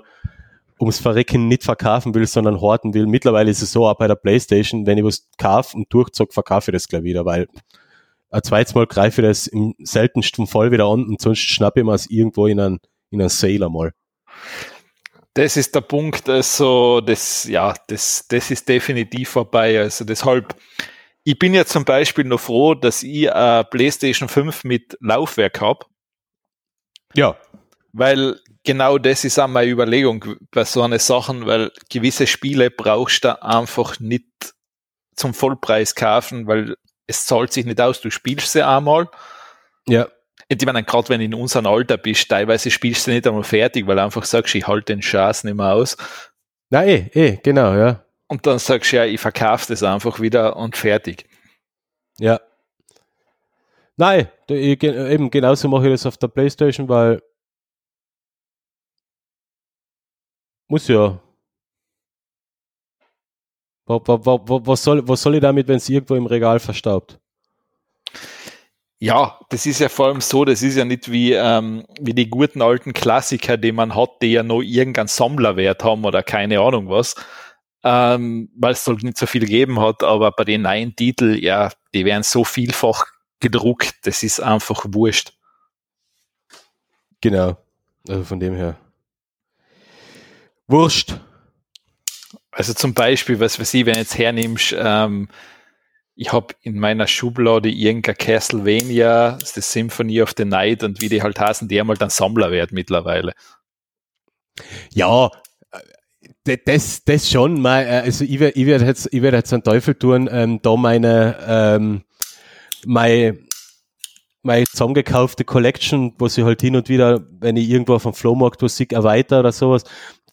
ums Verrecken nicht verkaufen will, sondern horten will. Mittlerweile ist es so, auch bei der Playstation, wenn ich was kaufe und durchzog, verkaufe ich das gleich wieder, weil ein zweites Mal greife ich das im seltensten Fall wieder an und sonst schnappe ich mir es irgendwo in einen, in einen Sale einmal. Das ist der Punkt, also das, ja, das, das ist definitiv vorbei. Also deshalb, ich bin ja zum Beispiel noch froh, dass ich eine PlayStation 5 mit Laufwerk habe, Ja. Weil genau das ist auch meine Überlegung bei so einer Sachen, weil gewisse Spiele brauchst du einfach nicht zum Vollpreis kaufen, weil es zahlt sich nicht aus, du spielst sie einmal. Ja. Ich meine, gerade wenn du in unserem Alter bist, teilweise spielst du nicht einmal fertig, weil du einfach sagst, ich halte den Schatz nicht mehr aus. Na eh, eh, genau, ja. Und dann sagst du, ja, ich verkaufe das einfach wieder und fertig. Ja. Nein, eben genauso mache ich das auf der Playstation, weil muss ja. Wa- wa- wa- wa- Was soll, was soll ich damit, wenn es irgendwo im Regal verstaubt? Ja, das ist ja vor allem so, das ist ja nicht wie, ähm, wie die guten alten Klassiker, die man hat, die ja noch irgendeinen Sammlerwert haben oder keine Ahnung was, ähm, weil es halt nicht so viel gegeben hat, aber bei den neuen Titeln, ja, die werden so vielfach gedruckt, das ist einfach wurscht. Genau. Also von dem her. Wurscht. Also zum Beispiel, was weiß ich, wenn jetzt hernimmst, ähm, ich habe in meiner Schublade irgendein Castlevania, die Symphony of the Night und wie die halt heißen, die haben halt einen Sammlerwert mittlerweile. Ja, äh, das, das schon. Mein, äh, also ich werde ich werd jetzt, ich werd jetzt einen Teufel tun, ähm, da meine, ähm, meine, meine zusammengekaufte Collection, wo sie halt hin und wieder, wenn ich irgendwo auf dem Flohmarkt was sehe, erweitert oder sowas,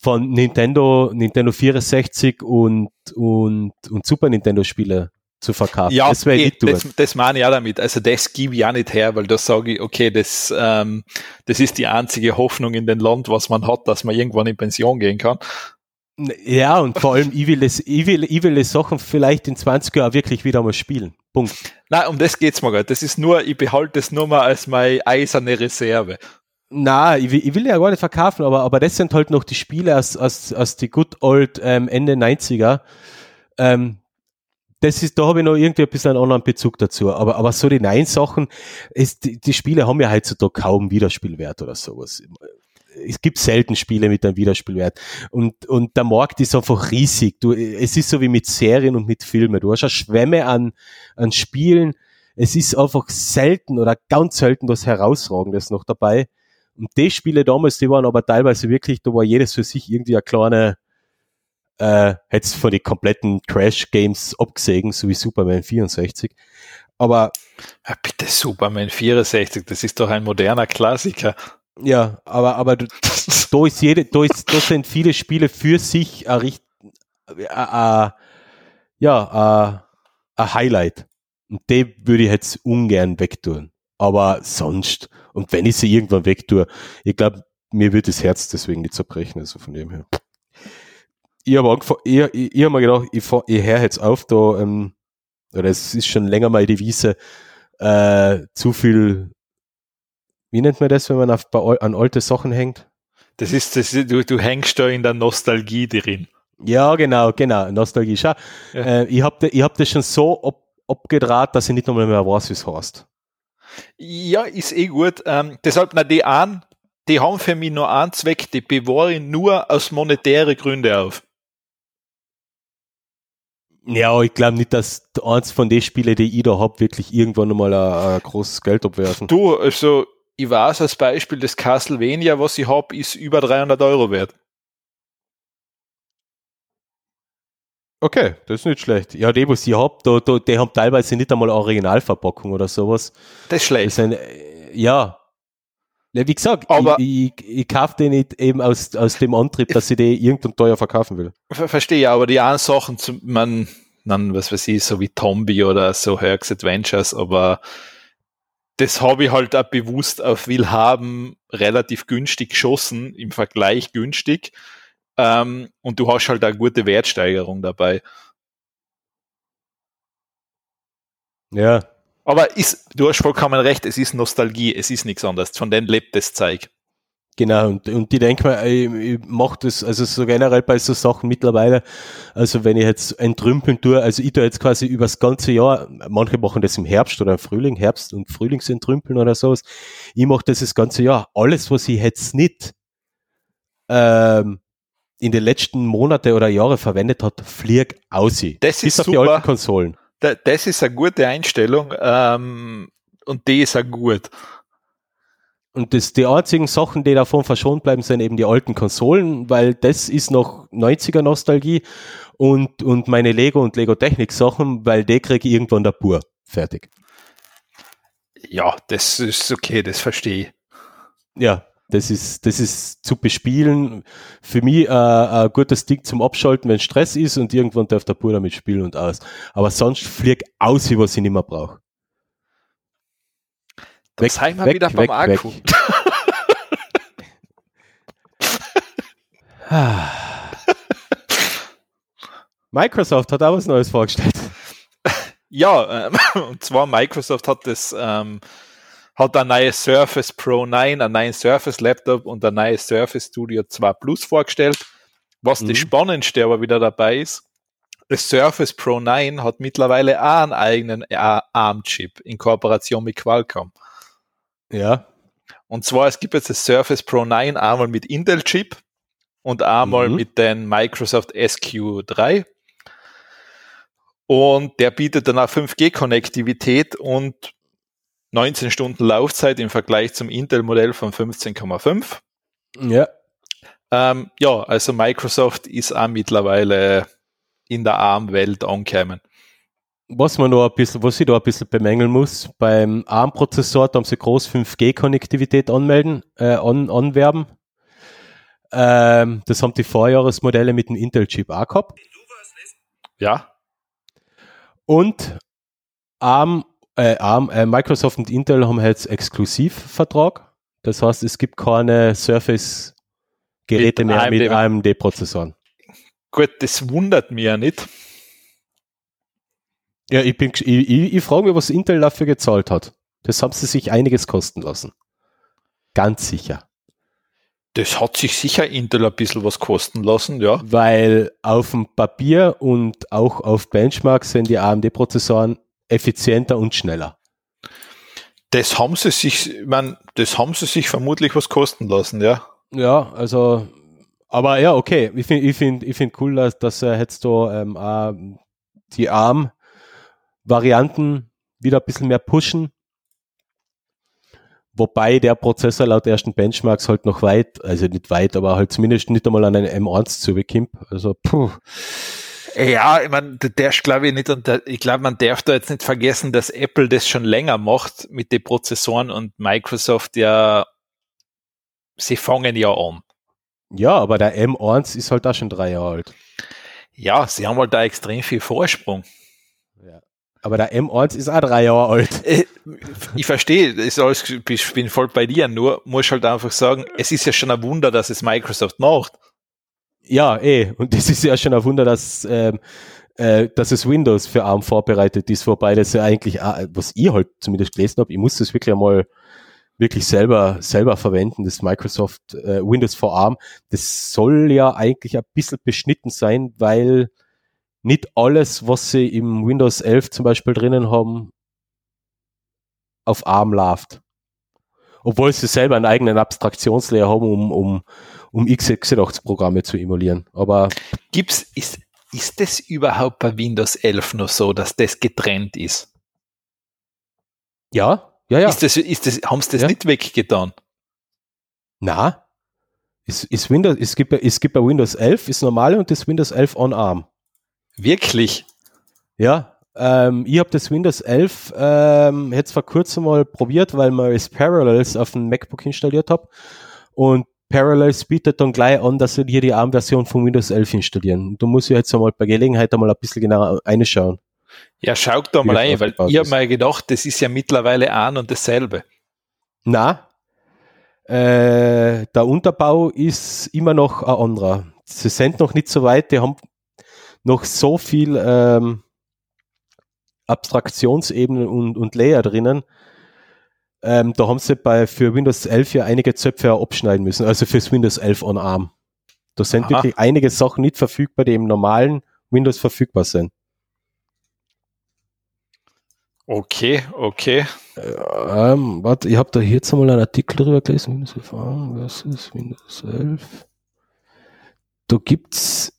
von Nintendo, Nintendo 64 und, und, und Super Nintendo Spiele zu verkaufen. Ja, das wäre eh, ich das, das meine ich auch damit. Also das gebe ich auch nicht her, weil da sage ich, okay, das, ähm, das ist die einzige Hoffnung in dem Land, was man hat, dass man irgendwann in Pension gehen kann. Ja, und vor allem, ich will, das, ich, will, ich will die Sachen vielleicht in 20 Jahren wirklich wieder mal spielen. Punkt. Nein, um das geht's mir gar. Das ist nur, ich behalte es nur mal als meine eiserne Reserve. Na, ich will, ich will ja gar nicht verkaufen, aber, aber das sind halt noch die Spiele aus, aus, aus die good old ähm, Ende 90er. Ähm, das ist, da habe ich noch irgendwie ein bisschen einen anderen Bezug dazu. Aber, aber so die Nein-Sachen, die, die Spiele haben ja heutzutage kaum Wiederspielwert oder sowas. Es gibt selten Spiele mit einem Wiederspielwert. Und, und der Markt ist einfach riesig. Du, es ist so wie mit Serien und mit Filmen. Du hast eine Schwemme an, an Spielen. Es ist einfach selten oder ganz selten was Herausragendes noch dabei. Und die Spiele damals, die waren aber teilweise wirklich, da war jedes für sich irgendwie eine kleine, äh, hätte von den kompletten Crash-Games abgesehen, so wie Superman 64. Aber. Ja, bitte Superman 64, das ist doch ein moderner Klassiker. Ja, aber, aber du, da ist jede, da ist, da sind viele Spiele für sich ein, äh, ja, ein Highlight. Und die würde ich jetzt ungern wegtun. Aber sonst, und wenn ich sie irgendwann wegtue, ich glaube, mir wird das Herz deswegen nicht zerbrechen, also von dem her. Ich habe ich, ich, ich habe mir gedacht, ich, ich höre jetzt auf, da, ähm, oder es ist schon länger mal die Wiese, äh, zu viel, wie nennt man das, wenn man auf, an alte Sachen hängt? Das ist, das, du, du hängst da in der Nostalgie drin. Ja, genau, genau, Nostalgie. Schau, ja. äh, ich habe ich hab das schon so ab, abgedraht, dass ich nicht nochmal mehr weiß, wie es heißt. Ja, ist eh gut. Ähm, deshalb, na, die an, die haben für mich nur einen Zweck, die bewahre ich nur aus monetäre Gründe auf. Ja, ich glaube nicht, dass eins von den Spielen, die ich da habe, wirklich irgendwann einmal ein, ein großes Geld abwerfen. Du, also ich weiß als Beispiel, das Castlevania, was ich habe, ist über 300 Euro wert. Okay, das ist nicht schlecht. Ja, die, was ich habe, da, da, die haben teilweise nicht einmal Originalverpackung oder sowas. Das ist schlecht. Das sind, ja. Wie gesagt, Aber ich, ich, ich kaufe die nicht eben aus, aus dem Antrieb, dass ich die irgendwann teuer verkaufen will. Verstehe, aber die einen Sachen, man, dann, was weiß ich, so wie Tombi oder so Herx Adventures, aber das habe ich halt auch bewusst auf Willhaben relativ günstig geschossen, im Vergleich günstig. Ähm, und du hast halt eine gute Wertsteigerung dabei. Ja. Aber ist, du hast vollkommen recht, es ist Nostalgie, es ist nichts anderes. Von denen lebt das Zeug. Genau, und, und die denke mal, ich, ich mache das, also so generell bei so Sachen mittlerweile, also wenn ich jetzt entrümpeln tue, also ich tue jetzt quasi übers ganze Jahr, manche machen das im Herbst oder im Frühling, Herbst und Frühlingsentrümpeln oder sowas, ich mache das das ganze Jahr. Alles, was ich jetzt nicht ähm, in den letzten Monate oder Jahre verwendet hat, flieg aus. Das ist auf super. die alten Konsolen. Das ist eine gute Einstellung ähm, und die ist auch gut. Und das, die einzigen Sachen, die davon verschont bleiben, sind eben die alten Konsolen, weil das ist noch 90er Nostalgie und, und meine Lego und Lego Technik Sachen, weil die kriege ich irgendwann da pur. Fertig. Ja, das ist okay, das verstehe ich. Ja, das ist, das ist zu bespielen. Für mich äh, ein gutes Ding zum Abschalten, wenn Stress ist und irgendwann darf der pur damit spielen und aus. Aber sonst flieg aus, wie was ich nicht mehr brauche. Weg, sind wir weg, wieder weg, beim Akku. Microsoft hat auch was Neues vorgestellt. Ja, ähm, und zwar Microsoft hat das ähm, hat ein neues Surface Pro 9, ein neues Surface Laptop und ein neues Surface Studio 2 Plus vorgestellt. Was mhm. das Spannendste aber wieder dabei ist, das Surface Pro 9 hat mittlerweile auch einen eigenen ARM-Chip in Kooperation mit Qualcomm. Ja. Und zwar, es gibt jetzt das Surface Pro 9 einmal mit Intel-Chip und einmal mhm. mit den Microsoft SQ3. Und der bietet dann auch 5G-Konnektivität und 19 Stunden Laufzeit im Vergleich zum Intel-Modell von 15,5. Ja. Ähm, ja, also Microsoft ist auch mittlerweile in der ARM-Welt angekommen was man noch ein bisschen, was ich da ein bisschen bemängeln muss, beim ARM-Prozessor, da haben sie groß 5G-Konnektivität anmelden, äh, an, anwerben. Ähm, das haben die Vorjahresmodelle mit dem Intel-Chip auch gehabt. Ja. Und ARM, äh, ARM, äh, Microsoft und Intel haben jetzt Exklusivvertrag. Das heißt, es gibt keine Surface-Geräte mehr AMD. mit AMD-Prozessoren. Gut, das wundert mich ja nicht ja, ich, bin, ich, ich, ich frage mich, was Intel dafür gezahlt hat. Das haben sie sich einiges kosten lassen. Ganz sicher. Das hat sich sicher Intel ein bisschen was kosten lassen, ja. Weil auf dem Papier und auch auf Benchmark sind die AMD-Prozessoren effizienter und schneller. Das haben sie sich, ich mein, das haben sie sich vermutlich was kosten lassen, ja. Ja, also, aber ja, okay. Ich finde ich find, ich find cool, dass, dass er jetzt da ähm, die ARM Varianten wieder ein bisschen mehr pushen. Wobei der Prozessor laut ersten Benchmarks halt noch weit, also nicht weit, aber halt zumindest nicht einmal an einen M1 zubekommt. Also, puh. Ja, ich meine, der ist glaube ich nicht, und ich glaube, man darf da jetzt nicht vergessen, dass Apple das schon länger macht mit den Prozessoren und Microsoft ja, sie fangen ja an. Ja, aber der M1 ist halt auch schon drei Jahre alt. Ja, sie haben halt da extrem viel Vorsprung. Aber der M1 ist auch drei Jahre alt. Äh, ich verstehe, ist alles, ich bin voll bei dir, nur muss halt einfach sagen, es ist ja schon ein Wunder, dass es Microsoft macht. Ja, eh. Und das ist ja schon ein Wunder, dass, ähm, äh, dass es Windows für ARM vorbereitet ist, wobei das ja eigentlich, was ich halt zumindest gelesen habe, ich muss das wirklich einmal wirklich selber, selber verwenden, das Microsoft äh, Windows for ARM. Das soll ja eigentlich ein bisschen beschnitten sein, weil nicht alles, was sie im Windows 11 zum Beispiel drinnen haben, auf ARM läuft. Obwohl sie selber einen eigenen Abstraktionslayer haben, um, um, um x86-Programme zu emulieren. Aber gibt's, ist, ist das überhaupt bei Windows 11 noch so, dass das getrennt ist? Ja, ja, ja. Ist das, ist das, haben sie das ja. nicht weggetan? Na, ist, ist Windows, es gibt, es gibt bei Windows 11 ist normale und das Windows 11 on ARM. Wirklich? Ja, ähm, ich habe das Windows 11 ähm, jetzt vor kurzem mal probiert, weil man es Parallels auf dem MacBook installiert habe und Parallels bietet dann gleich an, dass wir hier die ARM-Version von Windows 11 installieren. Du musst ja jetzt einmal bei Gelegenheit einmal ein bisschen genauer reinschauen. Ja, schaut da mal ein, weil ich habe mir gedacht, das ist ja mittlerweile ein und dasselbe. Na, äh, der Unterbau ist immer noch ein anderer. Sie sind noch nicht so weit, die haben noch so viel ähm, Abstraktionsebenen und, und Layer drinnen. Ähm, da haben sie bei für Windows 11 ja einige Zöpfe abschneiden müssen, also fürs Windows 11 on ARM. Da sind Aha. wirklich einige Sachen nicht verfügbar, die im normalen Windows verfügbar sind. Okay, okay. Ähm, warte, ich habe da jetzt einmal einen Artikel drüber gelesen. Windows 11 ARM versus Windows 11. Da gibt's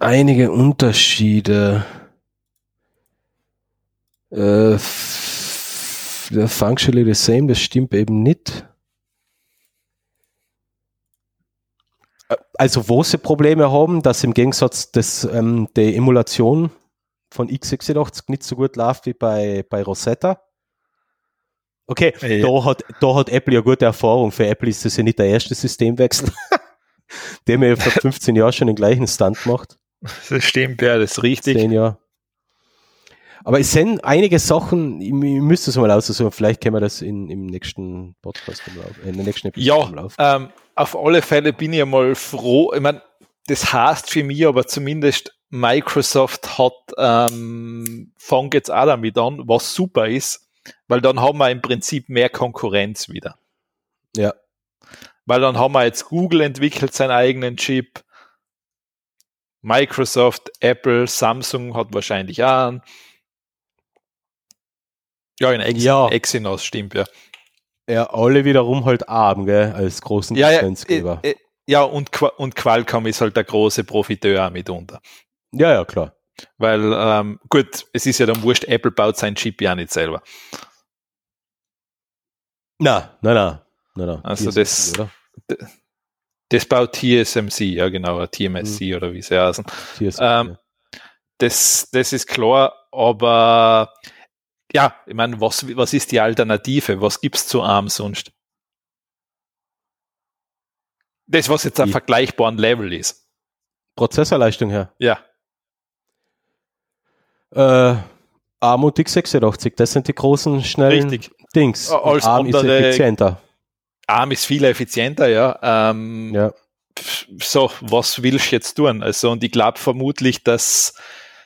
einige Unterschiede. Äh, functionally the same, das stimmt eben nicht. also wo sie Probleme haben, dass im Gegensatz des, ähm, der Emulation von x86 nicht so gut läuft wie bei, bei Rosetta. Okay, ja. da, hat, da hat Apple ja gute Erfahrung. Für Apple ist das ja nicht der erste Systemwechsel, der mir vor 15 Jahren schon den gleichen Stand macht. Das stimmt, ja, das ist richtig. 10 Jahre. Aber es sind einige Sachen, ich, ich müsste es mal aussuchen, vielleicht können wir das in, im nächsten Podcast, in der nächsten Episode ja, ähm, auf alle Fälle bin ich einmal froh. Ich meine, das heißt für mich aber zumindest, Microsoft hat, ähm, fängt jetzt auch damit an, was super ist, weil dann haben wir im Prinzip mehr Konkurrenz wieder. Ja. Weil dann haben wir jetzt Google entwickelt seinen eigenen Chip, Microsoft, Apple, Samsung hat wahrscheinlich auch einen. Ja, in Ex ja. Exynos stimmt, ja. Ja, alle wiederum halt ARM, gell, als großen ja, Lizenzgeber. Ja, äh, ja, und, und Qualcomm ist halt der große Profiteur mitunter. Ja, ja, klar. Weil, ähm, gut, es ist ja dann wurscht, Apple baut seinen Chip ja nicht selber. Na, na, na, na, na. Also das, das baut TSMC, ja genau, TMSC mhm. oder wie sie heißen. TSMC, ähm, ja. das, das ist klar, aber ja, ich meine, was, was ist die Alternative? Was gibt es zu ARM sonst? Das, was jetzt ein vergleichbaren Level ist. Prozessorleistung her. Ja. Äh, ARM und x86, das sind die großen, schnellen Richtig. Dings. Als ARM ist effizienter. ARM ist viel effizienter, ja. Ähm, ja. So, was willst du jetzt tun? Also, und ich glaube vermutlich, dass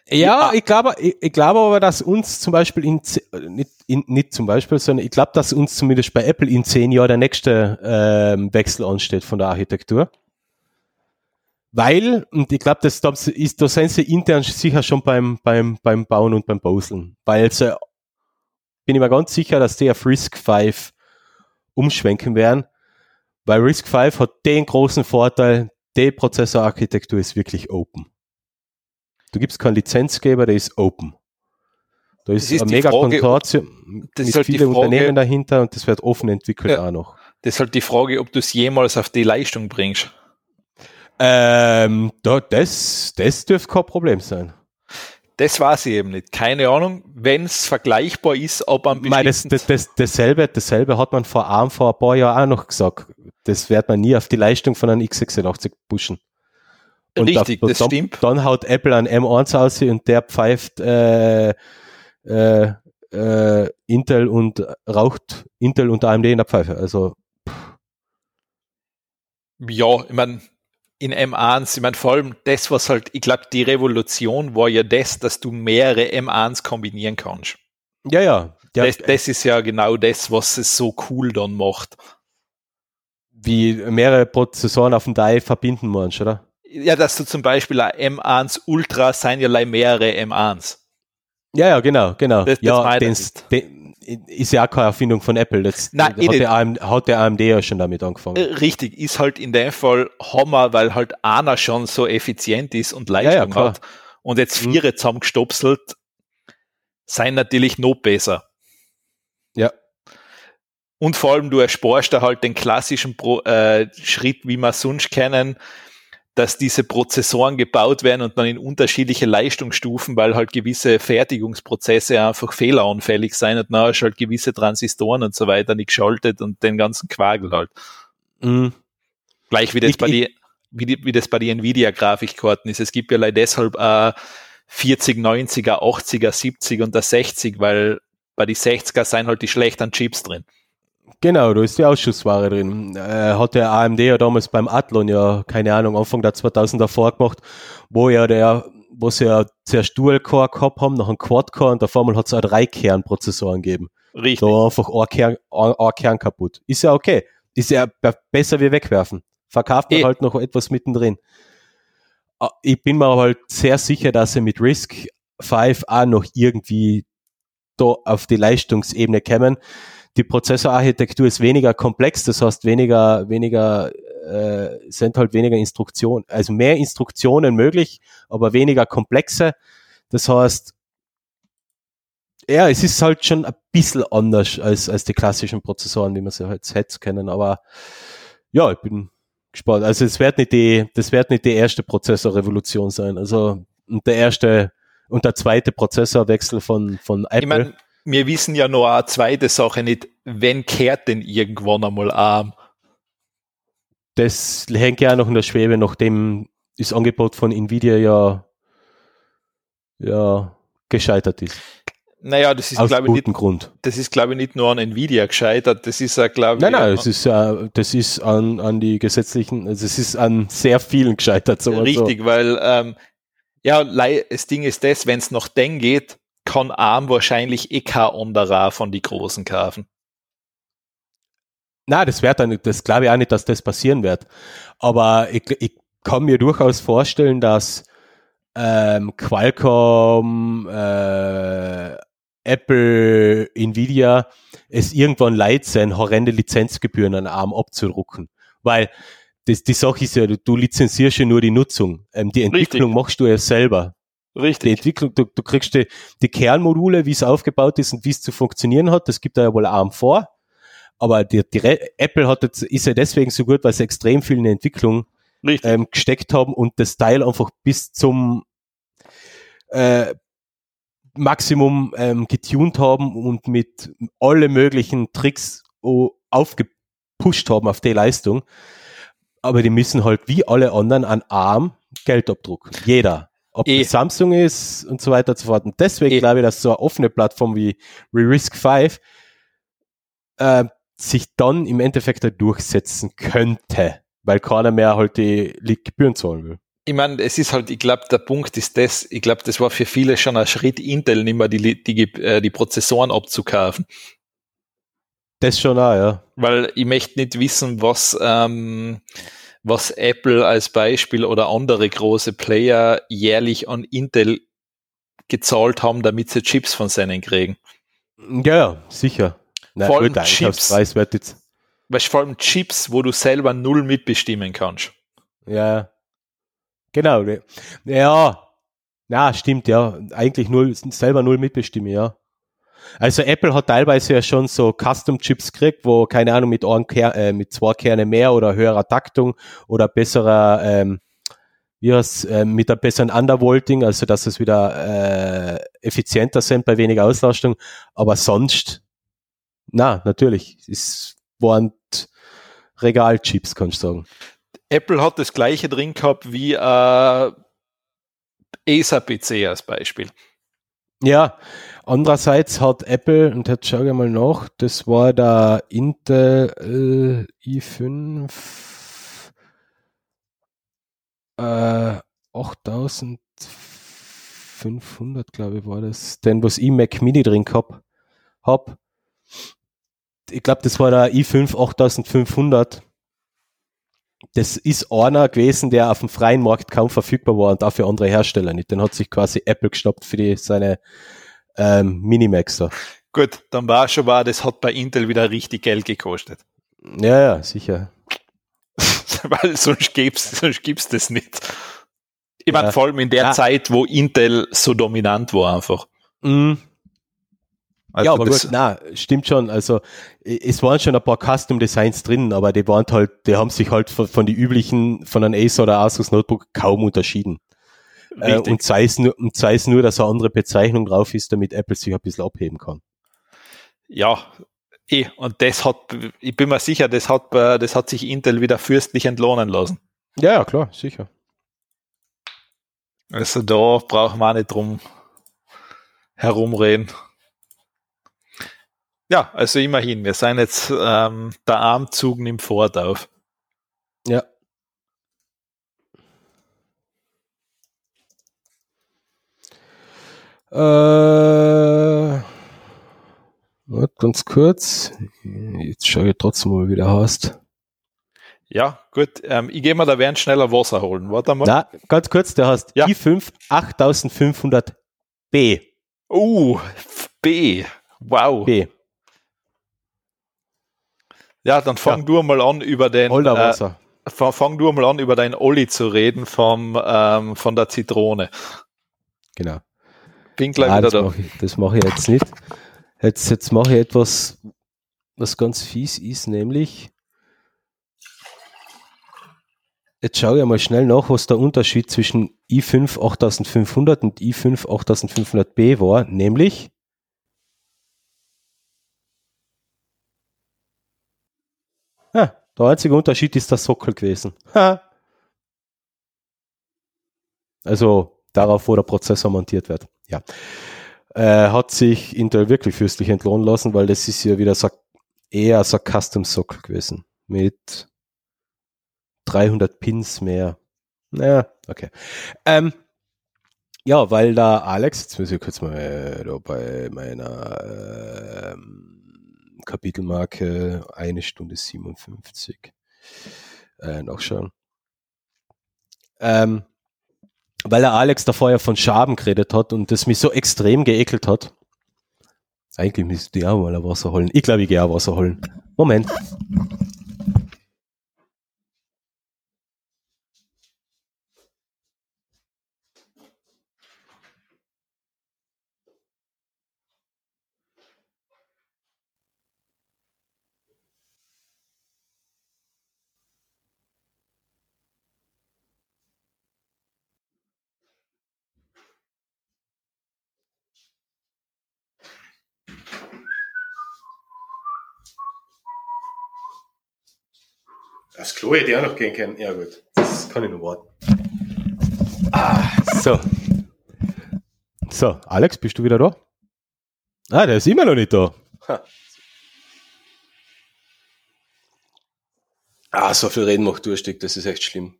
ja, ich glaube, ich, ich glaube aber, dass uns zum Beispiel in, nicht, in, nicht zum Beispiel, sondern ich glaube, dass uns zumindest bei Apple in zehn Jahren der nächste ähm, Wechsel ansteht von der Architektur. Weil, und ich glaube, das, das ist, da sind sie intern sicher schon beim, beim, beim Bauen und beim Boseln. Weil sie, bin ich mir ganz sicher, dass die auf Risk 5 umschwenken werden. Weil Risk 5 hat den großen Vorteil, die Prozessorarchitektur ist wirklich open. Du gibst keinen Lizenzgeber, der ist open. Da ist, ist ein mega Frage, Konsortium mit ist halt vielen Unternehmen dahinter und das wird offen entwickelt Ja. auch noch. Das ist halt die Frage, ob du es jemals auf die Leistung bringst. Ähm, da, das, das dürfte kein Problem sein. Das weiß ich eben nicht. Keine Ahnung, wenn es vergleichbar ist, ob am Mei, das, das, das, dasselbe, dasselbe hat man vor allem vor ein paar Jahren auch noch gesagt. Das wird man nie auf die Leistung von einem x86 pushen. Und Richtig, da, das dann, stimmt. Dann haut Apple einen M1 aus und der pfeift äh, äh, äh, Intel und raucht Intel und AMD in der Pfeife. Also Ja, ich meine, in M1, ich meine, vor allem das, was halt, ich glaube, die Revolution war ja das, dass du mehrere M1s kombinieren kannst. ja, ja. das, das ist ja genau das, was es so cool dann macht. wie mehrere Prozessoren auf dem Die verbinden musst, oder? Ja, dass du zum Beispiel ein M1 Ultra sein ja mehrere M1s. Ja, ja, genau, genau. Das- das ja, den, den, ist ja auch keine Erfindung von Apple. Das Nein, eh hat, nicht. der AMD, hat der AMD ja schon damit angefangen. Äh, Richtig, ist halt in dem Fall Hammer, weil halt einer schon so effizient ist und Leistung Ja, ja, hat. Und jetzt Mhm. vier zusammengestopselt, seien natürlich noch besser. Ja. Und vor allem, du ersparst da halt den klassischen Pro, äh, Schritt, wie wir sonst kennen, dass diese Prozessoren gebaut werden und dann in unterschiedliche Leistungsstufen, weil halt gewisse Fertigungsprozesse einfach fehleranfällig sein und dann hast du halt gewisse Transistoren und so weiter nicht geschaltet und den ganzen Quagel halt. Mhm. Gleich wie das, Ich- bei, die, wie, die, wie das bei den Nvidia-Grafikkarten ist. Es gibt ja leider deshalb äh, 40, 90er, 80er, 70 und der 60, weil bei die 60er sind halt die schlechten Chips drin. Genau, da ist die Ausschussware drin. Äh, hat der AMD ja damals beim Athlon ja, keine Ahnung, Anfang der 2000er vorgemacht, wo ja der, wo sie ja zuerst Dual-Core gehabt haben, noch einen Quad-Core und auf einmal hat es auch drei Kernprozessoren gegeben. Richtig. Da war einfach ein Kern, ein, ein Kern kaputt. Ist ja okay. Ist ja be- besser wie wegwerfen. Verkauft man Eh. halt noch etwas mittendrin. Ah, Ich bin mir aber halt sehr sicher, dass sie mit Risk 5 auch noch irgendwie da auf die Leistungsebene kommen. Die Prozessorarchitektur ist weniger komplex, das heißt weniger, weniger, äh, sind halt weniger Instruktionen, also mehr Instruktionen möglich, aber weniger komplexe. Das heißt, ja, es ist halt schon ein bisschen anders als, als die klassischen Prozessoren, wie man sie halt jetzt kennen, aber ja, ich bin gespannt. Also es wird nicht die, das wird nicht die erste Prozessorrevolution sein. Also und der erste und der zweite Prozessorwechsel von, von Apple. Ich meine, wir wissen ja noch eine zweite Sache nicht, wenn kehrt denn irgendwann einmal arm? das hängt ja auch noch in der Schwebe, nachdem das Angebot von Nvidia ja, ja gescheitert ist. Naja, das ist, Aus glaube ich, nicht, Grund. das ist, glaube ich, nicht nur an Nvidia gescheitert, das ist ja, glaube ich, Nein, nein, das ist, äh, das ist an, an die gesetzlichen, also es ist an sehr vielen gescheitert. wir Richtig, weil ähm, ja, das Ding ist das, wenn es nach den geht, kann ARM wahrscheinlich eh kein anderer von die Großen kaufen. Na, das wird dann, das glaube ich auch nicht, dass das passieren wird. Aber ich, ich kann mir durchaus vorstellen, dass ähm, Qualcomm, äh, Apple, Nvidia es irgendwann leid sein, horrende Lizenzgebühren an ARM abzudrucken. Weil das, die Sache ist ja, du, du lizenzierst ja nur die Nutzung. Ähm, die Entwicklung Richtig. machst du ja selber. Die Richtig. Entwicklung, du, du kriegst die, die Kernmodule, wie es aufgebaut ist und wie es zu funktionieren hat, das gibt da ja wohl ARM vor. Aber die, die Apple hat jetzt, ist ja deswegen so gut, weil sie extrem viel in die Entwicklung ähm, gesteckt haben und das Teil einfach bis zum äh, Maximum ähm, getuned haben und mit alle möglichen Tricks aufgepusht haben auf die Leistung. Aber die müssen halt wie alle anderen an ARM Geld abdrucken. Jeder. Ob das Samsung ist und so weiter und so fort. Und deswegen Eh. glaube ich, dass so eine offene Plattform wie, wie Risk 5 äh, sich dann im Endeffekt da durchsetzen könnte, weil keiner mehr halt die die Gebühren zahlen will. Ich meine, es ist halt, ich glaube, der Punkt ist das, ich glaube, das war für viele schon ein Schritt, Intel nicht mehr die, die, äh, die Prozessoren abzukaufen. Das schon auch, ja. Weil ich möchte nicht wissen, was, ähm, was Apple als Beispiel oder andere große Player jährlich an Intel gezahlt haben, damit sie Chips von seinen kriegen. Ja, sicher. Nein, Vor allem Chips. Wird jetzt, Weißt vor allem Chips, wo du selber null mitbestimmen kannst. ja, genau. ne. Ja, Na, stimmt, ja. Eigentlich null, selber null mitbestimmen, ja. Also Apple hat teilweise ja schon so Custom-Chips gekriegt, wo, keine Ahnung, mit, Ker äh, mit zwei Kerne mehr oder höherer Taktung oder besserer, ähm, wie heißt, äh, mit einem besseren Undervolting, also dass es wieder äh, effizienter sind bei weniger Auslastung. Aber sonst, na, natürlich, es waren Regalchips, kannst du sagen. Apple hat das gleiche drin gehabt wie äh, Acer-PC als Beispiel. Ja, andererseits hat Apple, und jetzt schaue ich mal nach, das war der Intel äh, i5 äh, 8500, glaube ich, war das. Den, was ich Mac Mini drin gehabt habe. Ich glaube, das war der i5 8500 das ist einer gewesen, der auf dem freien Markt kaum verfügbar war und dafür andere Hersteller nicht. Den hat sich quasi Apple geschnappt für die, seine ähm, Minimax da. Gut, dann war schon wahr, das hat bei Intel wieder richtig Geld gekostet. Ja, ja, sicher. Weil sonst gibt's, sonst gibt's das nicht. Ich meine, vor allem in der ja. Zeit, wo Intel so dominant war einfach. Mhm. Also ja, aber gut, na, stimmt schon. Also es waren schon ein paar Custom Designs drin, aber die waren halt, die haben sich halt von, von die üblichen, von einem Acer oder Asus Notebook kaum unterschieden. Äh, und sei es nur, und sei es nur, dass eine andere Bezeichnung drauf ist, damit Apple sich ein bisschen abheben kann. Ja, eh. Und das hat, ich bin mir sicher, das hat, das hat sich Intel wieder fürstlich entlohnen lassen. Ja, ja, klar, sicher. Also da brauchen wir auch nicht drum herumreden. Ja, also immerhin, wir sind jetzt ähm, der Armzug nimmt Fort auf. Ja. Äh, ganz kurz. Jetzt schaue ich trotzdem mal, wie der heißt. Ja, gut. Ähm, ich gehe mal da während schneller Wasser holen. Warte mal. Na, ganz kurz, der heißt ja. i5 8500B. Uh, B. Wow. B. Ja, dann fang ja. du mal an über den äh, fang du mal an über dein Olli zu reden vom ähm, von der Zitrone. Genau. Bin gleich Nein, wieder das da. Mach ich, das mache ich jetzt nicht. Jetzt, jetzt mache ich etwas, was ganz fies ist, nämlich jetzt schaue ich mal schnell nach, was der Unterschied zwischen i5 8500 und i5 8500B war, nämlich Ja, der einzige Unterschied ist der Sockel gewesen. Ha. Also darauf, wo der Prozessor montiert wird. Ja. Äh, hat sich Intel wirklich fürstlich entlohnen lassen, weil das ist ja wieder so, eher so Custom Sockel gewesen. Mit 300 Pins mehr. Naja, okay. Ähm, ja, weil da Alex, jetzt muss ich kurz mal äh, bei meiner ähm, Kapitelmarke eine Stunde 57 äh, nachschauen. Ähm, weil der Alex da vorher von Schaben geredet hat und das mich so extrem geekelt hat. Eigentlich müsste ich auch mal ein Wasser holen. Ich glaube, ich gehe auch Wasser holen. Moment. Das Klo hätte ich auch noch gehen können. Ja gut, das kann ich noch warten. Ah, so. So, Alex, bist du wieder da? Ah, der ist immer noch nicht da. Ha. Ah, so viel Reden macht durstig, das ist echt schlimm.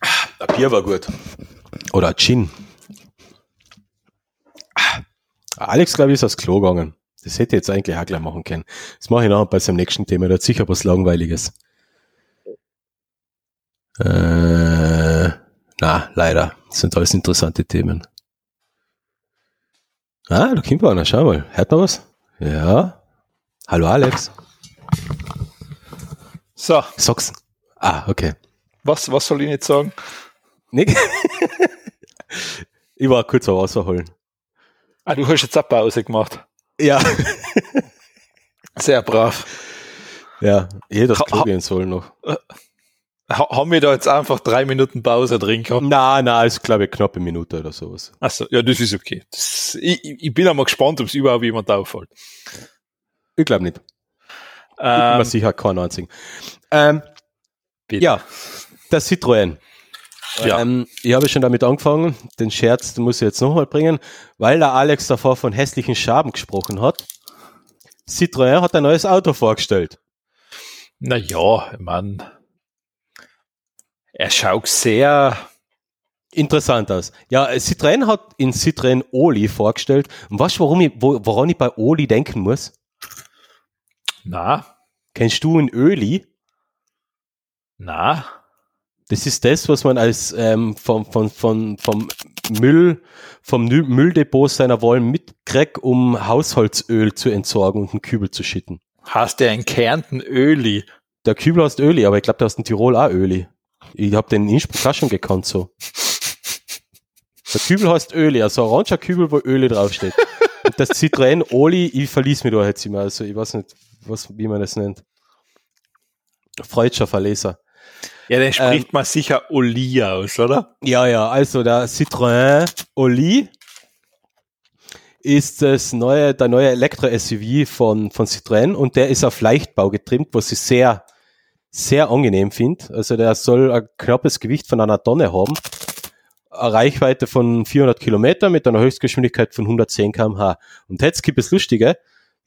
Ah, ein Bier war gut. Oder ein Gin. Ah, Alex, glaube ich, ist aufs Klo gegangen. Das hätte ich jetzt eigentlich auch gleich machen können. Das mache ich noch bei seinem nächsten Thema. Da hat sicher was Langweiliges. Äh, na, leider. Das sind alles interessante Themen. Ah, da kommt einer. Schau mal. Hört man was? Ja. Hallo Alex. So. Sag's. Ah, okay. Was, was soll ich jetzt sagen? Nee. ich war kurz am Wasser holen. Ah, du hast jetzt eine Pause gemacht. Ja. Sehr brav. Ja, jeder Ha- Klo gehen soll noch. Ha haben wir da jetzt einfach drei Minuten Pause drin gehabt? Na, na, ist glaube ich knappe Minute oder sowas. Achso, ja, das ist okay. Das, ich, ich bin einmal gespannt, ob es überhaupt jemand auffällt. Ich glaube nicht. Ich bin mir Ähm, sicher keinen einzigen. Ähm, ja, der Citroën. Ja. Ähm, ich habe schon damit angefangen. Den Scherz den muss ich jetzt nochmal bringen, weil der Alex davor von hässlichen Schaben gesprochen hat. Citroën hat ein neues Auto vorgestellt. Na ja, ich mein, er schaut sehr, Interessant aus. Ja, Citroën hat in Citroën Oli vorgestellt. Und weißt du, warum ich, wo, woran ich bei Oli denken muss? na, Kennst du ein Öli? na, Das ist das, was man als ähm, vom, vom, vom, vom Müll, vom Mülldepot seiner Wollen mitkriegt, um Haushaltsöl zu entsorgen und einen Kübel zu schütten. hast du ein Kärnten Öli? Der Kübel heißt Öli, aber ich glaube, der aus dem Tirol auch Öli. Ich habe den in Innsbruck auch schon gekannt so. Der Kübel heißt Öli, also oranger Kübel, wo Öli draufsteht. Und das Citroën Oli, ich verließ mich da jetzt immer, also ich weiß nicht, was, wie man das nennt. Freudscher Verleser. Ja, den spricht man sicher Oli aus, oder? Ja, ja, also der Citroën Oli ist das neue, der neue Elektro-SUV von, von Citroën und der ist auf Leichtbau getrimmt, was ich sehr, sehr angenehm finde. Also der soll ein knappes Gewicht von einer Tonne haben, eine Reichweite von 400 Kilometer mit einer Höchstgeschwindigkeit von 110 km/h. Und jetzt gibt es Lustige,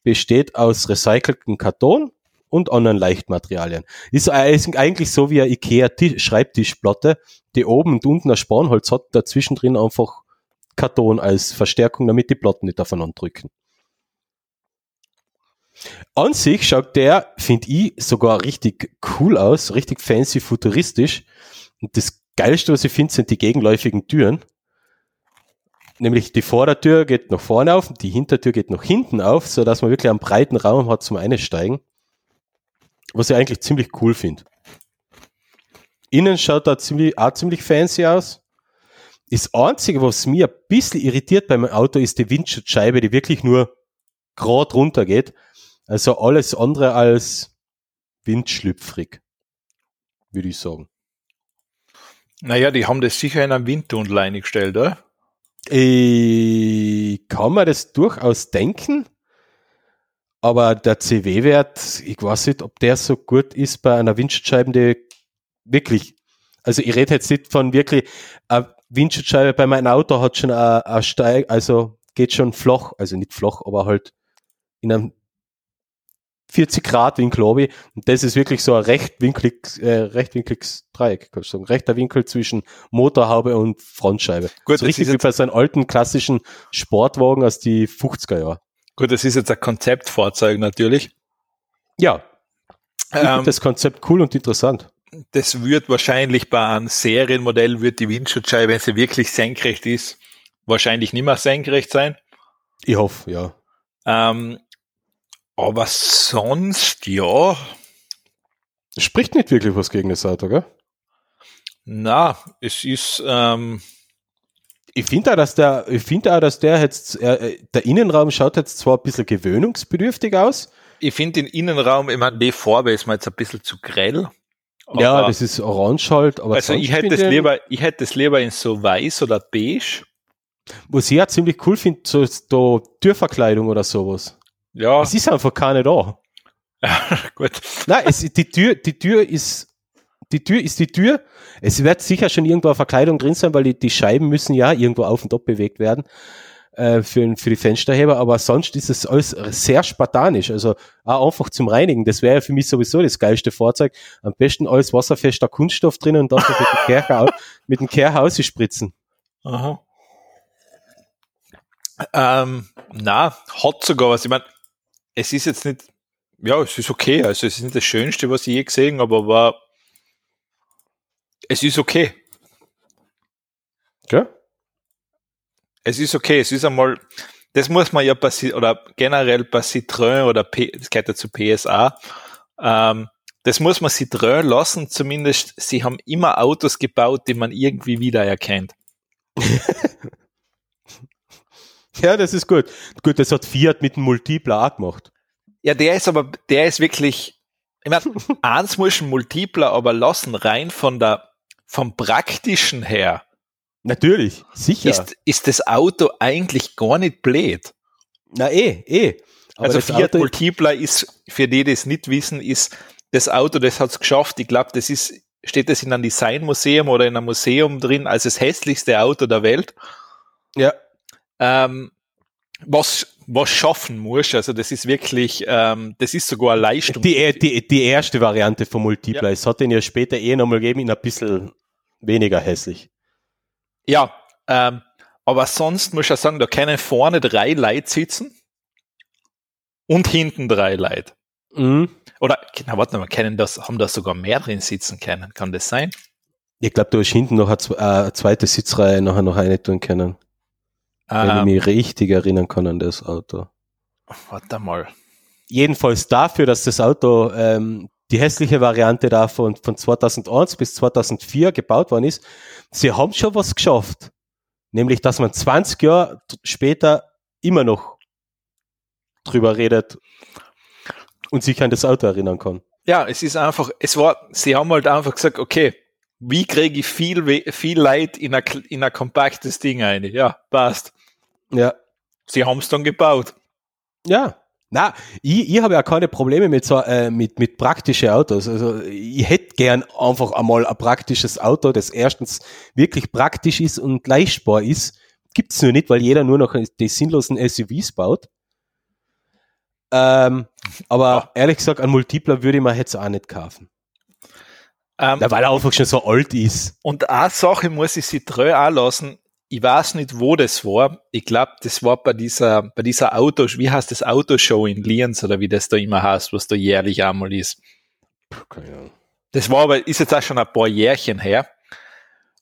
besteht aus recyceltem Karton und anderen Leichtmaterialien. Ist eigentlich so wie eine Ikea Ti- Schreibtischplatte, die oben und unten ein Spanholz hat, dazwischen drin einfach Karton als Verstärkung, damit die Platten nicht aufeinander drücken. An sich schaut der, finde ich, sogar richtig cool aus, richtig fancy futuristisch. Und das Geilste, was ich finde, sind die gegenläufigen Türen. Nämlich die Vordertür geht nach vorne auf und die Hintertür geht nach hinten auf, so dass man wirklich einen breiten Raum hat zum Einsteigen. Was ich eigentlich ziemlich cool finde. Innen schaut er ziemlich, auch ziemlich fancy aus. Das Einzige, was mir ein bisschen irritiert bei meinem Auto, ist die Windschutzscheibe, die wirklich nur gerade runter geht. Also alles andere als windschlüpfrig, würde ich sagen. Naja, die haben das sicher in einem Windtunnel eingestellt, oder? Ich kann mir das durchaus denken, aber der CW-Wert, ich weiß nicht, ob der so gut ist bei einer Windschutzscheibe, die wirklich, also ich rede jetzt nicht von wirklich, eine Windschutzscheibe bei meinem Auto hat schon ein, Steig, also geht schon flach, also nicht flach, aber halt in einem 40 Grad Winkel obi. Und das ist wirklich so ein rechtwinkliges, äh, rechtwinkliges Dreieck, kann ich sagen. Rechter Winkel zwischen Motorhaube und Frontscheibe. Gut, so richtig wie bei so einem alten klassischen Sportwagen aus die 50er Jahren. Gut, das ist jetzt ein Konzeptfahrzeug natürlich. Ja, ich Ähm, das Konzept cool und interessant. das wird wahrscheinlich bei einem Serienmodell wird die Windschutzscheibe, wenn sie wirklich senkrecht ist, wahrscheinlich nicht mehr senkrecht sein. Ich hoffe, ja. Ähm, aber sonst, ja, Spricht nicht wirklich was gegen das Auto, gell? na, es ist, ähm, Ich finde auch, dass der, ich finde auch, dass der jetzt, äh, der Innenraum schaut jetzt zwar ein bisschen gewöhnungsbedürftig aus. ich finde den Innenraum, ich meine, die Farbe ist mir jetzt ein bisschen zu grell. ja, das ist orange halt, aber also ich hätte es lieber, ich hätte es lieber in so weiß oder beige. Was ich auch ziemlich cool finde, so ist da Türverkleidung oder sowas. Ja, Es ist einfach keine da. gut. Nein, es, die Tür, die Tür ist, die Tür ist die Tür. Es wird sicher schon irgendwo eine Verkleidung drin sein, weil die, die Scheiben müssen ja irgendwo auf und ab bewegt werden äh, für, für die Fensterheber, aber sonst ist es alles sehr spartanisch. Also auch einfach zum Reinigen. Das wäre ja für mich sowieso das geilste Fahrzeug. Am besten alles wasserfester Kunststoff drin und das mit dem Kercher ausspritzen. Aha. Ähm, na, hat sogar was. Ich meine, es ist jetzt nicht, ja, es ist okay. Also es ist nicht das Schönste, was ich je gesehen habe, aber es ist okay. Gell? Es ist okay. Es ist einmal, das muss man ja bei, Ci- oder generell bei Citroën oder P, das gehört ja zu PSA, ähm, das muss man drehen lassen, zumindest sie haben immer Autos gebaut, die man irgendwie wiedererkennt. ja, das ist gut. Gut, das hat Fiat mit dem Multipler auch gemacht. Ja, der ist aber, der ist wirklich, ich meine, eins muss ein Multipler aber lassen, rein von der, vom praktischen her. Natürlich, sicher. Ist, ist das Auto eigentlich gar nicht blöd. Na eh, eh. Aber also Fiat Auto Multipler ist, für die, die es nicht wissen, ist das Auto, das hat es geschafft. Ich glaube, das ist, steht das in einem Designmuseum oder in einem Museum drin als das hässlichste Auto der Welt. Ja. Ähm, was, was schaffen muss, also das ist wirklich, ähm, das ist sogar eine Leistung. Die, die, die erste Variante vom Multipler. Ja. Es hat den ja später eh nochmal gegeben, in ein bisschen weniger hässlich. Ja, ähm, aber sonst muss ich sagen, da können vorne drei Leute sitzen und hinten drei Leute. Mhm. Oder, na, warte mal, können das, haben da sogar mehr drin sitzen können? Kann das sein? Ich glaube, du hast hinten noch eine, eine, zweite Sitzreihe nachher noch eine tun können. Ähm, wenn ich mich richtig erinnern kann an das Auto. Warte mal. Jedenfalls dafür, dass das Auto ähm, die hässliche Variante davon von 2001 bis 2004 gebaut worden ist, sie haben schon was geschafft. Nämlich, dass man 20 Jahre später immer noch drüber redet und sich an das Auto erinnern kann. Ja, es ist einfach, es war, sie haben halt einfach gesagt, okay, wie kriege ich viel, viel Leid in ein, in ein kompaktes Ding ein? Ja, passt. Ja. Sie haben es dann gebaut. Ja. Na, ich, ich habe ja keine Probleme mit, so, äh, mit, mit praktischen Autos. Also ich hätte gern einfach einmal ein praktisches Auto, das erstens wirklich praktisch ist und leistbar ist. Gibt es nur nicht, weil jeder nur noch die sinnlosen SUVs baut. Ähm, aber ja. ehrlich gesagt, ein Multipler würde ich mir jetzt auch nicht kaufen. Ähm, ja, weil er einfach schon so alt ist. Und eine Sache muss ich sie treu lassen. Ich weiß nicht, wo das war. Ich glaube, das war bei dieser, bei dieser Auto, wie heißt das Autoshow in Lienz oder wie das da immer heißt, was da jährlich einmal ist. Ahnung. Das war aber, ist jetzt auch schon ein paar Jährchen her.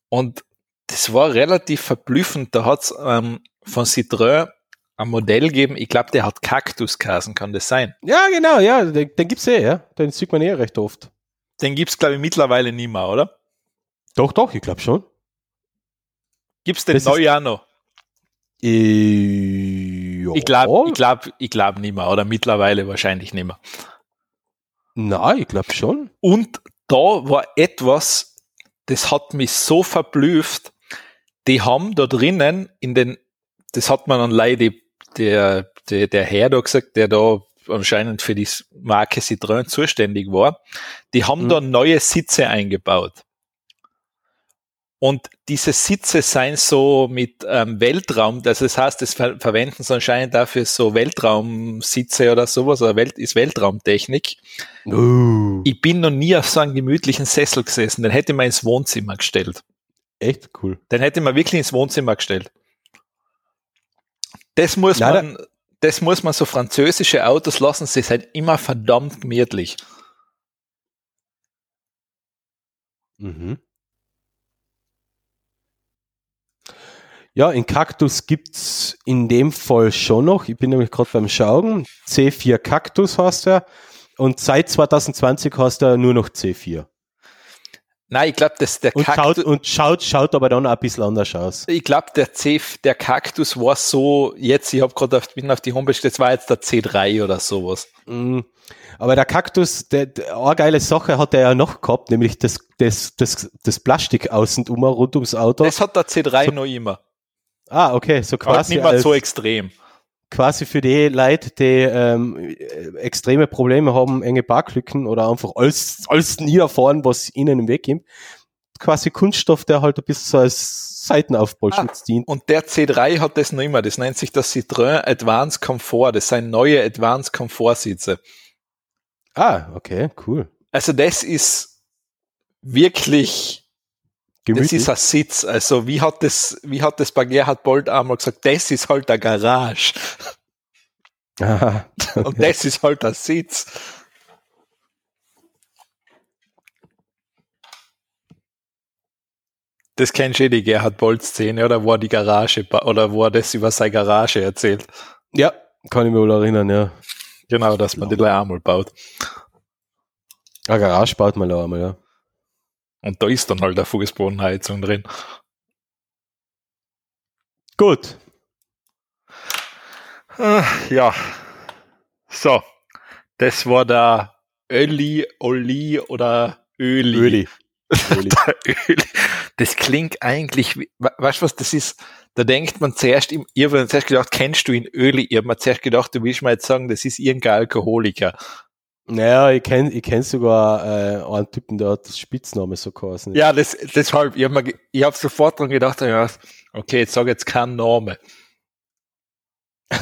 Und das war relativ verblüffend. Da hat's ähm, von Citroën ein Modell geben, ich glaube, der hat Kaktuskasen, kann das sein? Ja, genau, ja, den, den gibt's eh, ja. Den sieht man eh recht oft. Den gibt's, glaube ich, mittlerweile nicht mehr, oder? Doch, doch, ich glaube schon. Gibt's den neu auch noch? Äh, ja. Ich glaube, ich glaube, ich glaube nicht mehr, oder mittlerweile wahrscheinlich nicht mehr. Nein, ich glaube schon. Und da war etwas, das hat mich so verblüfft. Die haben da drinnen in den, das hat man dann leider der, der, der Herr da gesagt, der da anscheinend für die Marke Citroën zuständig war, die haben mhm. da neue Sitze eingebaut. Und diese Sitze seien so mit ähm, Weltraum, also das heißt, das ver verwenden sie anscheinend dafür so Weltraumsitze oder sowas, oder Welt ist Weltraumtechnik. Uh. Ich bin noch nie auf so einem gemütlichen Sessel gesessen, den hätte man ins Wohnzimmer gestellt. Echt cool. Den hätte man wirklich ins Wohnzimmer gestellt. Das muss Leider. man, das muss man so französische Autos lassen, sie sind immer verdammt gemütlich. Mhm. Ja, in Kaktus gibt's in dem Fall schon noch. Ich bin nämlich gerade beim Schauen. C4 Kaktus heißt er. Und seit 2020 heißt er nur noch C4. Nein, ich glaube, dass der und Kaktus. Schaut, und schaut, schaut aber dann auch ein bisschen anders aus. Ich glaube, der C, der Kaktus war so, jetzt, ich habe gerade auf, bin auf die Homepage, das war jetzt der C3 oder sowas. Mm, aber der Kaktus, der, der eine geile Sache hat er ja noch gehabt, nämlich das, das, das, das Plastik außen um rund ums Auto. Das hat der C3 so, noch immer. Ah, okay, so quasi. Nicht mal so extrem quasi für die Leute, die ähm, extreme Probleme haben, enge Parklücken oder einfach alles, alles nie erfahren, was ihnen im Weg gibt. Quasi Kunststoff, der halt ein bisschen so als Seitenaufbauschutz ah, dient. Und der C3 hat das noch immer, das nennt sich das Citroën Advanced Comfort, das sind neue Advanced Comfort Sitze. Ah, okay, cool. Also das ist wirklich Gemütlich. Das ist ein Sitz. Also wie hat das, wie hat das bei Gerhard Bolt einmal gesagt, das ist halt der Garage. Aha. Und das ist halt der Sitz. Das kennst du eh die Gerhard Bolt-Szene, oder wo er die Garage, oder wo er das über seine Garage erzählt. Ja, kann ich mir wohl erinnern, ja. Genau, dass man genau. die einmal baut. Eine Garage baut man da einmal, ja. Und da ist dann halt eine Fußbodenheizung drin. Gut. Ah, Ja. So. Das war der Öli, Oli oder Öli. Öli. Öli. Das klingt eigentlich, wie, we- weißt du was das ist? Da denkt man zuerst, im- ich habe mir zuerst gedacht, kennst du ihn Öli? Ich habe mir zuerst gedacht, du willst mir jetzt sagen, das ist irgendein Alkoholiker. Naja, ich kenne ich kenn sogar äh, einen Typen, der hat das Spitzname so geheißen. Ja, das, deshalb, ich habe ich hab sofort dran gedacht, ja, okay, jetzt sag jetzt keinen Namen.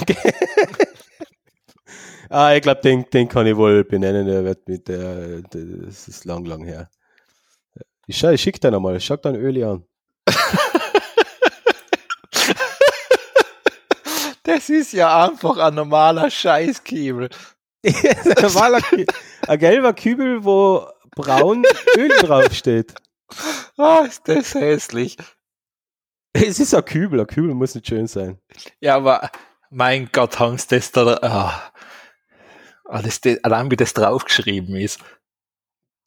Ah, ich glaube, den, den kann ich wohl benennen. Der wird mit der, das ist lang, lang her. Ich, schau, ich schick den einmal. Schau dann Öli an. Das ist ja einfach ein normaler Scheißkiebel. Ein, Waler Kü- ein gelber Kübel, wo braun Öl draufsteht. Ah, ist das hässlich. Es ist ein Kübel. Ein Kübel muss nicht schön sein. Ja, aber mein Gott, Hans, das da, ah, ah, das, das, allein wie das draufgeschrieben ist.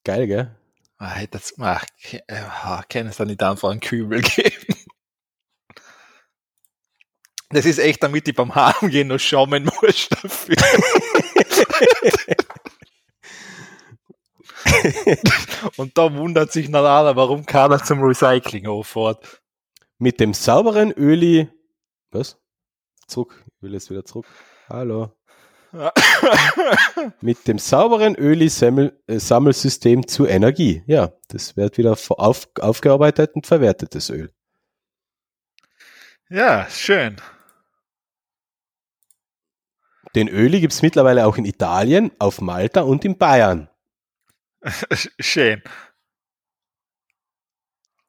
Geil, gell? Ah, hätte das, ach, äh, ah, kann es da nicht einfach einen Kübel geben? Das ist echt, damit ich beim Heimgehen noch schauen muss dafür. Und da wundert sich einer, warum keiner zum Recycling auffährt. Mit dem sauberen Öli. Was? Zurück. Ich will jetzt wieder zurück. Hallo. Mit dem sauberen Öli-Sammelsystem zu Energie. Ja, das wird wieder auf, aufgearbeitet und verwertetes Öl. Ja, schön. Den Öli gibt es mittlerweile auch in Italien, auf Malta und in Bayern. Schön.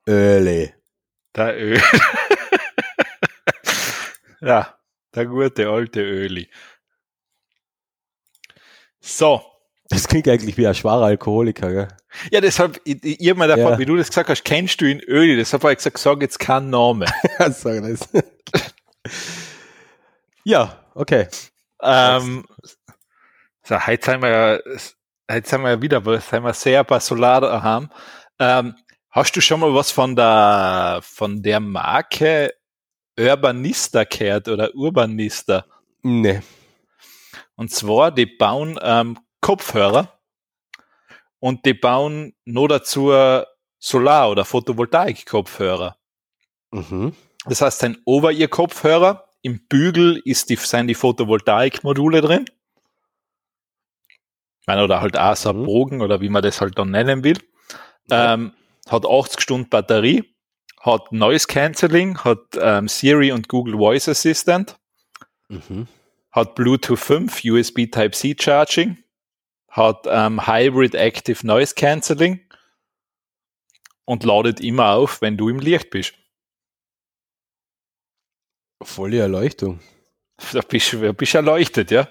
Öli. Der Öl. ja, der gute alte Öli. So. Das klingt eigentlich wie ein schwacher Alkoholiker, gell? Ja, deshalb, ich, ich, ich hab mir davon, Ja. wie du das gesagt hast, kennst du ihn Öli? Deshalb habe ich gesagt, sag jetzt keinen Namen. Sag das. ja, okay. Ähm, so, wir ja wieder, wir sehr bei Solar daheim. Ähm, hast du schon mal was von der, von der Marke Urbanista gehört oder Urbanista? Nee. Und zwar, die bauen ähm, Kopfhörer und die bauen nur dazu Solar- oder Photovoltaik-Kopfhörer. Mhm. Das heißt, ein Over-Ear-Kopfhörer, im Bügel ist die, sind die Photovoltaik-Module drin. Oder halt ein Mhm. Bogen oder wie man das halt dann nennen will. Ähm, hat 80 Stunden Batterie, hat Noise Cancelling, hat ähm, Siri und Google Voice Assistant, Mhm. hat Bluetooth 5, USB Type-C Charging, hat ähm, Hybrid Active Noise Cancelling und ladet immer auf, wenn du im Licht bist. Volle Erleuchtung. Da bist du bist erleuchtet, ja.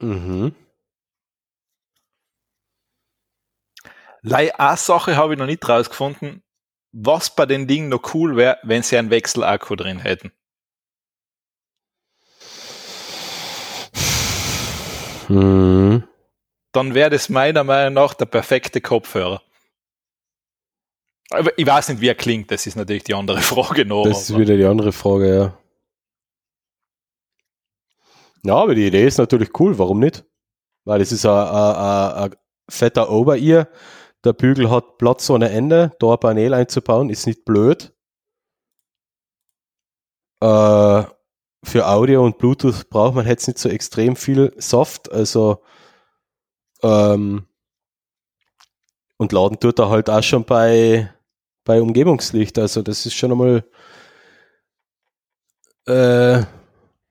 Mhm. Lei, eine Sache habe ich noch nicht rausgefunden, was bei den Dingen noch cool wäre, wenn sie einen Wechselakku drin hätten. Mhm. Dann wäre das meiner Meinung nach der perfekte Kopfhörer. Aber ich weiß nicht, wie er klingt, das ist natürlich die andere Frage noch. Das ist wieder die andere Frage, ja. Ja, aber die Idee ist natürlich cool, warum nicht? Weil es ist ein fetter Over-Ear, der Bügel hat Platz ohne Ende, da ein Panel einzubauen, ist nicht blöd. Äh, für Audio und Bluetooth braucht man jetzt nicht so extrem viel Soft, also ähm, und laden tut er halt auch schon bei, bei Umgebungslicht, also das ist schon einmal äh,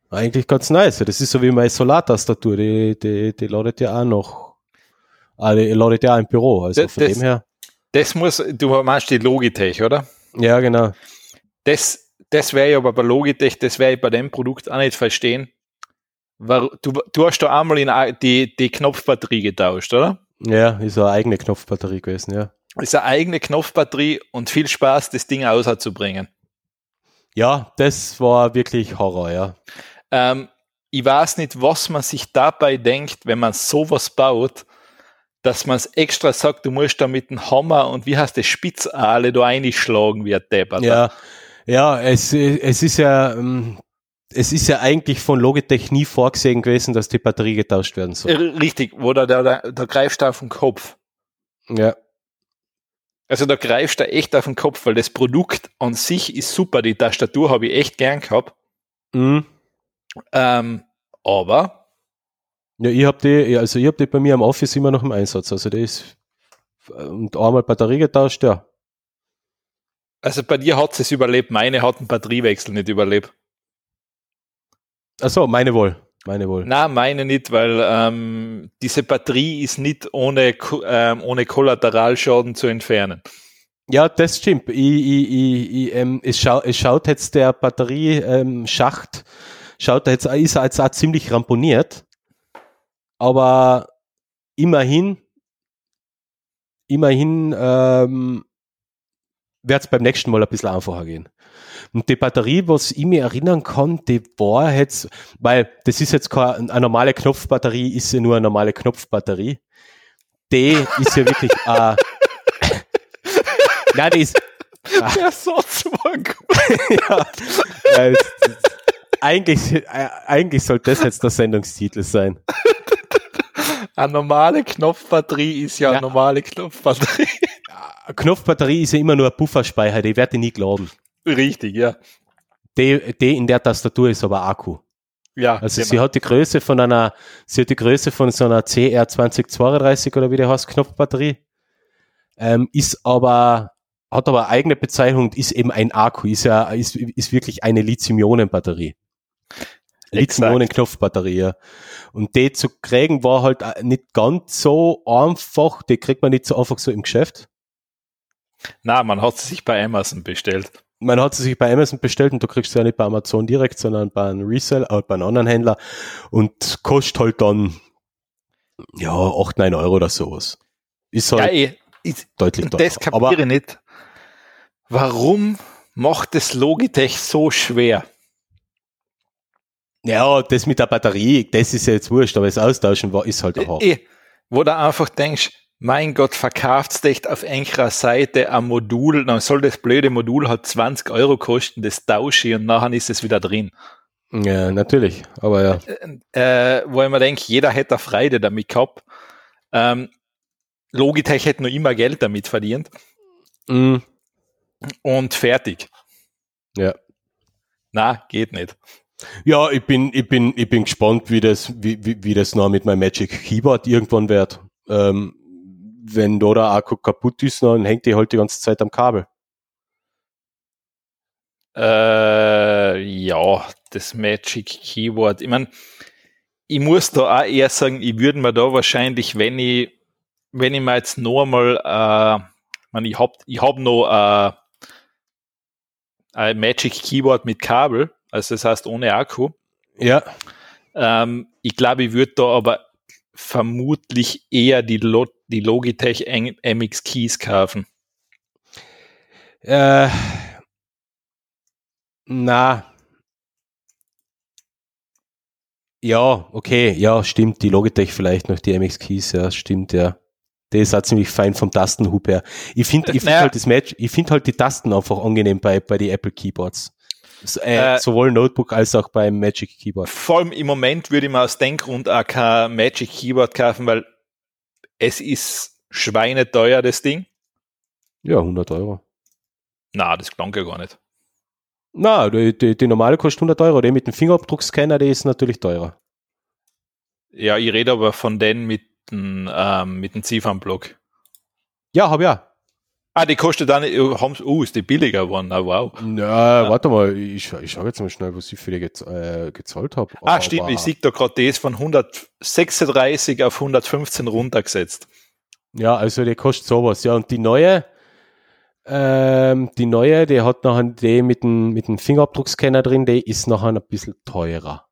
eigentlich ganz nice. Das ist so wie meine Solartastatur, die, die, die ladet ja auch noch. Ah, die ladet ja auch im Büro. Also Das- von das- dem her. Das muss, du meinst die Logitech, oder? Ja, genau. Das, das wäre ja aber bei Logitech, das wäre ich bei dem Produkt auch nicht verstehen. War, du, du hast da einmal in die, die Knopfbatterie getauscht, oder? Ja, ist eine eigene Knopfbatterie gewesen, ja. Ist eine eigene Knopfbatterie und viel Spaß, das Ding auszubringen. Ja, das war wirklich Horror, ja. Ähm, ich weiß nicht, was man sich dabei denkt, wenn man sowas baut, dass man es extra sagt, du musst da mit dem Hammer und wie heißt das, Spitzahle da einschlagen wie ein Deppert. Ja, ja, es, es ist ja, ähm, es ist ja eigentlich von Logitech nie vorgesehen gewesen, dass die Batterie getauscht werden soll. Richtig, wo da der, der, der greifst du auf den Kopf. Ja. Also da greifst du echt auf den Kopf, weil das Produkt an sich ist super. Die Tastatur habe ich echt gern gehabt. Mhm. Ähm, aber Ja, ich habe die, also ich habe die bei mir am Office immer noch im Einsatz. Also die ist und einmal Batterie getauscht, ja. also bei dir hat es überlebt, meine hat einen Batteriewechsel nicht überlebt. Achso, meine wohl. Meine wohl. Na, meine nicht, weil ähm, diese Batterie ist nicht ohne, ähm, ohne Kollateralschaden zu entfernen. Ja, das stimmt. Ich, ich, ich, ich, ähm, es, schau, es schaut jetzt der Batterieschacht, ähm, schaut jetzt, ist jetzt auch ziemlich ramponiert. Aber immerhin, immerhin ähm, wird es beim nächsten Mal ein bisschen einfacher gehen. Und die Batterie, was ich mir erinnern kann, die war jetzt, weil das ist jetzt keine eine normale Knopfbatterie, ist ja nur eine normale Knopfbatterie. Die ist ja wirklich, äh, Nein, die ist, Der Satz war gut. ja, es, es, eigentlich, äh, eigentlich sollte das jetzt der Sendungstitel sein. Eine normale Knopfbatterie ist ja, Ja. eine normale Knopfbatterie. Eine Knopfbatterie ist ja immer nur ein Pufferspeicher, die werde ich nie glauben. Richtig, ja. Die, die in der Tastatur ist aber Akku. Ja, Also genau. sie hat die Größe von einer, sie hat die Größe von so einer CR2032 oder wie der heißt, Knopfbatterie. Ähm, ist aber, hat aber eigene Bezeichnung und ist eben ein Akku, ist ja, ist, ist wirklich eine Lithium-Ionen-Batterie. Lithium-Ionen-Knopfbatterie, ja. Und die zu kriegen war halt nicht ganz so einfach, die kriegt man nicht so einfach so im Geschäft. Na, man hat sie sich bei Amazon bestellt. Man hat sie sich bei Amazon bestellt und du kriegst sie ja nicht bei Amazon direkt, sondern bei einem Resell, äh, bei einem anderen Händler und kostet halt dann, ja, 8, 9 Euro oder sowas. Ist Ja, halt eh. Ich, deutlich und das teurer. kapiere Aber ich nicht. Warum macht das Logitech so schwer? ja, das mit der Batterie, das ist ja jetzt wurscht, aber das Austauschen war, ist halt auch. Eh, wo du einfach denkst, mein Gott, verkauft's echt auf irgendeiner Seite ein Modul, dann soll das blöde Modul halt 20 Euro kosten, das tausche ich und nachher ist es wieder drin. Ja, natürlich, aber ja. Äh, wo ich mir denke, jeder hätte eine Freude damit gehabt. Ähm, Logitech hätte noch immer Geld damit verdient Mm, und fertig. ja. Na, geht nicht. Ja, ich bin, ich bin, ich bin gespannt, wie das, wie, wie, wie das noch mit meinem Magic Keyboard irgendwann wird. Ähm, wenn da der Akku kaputt ist, dann hängt die halt die ganze Zeit am Kabel. Äh, ja, das Magic Keyword. Ich meine, ich muss da auch eher sagen, ich würde mir da wahrscheinlich, wenn ich, wenn ich mir jetzt noch einmal, äh, ich, mein, ich hab, ich hab noch äh, ein Magic Keyboard mit Kabel, also das heißt ohne Akku. Ja, Ähm, ich glaube, ich würde da aber vermutlich eher die, Lo die Logitech MX Keys kaufen. Äh, na. Ja, okay, ja, stimmt. Die Logitech vielleicht noch, die MX Keys, ja, stimmt, ja. Der ist auch ziemlich fein vom Tastenhub her. Ich finde ich find Naja. halt das Match, ich finde halt die Tasten einfach angenehm bei, bei die Apple Keyboards. S- Äh, Äh, sowohl Notebook als auch beim Magic Keyboard. Vor allem im Moment würde ich mir aus dem Grund auch kein Magic Keyboard kaufen, weil es ist schweineteuer, das Ding. Ja, 100 Euro. Na, das klang ja gar nicht. Na, die, die, die normale kostet 100 Euro. Die mit dem Fingerabdruckscanner, die ist natürlich teurer. Ja, ich rede aber von denen mit dem, ähm, mit dem Ziffernblock. Ja, hab ja. Ah, die kostet dann, haben, uh, ist die billiger geworden, ah, wow. Ja, warte mal, ich, ich schaue jetzt mal schnell, was ich für die gez äh, gezahlt habe. Ah, stimmt, ich sehe da gerade das von 136 auf 115 runtergesetzt. Ja, also die kostet sowas. Ja, und die neue, ähm, die neue, die hat noch die mit dem, mit dem Fingerabdruckscanner drin, die ist noch ein bisschen teurer.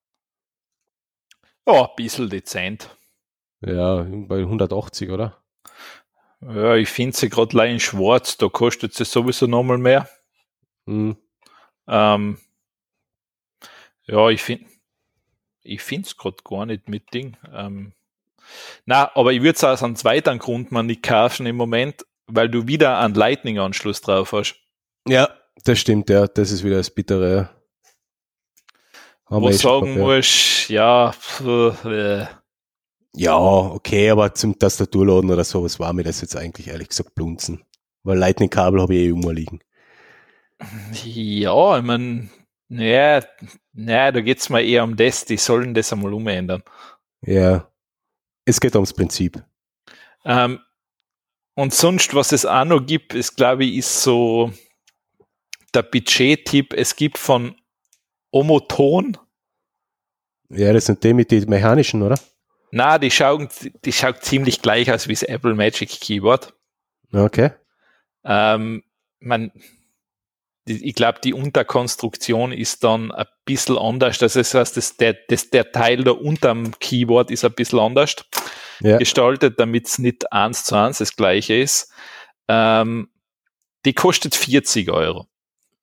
Ja, ein bisschen dezent. Ja, bei 180, oder? Ja, ich finde sie gerade in schwarz, da kostet sie sowieso nochmal mehr. Hm. Ähm, ja, ich finde, ich finde es gerade gar nicht mit Ding. Ähm, na, aber ich würde es aus einem zweiten Grund mal nicht kaufen im Moment, weil du wieder einen Lightning-Anschluss drauf hast. Ja, das stimmt, ja. Das ist wieder das Bittere. Wo ich sagen muss, ja, pf, äh. Ja, okay, aber zum Tastaturladen oder sowas war mir das jetzt eigentlich ehrlich gesagt blunzen. Weil Lightning-Kabel habe ich eh immer liegen. Ja, ich meine, naja, naja, da geht es mal eher um das, die sollen das einmal umändern. Ja, es geht ums Prinzip. Ähm, und sonst, was es auch noch gibt, ist, glaube ich, ist so der Budget-Tipp. Es gibt von Omoton. Ja, das sind die mit den mechanischen, oder? Na, die schauen, die schaut ziemlich gleich aus wie das Apple Magic Keyboard. Okay. Ähm, man, ich glaube, die Unterkonstruktion ist dann ein bisschen anders. Das heißt, das, der, das, der Teil da unterm Keyboard ist ein bisschen anders ja. gestaltet, damit es nicht eins zu eins das gleiche ist. Ähm, die kostet 40 Euro.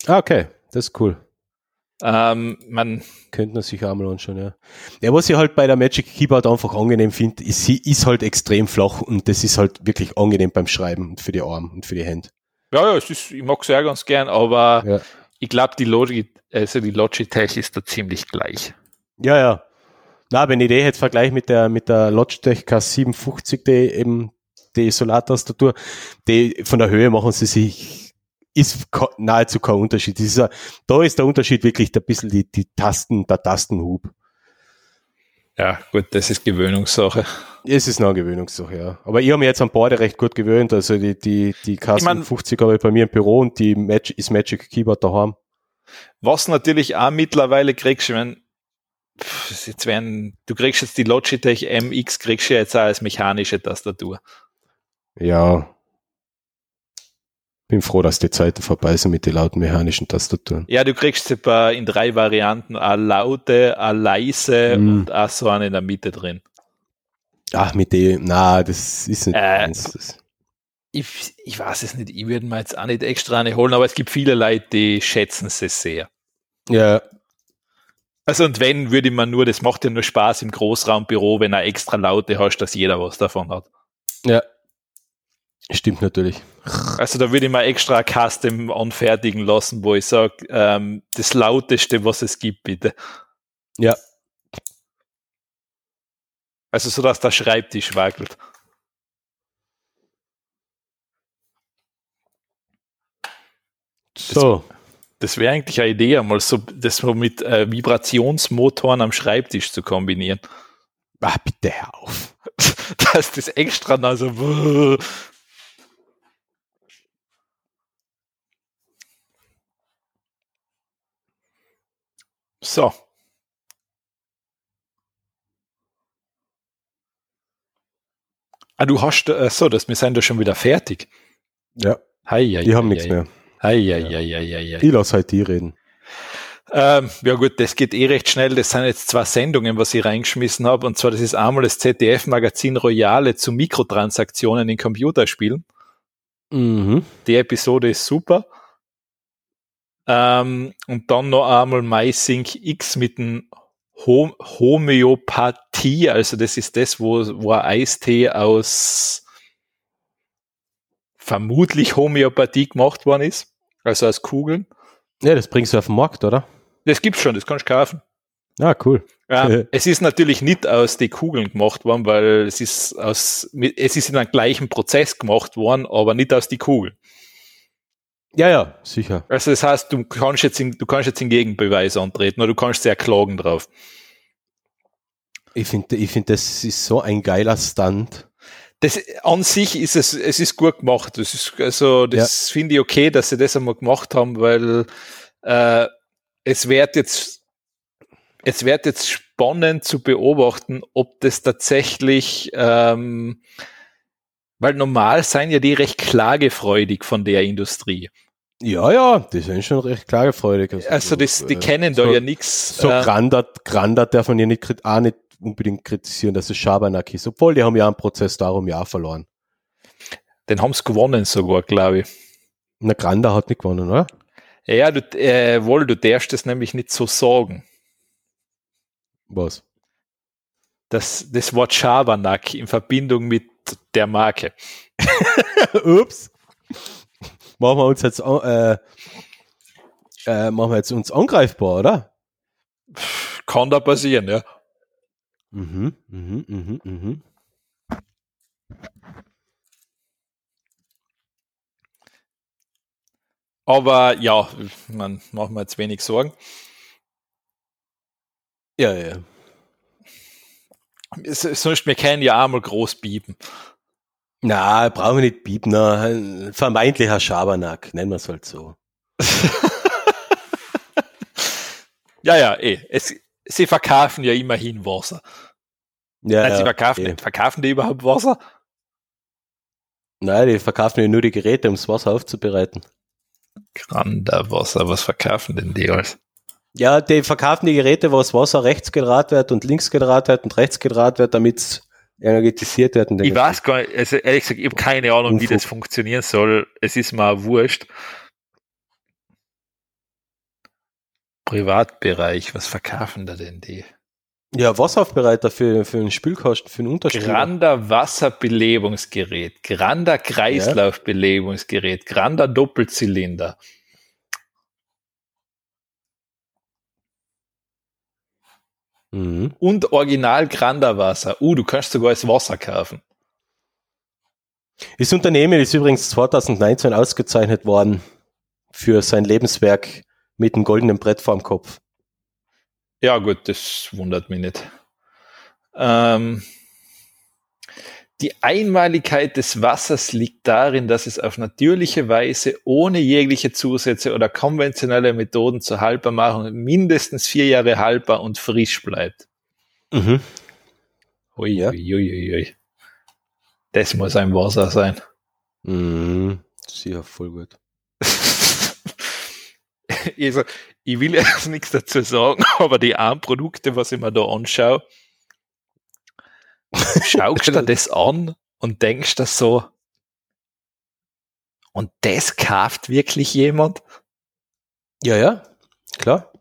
Ah, okay, das ist cool. Ähm, man könnte man sich einmal anschauen, ja. Ja, was ich halt bei der Magic Keyboard einfach angenehm finde, ist, sie ist halt extrem flach und das ist halt wirklich angenehm beim Schreiben und für die Arme und für die Hände. Ja, ja, es ist, ich mag es ja ganz gern, aber ja. ich glaube, die, Logi, also die Logitech ist da ziemlich gleich. Ja, ja. Na, wenn ich die jetzt vergleiche mit der, mit der Logitech K750, die eben die Solartastatur, die von der Höhe machen sie sich, ist nahezu kein Unterschied. Ist, da ist der Unterschied wirklich ein bisschen die, die Tasten, der Tastenhub. Ja, gut, das ist Gewöhnungssache. Es ist eine Gewöhnungssache, ja. Aber ich habe mich jetzt an Borde recht gut gewöhnt. Also die, die, die K50 habe ich bei mir im Büro und die Magic, ist Magic Keyboard daheim. Was natürlich auch mittlerweile kriegst, ich meine, jetzt werden, du kriegst jetzt die Logitech MX, kriegst du jetzt auch als mechanische Tastatur. Ja, bin froh, dass die Zeiten vorbei sind mit den lauten mechanischen Tastaturen. Ja, du kriegst sie in drei Varianten, a laute, a leise mm. und a so eine in der Mitte drin. Ach, mit dem, na, das ist nicht äh, eins. Ich, ich weiß es nicht, ich würde mir jetzt auch nicht extra eine holen, aber es gibt viele Leute, die schätzen sie sehr. Ja. Also und wenn, würde man nur, das macht ja nur Spaß im Großraumbüro, wenn er extra Laute hast, dass jeder was davon hat. Ja, Stimmt natürlich. Also da würde ich mal extra Custom anfertigen lassen, wo ich sage, ähm, das lauteste, was es gibt, bitte. Ja. Also so, dass der Schreibtisch wackelt. So. Das, das wäre eigentlich eine Idee, einmal so, das so mit äh, Vibrationsmotoren am Schreibtisch zu kombinieren. Ah, bitte hör auf. Dass das extra also So. Ah, du hast, äh, so, das, wir sind da schon wieder fertig. Ja. Hei, hei, die haben nichts mehr. Hei, hei, hei, hei, hei. Ich lasse halt die reden. Ähm, ja gut, das geht eh recht schnell. Das sind jetzt zwei Sendungen, was ich reingeschmissen habe. Und zwar, das ist einmal das ZDF-Magazin Royale zu Mikrotransaktionen in Computerspielen. Mhm. Die Episode ist super. Ähm, und dann noch einmal MySync X mit dem Hom Homöopathie, also das ist das, wo, wo ein Eistee aus vermutlich Homöopathie gemacht worden ist, also aus Kugeln. Ja, das bringst du auf den Markt, oder? Das gibt's schon, das kannst du kaufen. Ah, cool. Ja, es ist natürlich nicht aus den Kugeln gemacht worden, weil es ist aus, es ist in einem gleichen Prozess gemacht worden, aber nicht aus den Kugeln. Ja, ja, sicher. Also das heißt, du kannst jetzt in, du kannst jetzt in Gegenbeweis antreten oder du kannst sehr klagen drauf. Ich finde, ich finde, das ist so ein geiler Stunt. Das an sich ist es, es ist gut gemacht. Das ist also, das ja. finde ich okay, dass sie das einmal gemacht haben, weil äh, es wird jetzt, es wird jetzt spannend zu beobachten, ob das tatsächlich ähm, weil normal seien ja die recht klagefreudig von der Industrie. Ja, ja, die sind schon recht klagefreudig. Also, also das, die äh, kennen so, da ja nichts. So äh, Grandert, Grandert darf man ja nicht, auch nicht unbedingt kritisieren, dass es Schabernack ist. Obwohl, die haben ja einen Prozess darum ja verloren. Den haben sie gewonnen sogar, glaube ich. Na, Granda hat nicht gewonnen, oder? Ja, du, äh, wohl, du darfst das nämlich nicht so sagen. Was? das, das Wort Schabernack in Verbindung mit der Marke. Ups. Machen wir uns jetzt, äh, äh, machen wir jetzt uns angreifbar, oder? Kann da passieren, ja. Mhm, mhm, mhm, mhm. Aber ja, man macht mir jetzt wenig Sorgen. Ja, ja. Sonst, wir können ja einmal groß bieben. Na, brauchen wir nicht bieben. Ein vermeintlicher Schabernack, nennen wir es halt so. ja, ja, eh. Es, sie verkaufen ja immerhin Wasser. Ja, Nein, sie verkaufen, eh. verkaufen die überhaupt Wasser? Nein, die verkaufen ja nur die Geräte, um das Wasser aufzubereiten. Grander Wasser, was verkaufen denn die alles? Ja, die verkaufen die Geräte, wo das Wasser rechts gedraht wird und links gedraht wird und rechts gedraht wird, damit es energetisiert wird. Ich weiß gar nicht, also ehrlich gesagt, ich habe keine Ahnung, wie Unfug. das funktionieren soll. Es ist mir auch wurscht. Privatbereich, was verkaufen da denn die? Ja, Wasseraufbereiter für, für einen Spülkasten, für einen Unterstrich. Grander Wasserbelebungsgerät, Grander Kreislaufbelebungsgerät, Grander Doppelzylinder. Mhm. und Original Grander Wasser. Uh, du kannst sogar das Wasser kaufen. Das Unternehmen ist übrigens 2019 ausgezeichnet worden für sein Lebenswerk mit dem goldenen Brett vorm Kopf. Ja, gut, das wundert mich nicht. Ähm, die Einmaligkeit des Wassers liegt darin, dass es auf natürliche Weise ohne jegliche Zusätze oder konventionelle Methoden zur Haltbarmachung mindestens vier Jahre haltbar und frisch bleibt. Mhm. Ui, Ja. ui, ui, ui. Das muss ein Wasser sein. Mhm. Sicher, voll gut. also, ich will jetzt nichts dazu sagen, aber die armen Produkte, was ich mir da anschaue, schaust du dir das an und denkst das so, und das kauft wirklich jemand? Ja, ja, klar.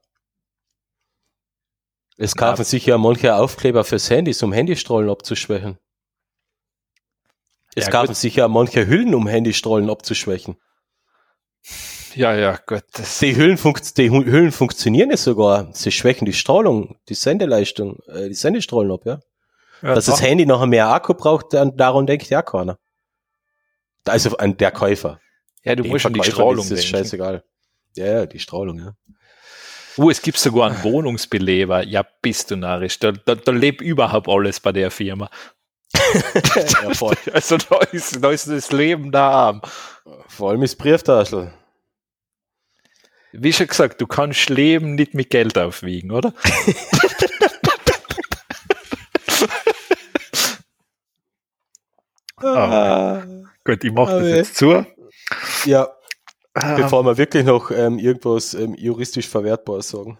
Es kaufen sich ja manche Aufkleber fürs Handys, um Handystrahlen abzuschwächen. Es Ja, kaufen gut. sich ja manche Hüllen, um Handystrahlen abzuschwächen. Ja, ja, Gott, das, Die Hüllen, die Hüllen funktionieren ja sogar. Sie schwächen die Strahlung, die Sendeleistung, äh, die Sendestrahlen ab, ja. Ja, Dass das doch. Handy nachher mehr Akku braucht, dann, daran denkt ja keiner. Also an der Käufer. ja, du Den musst an die Strahlung ist es denken. scheißegal. Ja, ja, die Strahlung, ja. Uh, es gibt sogar einen Wohnungsbeleber. Ja, bist du narrisch. Da, da, da lebt überhaupt alles bei der Firma. ja voll. Also da ist, da ist das Leben da arm. Vor allem ist Brieftaschel. Wie schon gesagt, du kannst Leben nicht mit Geld aufwiegen, oder? Ah. Gut, ich mache das Okay. jetzt zu. Ja, Ah, bevor wir wirklich noch ähm, irgendwas ähm, juristisch Verwertbares sagen.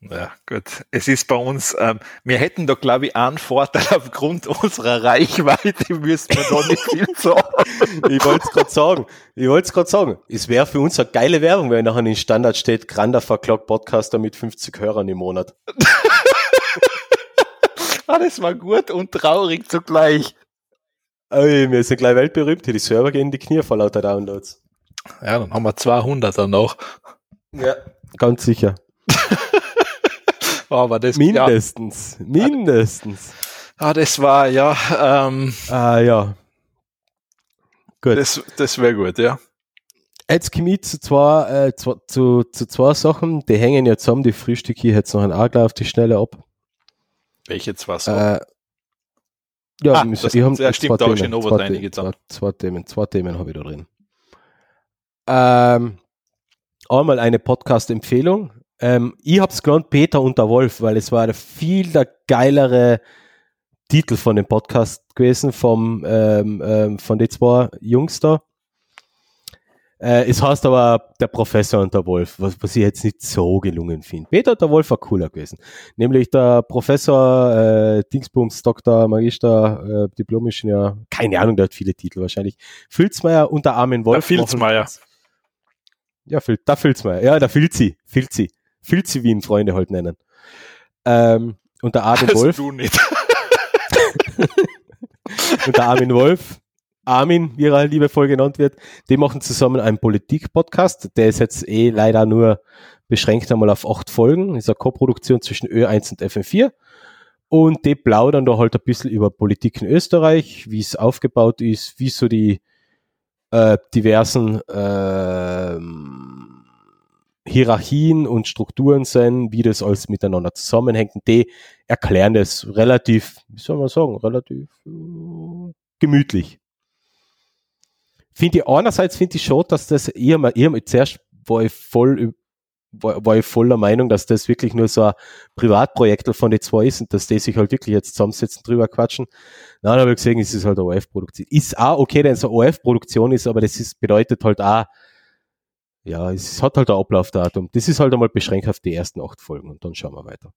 Ja, gut. Es ist bei uns, ähm, wir hätten da, glaube ich, einen Vorteil aufgrund unserer Reichweite, müssten wir da nicht viel sagen. Ich wollte es gerade sagen. Ich wollte es gerade sagen. Es wäre für uns eine geile Werbung, wenn nachher in den Standard steht, Grander verklagt Podcaster mit 50 Hörern im Monat. Ah, das war gut und traurig zugleich. Ey, wir sind gleich weltberühmt. Die Server gehen in die Knie vor lauter Downloads. Ja, dann haben wir 200 dann noch. Ja. Ganz sicher. Aber das, ja, Mindestens. Mindestens. ah, das war, ja, ähm, Ah, ja. Gut. das, das wäre gut, ja. Jetzt komme ich zu zwei, äh, zu, zu, zu zwei Sachen, die hängen ja zusammen, die frühstücke ich jetzt noch ein Agler auf die Schnelle ab. Welche zwei so? Äh, ja, Ah, wir- das- haben ja, stimmt, zwei da Themen, zwei, was The- reingetan. zwei, zwei Themen, zwei Themen habe ich da drin. Ähm, einmal eine Podcast-Empfehlung. Ähm, ich habe es genannt Peter und der Wolf, weil es war der viel der geilere Titel von dem Podcast gewesen, vom, ähm, ähm, von den zwei Jungs da. Äh, es heißt aber der Professor und der Wolf, was, was ich jetzt nicht so gelungen finde. Peter und der Wolf war cooler gewesen. Nämlich der Professor äh, Dingsbums, Doktor, Magister, äh, Diplom-Ingenieur, keine Ahnung, der hat viele Titel wahrscheinlich. Filzmeier und der Armin Wolf. Der Filzmeier. Ja, Fil der Filzmeier. Ja, der Filzi. Filzi. Filzi, wie ihn Freunde halt nennen. Ähm, und der Armin also Wolf. Du nicht. und der Armin Wolf, Armin, wie er liebevoll genannt wird, die machen zusammen einen Politik-Podcast. Der ist jetzt eh leider nur beschränkt einmal auf acht Folgen. Das ist eine Co-Produktion zwischen Ö1 und FM4. Und die plaudern da halt ein bisschen über Politik in Österreich, wie es aufgebaut ist, wie so die äh, diversen äh, Hierarchien und Strukturen sind, wie das alles miteinander zusammenhängt. Und die erklären das relativ, wie soll man sagen, relativ äh, gemütlich. Finde ich einerseits finde ich schon, dass das eher mal, eher mal zuerst war ich voll war, war ich voller Meinung, dass das wirklich nur so ein Privatprojekt von den zwei ist und dass die sich halt wirklich jetzt zusammensetzen, drüber quatschen. Dann habe ich gesehen, es ist halt eine OF-Produktion. Ist auch okay, wenn es eine OF-Produktion ist, aber das ist, bedeutet halt auch, ja, es hat halt ein Ablaufdatum. Das ist halt einmal beschränkt auf die ersten acht Folgen und dann schauen wir weiter.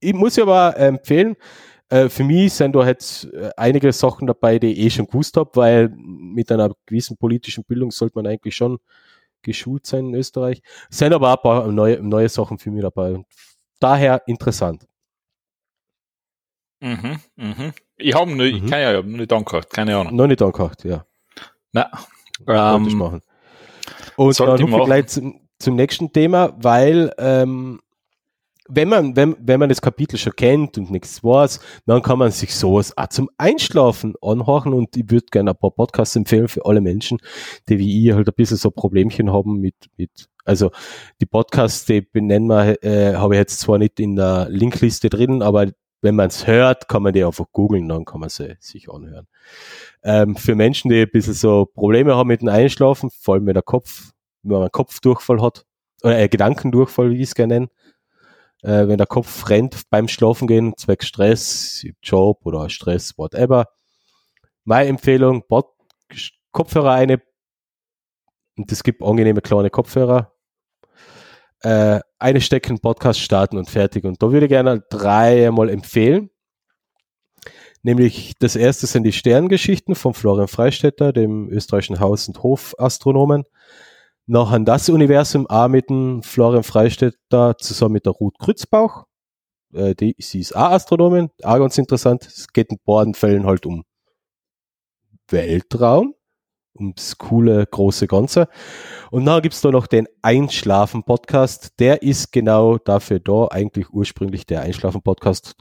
Ich muss aber empfehlen, äh, für mich sind da jetzt äh, einige Sachen dabei, die ich eh schon gewusst habe, weil mit einer gewissen politischen Bildung sollte man eigentlich schon geschult sein in Österreich. Sind aber auch ein paar neue, neue Sachen für mich dabei. Und daher interessant. Mhm, mhm. Ich habe mhm. ich kann ja nicht angehört, keine Ahnung. Noch nicht angehört, ja. Na, ähm, ich machen. Und dann ich gleich zum, zum nächsten Thema, weil ähm, wenn man, wenn, wenn man das Kapitel schon kennt und nichts weiß, dann kann man sich sowas auch zum Einschlafen anhören und ich würde gerne ein paar Podcasts empfehlen für alle Menschen, die wie ich halt ein bisschen so Problemchen haben mit, mit, also die Podcasts, die benennen wir, äh, habe ich jetzt zwar nicht in der Linkliste drin, aber wenn man es hört, kann man die einfach googeln, dann kann man sie sich anhören. Ähm, für Menschen, die ein bisschen so Probleme haben mit dem Einschlafen, vor allem wenn der Kopf, wenn man Kopfdurchfall hat, oder äh, Gedankendurchfall, wie ich es gerne nenne, äh, wenn der Kopf rennt beim Schlafengehen, zwecks Stress, Job oder Stress, whatever. Meine Empfehlung, Bot Kopfhörer eine, und es gibt angenehme kleine Kopfhörer, äh, eine stecken, Podcast starten und fertig. Und da würde ich gerne dreimal empfehlen. Nämlich das erste sind die Sterngeschichten von Florian Freistetter, dem österreichischen Haus- und Hofastronomen. Nachher das Universum auch mit dem Florian Freistetter zusammen mit der Ruth Grützbauch. Äh, die, sie ist auch Astronomin, auch ganz interessant. Es geht in beiden Fällen halt um Weltraum, ums coole große Ganze. Und dann gibt's da noch den Einschlafen-Podcast. Der ist genau dafür da, eigentlich ursprünglich der Einschlafen-Podcast.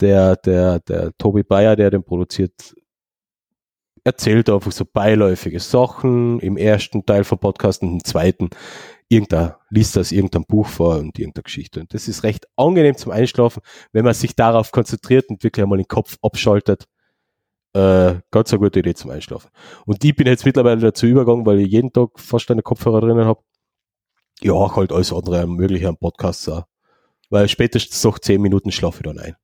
Der, der, der Tobi Bayer, der den produziert, erzählt einfach so beiläufige Sachen im ersten Teil vom Podcast und im zweiten irgendein, liest das irgendein Buch vor und irgendeine Geschichte. Und das ist recht angenehm zum Einschlafen, wenn man sich darauf konzentriert und wirklich einmal den Kopf abschaltet. Äh, ganz eine gute Idee zum Einschlafen. Und ich bin jetzt mittlerweile dazu übergegangen, weil ich jeden Tag fast eine Kopfhörer drinnen habe. Ja, halt alles andere mögliche am Podcast auch. Weil spätestens nach zehn Minuten schlafe ich dann ein.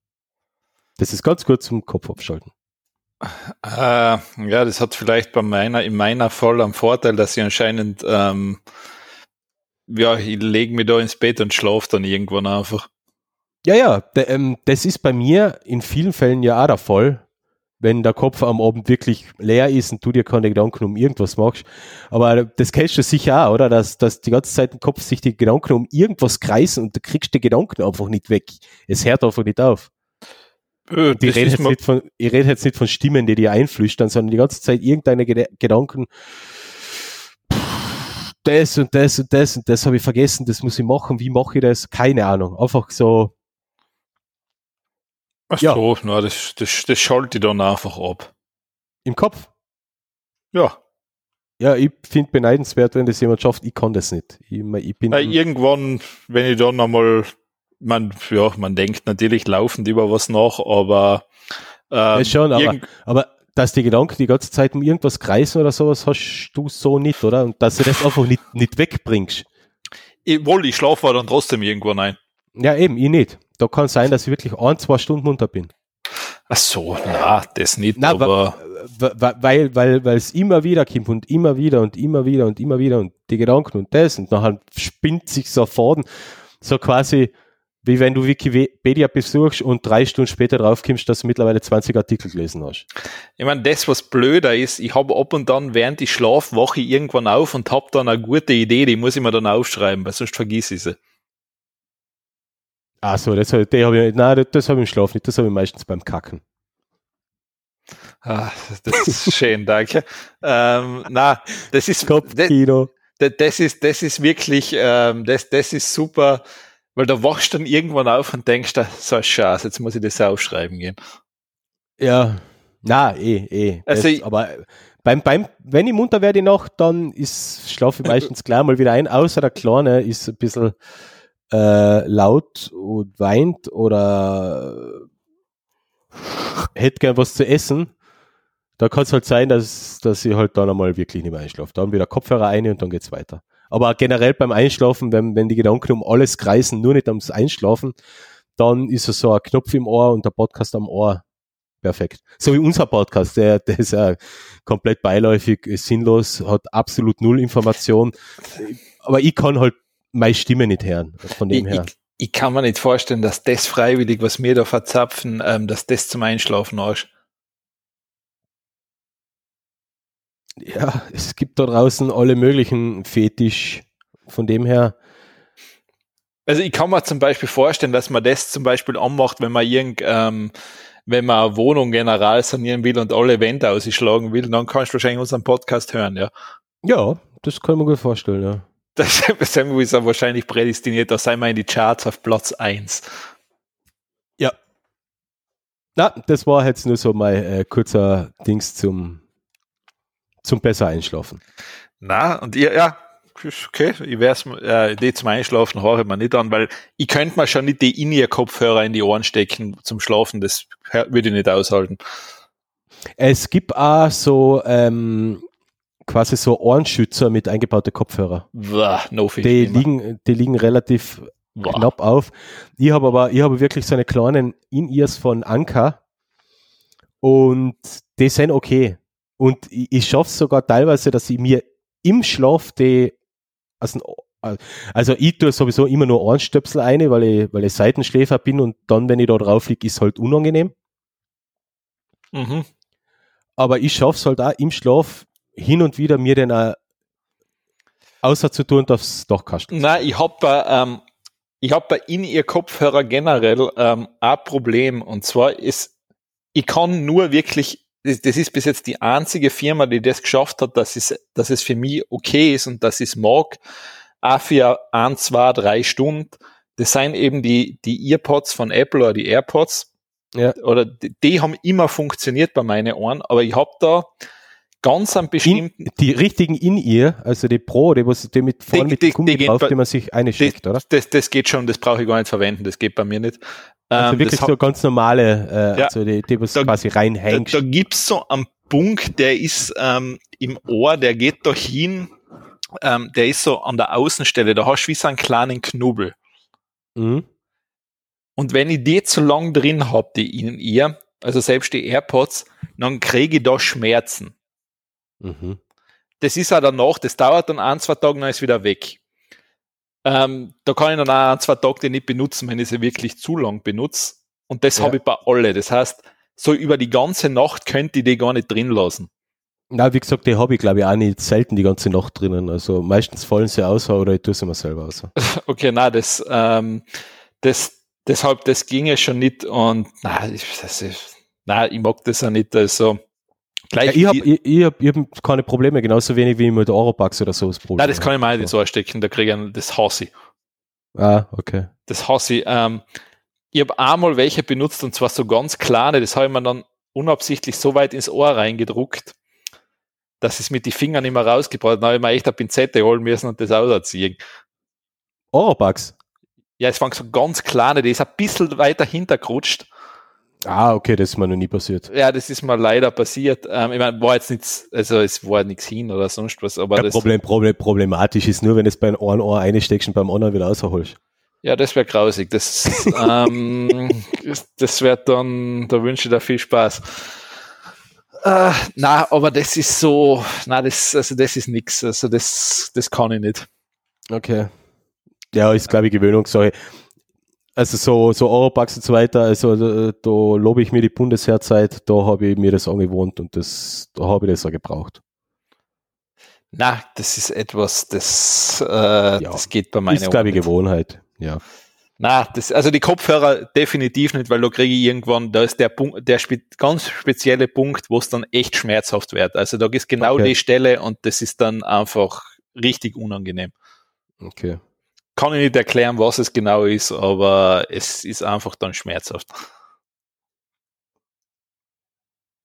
Das ist ganz gut zum Kopf abschalten. Äh, ja, das hat vielleicht bei meiner, in meiner Fall am Vorteil, dass ich anscheinend, ähm, ja, ich lege mich da ins Bett und schlafe dann irgendwann einfach. Ja, ja, ähm, das ist bei mir in vielen Fällen ja auch der Fall, wenn der Kopf am Abend wirklich leer ist und du dir keine Gedanken um irgendwas machst. Aber das kennst du sicher auch, oder? Dass, dass die ganze Zeit im Kopf sich die Gedanken um irgendwas kreisen und du kriegst die Gedanken einfach nicht weg. Es hört einfach nicht auf. Äh, ich rede, jetzt nicht von, ich rede jetzt nicht von Stimmen, die dir einflüstern, sondern die ganze Zeit irgendeine Ged Gedanken, das und das und das und das habe ich vergessen, das muss ich machen, wie mache ich das? Keine Ahnung. Einfach so. Ach ja. so, na, das, das, das schalte ich dann einfach ab. Im Kopf? Ja. Ja, ich finde beneidenswert, wenn das jemand schafft. Ich kann das nicht. Ich, ich bin Na, irgendwann, wenn ich dann einmal man, ja, man denkt natürlich laufend über was nach, aber ähm, ja, schon, aber, aber dass die Gedanken die ganze Zeit um irgendwas kreisen oder sowas hast du so nicht, oder? Und dass du das einfach nicht, nicht wegbringst. Ich, wohl, ich schlafe dann trotzdem irgendwann ein. Ja, eben, ich nicht. Da kann sein, dass ich wirklich ein, zwei Stunden munter bin. Ach so, na, das nicht, na, aber. Weil, weil, weil es immer wieder kommt und immer wieder und immer wieder und immer wieder und die Gedanken und das und dann spinnt sich so Faden, so quasi, wie wenn du Wikipedia besuchst und drei Stunden später draufkommst, dass du mittlerweile 20 Artikel gelesen hast. Ich meine, das, was blöder ist, ich habe ab und dann, während ich schlafe, wache ich irgendwann auf und habe dann eine gute Idee, die muss ich mir dann aufschreiben, weil sonst vergiss ich sie. Ach so, das, hab- die habe ich, nein, das, habe ich im Schlaf nicht, das habe ich meistens beim Kacken. Ah, das ist schön, danke. Ähm, na, das ist, Kopfkino. das das ist, das ist wirklich, ähm, das, das ist super, weil da wachst dann irgendwann auf und denkst, da, so ein Scheiß, jetzt muss ich das aufschreiben gehen. Ja, na, eh, eh. Also das, ich- aber beim, beim, wenn ich munter werde noch, dann ist schlafe ich meistens gleich mal wieder ein, außer der Kleine ist ein bisschen äh, laut und weint oder hätte gern was zu essen. Da kann es halt sein, dass, dass ich halt dann einmal wirklich nicht mehr einschlafe. Dann wieder Kopfhörer ein und dann geht's weiter. Aber generell beim Einschlafen, wenn, wenn die Gedanken um alles kreisen, nur nicht ums Einschlafen, dann ist es so ein Knopf im Ohr und der Podcast am Ohr. Perfekt. So wie unser Podcast, der, der ist ja komplett beiläufig, ist sinnlos, hat absolut null Information. Aber ich kann halt meine Stimme nicht hören, von dem Ich, her. ich, ich kann mir nicht vorstellen, dass das freiwillig, was wir da verzapfen, ähm, dass das zum Einschlafen ist. Ja, es gibt da draußen alle möglichen Fetisch. Von dem her, Also ich kann mir zum Beispiel vorstellen, dass man das zum Beispiel anmacht, wenn man irgend, ähm, wenn man eine Wohnung general sanieren will und alle Wände ausschlagen will, dann kannst du wahrscheinlich unseren Podcast hören, ja. ja, das kann man gut vorstellen, ja. Das ist ja wahrscheinlich prädestiniert, da sei wir in die Charts auf Platz 1. Na, das war jetzt nur so mein äh, kurzer Dings zum, zum besser einschlafen. Na, und ihr, ja, okay, ich wär's, äh, die zum Einschlafen höre ich mir nicht an, weil ich könnte mir schon nicht die In-Ear-Kopfhörer in die Ohren stecken zum Schlafen, das würde ich nicht aushalten. Es gibt auch so ähm, quasi so Ohrenschützer mit eingebaute Kopfhörer. Wah, no Die liegen, die liegen relativ Wah. knapp auf. Ich habe aber, ich habe wirklich so eine kleinen In-Ears von Anker und die sind okay. Und ich, ich schaffe es sogar teilweise, dass ich mir im Schlaf die, also, also ich tue sowieso immer nur Ohrenstöpsel ein, weil ich, weil ich Seitenschläfer bin und dann, wenn ich da drauf liege, ist halt unangenehm. Mhm. Aber ich schaffe es halt auch im Schlaf hin und wieder mir den auch außer zu tun, aufs Dachkasten. Na, ich hab bei, ähm, ich hab bei in ihr Kopfhörer generell ähm, ein Problem und zwar ist, ich kann nur wirklich, das, das ist bis jetzt die einzige Firma, die das geschafft hat, dass es, dass es für mich okay ist und dass ich es mag, auch für ein, zwei, drei Stunden. Das sind eben die, die Earpods von Apple oder die AirPods. Ja. Oder die, die haben immer funktioniert bei meinen Ohren, aber ich hab da ganz einen bestimmten Die richtigen In-Ear, also die Pro, die, was, die mit vorne Die- mit die- Gummi die drauf, bei- die man sich einsteckt, oder? das, das, das geht schon, das brauche ich gar nicht verwenden, das geht bei mir nicht. Also Ähm, wirklich so ganz normale, äh, Ja. also die, die was Da- quasi da, reinhängt. da gibt's so einen Punkt, der ist ähm, im Ohr, der geht da hin, ähm, der ist so an der Außenstelle, da hast du wie so einen kleinen Knubbel. Mhm. Und wenn ich die zu lang drin hab, die in ihr, also selbst die AirPods, dann kriege ich da Schmerzen. Mhm. Das ist auch danach, das dauert dann ein, zwei Tage, dann ist wieder weg. Ähm, da kann ich dann auch ein, zwei Tage nicht benutzen, wenn ich sie wirklich zu lang benutze. Und das Ja. habe ich bei alle. Das heißt, so über die ganze Nacht könnte ich die gar nicht drin lassen. Na, wie gesagt, die habe ich glaube ich auch nicht selten die ganze Nacht drinnen. Also meistens fallen sie aus oder ich tue sie mir selber aus. Okay, na, das, ähm, das, deshalb, das ginge schon nicht und na, ich, das ist, na, ich mag das auch nicht. Also Ja, gleich. ich habe ich, ich hab, ich hab keine Probleme, genauso wenig wie mit Oropax oder so das Problem. nein, das kann ich mir nicht so anstecken. Da kriege ich einen- das hasse ich. Ah, okay. Das hasse ich. Ähm, ich habe einmal welche benutzt und zwar so ganz kleine, das habe ich mir dann unabsichtlich so weit ins Ohr reingedruckt, dass es mit die Fingern immer rausgebracht hat. Dann habe ich mir echt eine Pinzette holen müssen und das auserziehen. Oropax? Ja, es waren so ganz kleine, die ist ein bisschen weiter hintergerutscht. Ah, okay, das ist mir noch nie passiert. Ja, das ist mir leider passiert. Ähm, ich meine, war jetzt nichts, also es war nichts hin oder sonst was, aber Ja, das, Problem, Problem, problematisch ist nur, wenn du es beim einen Ohr einsteckst und beim anderen wieder rausholst. ja, das wäre grausig. Das, ähm, das- wird dann, da wünsche ich dir viel Spaß. Äh, na, aber das ist so, na, das, also das ist nix. Also das, das kann ich nicht. Okay. Ja, ist glaube ich Gewöhnungssache. Also so, so Oropax und so weiter, also da, da lobe ich mir die Bundesheerzeit, da habe ich mir das angewohnt und das, da habe ich das auch gebraucht. Na, das ist etwas, das, äh, das geht bei meinen ist glaube ich. Gewohnheit, ja. Na, das, also die Kopfhörer definitiv nicht, weil da kriege ich irgendwann, da ist der Punkt, der spe ganz spezielle Punkt, wo es dann echt schmerzhaft wird. Also da ist genau okay. die Stelle und das ist dann einfach richtig unangenehm. Okay. Kann ich nicht erklären, was es genau ist, aber es ist einfach dann schmerzhaft.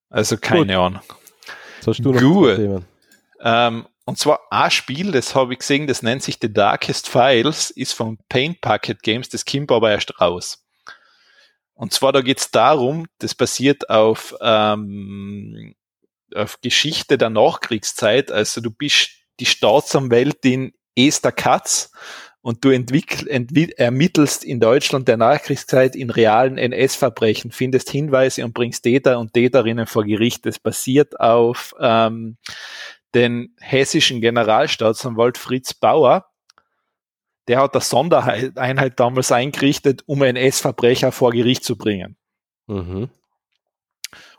Also keine Gut. Ahnung. hast du noch Gut. Ähm, und zwar ein Spiel, das habe ich gesehen, das nennt sich The Darkest Files, ist von Paint Packet Games, das kommt aber erst raus. Und zwar, da geht es darum, das basiert auf, ähm, auf Geschichte der Nachkriegszeit. Also du bist die Staatsanwältin Esther Katz und du ermittelst in Deutschland der Nachkriegszeit in realen NS-Verbrechen, findest Hinweise und bringst Täter und Täterinnen vor Gericht. Das basiert auf ähm, den hessischen Generalstaatsanwalt Fritz Bauer. Der hat das Sondereinheit damals eingerichtet, um NS-Verbrecher vor Gericht zu bringen. Mhm.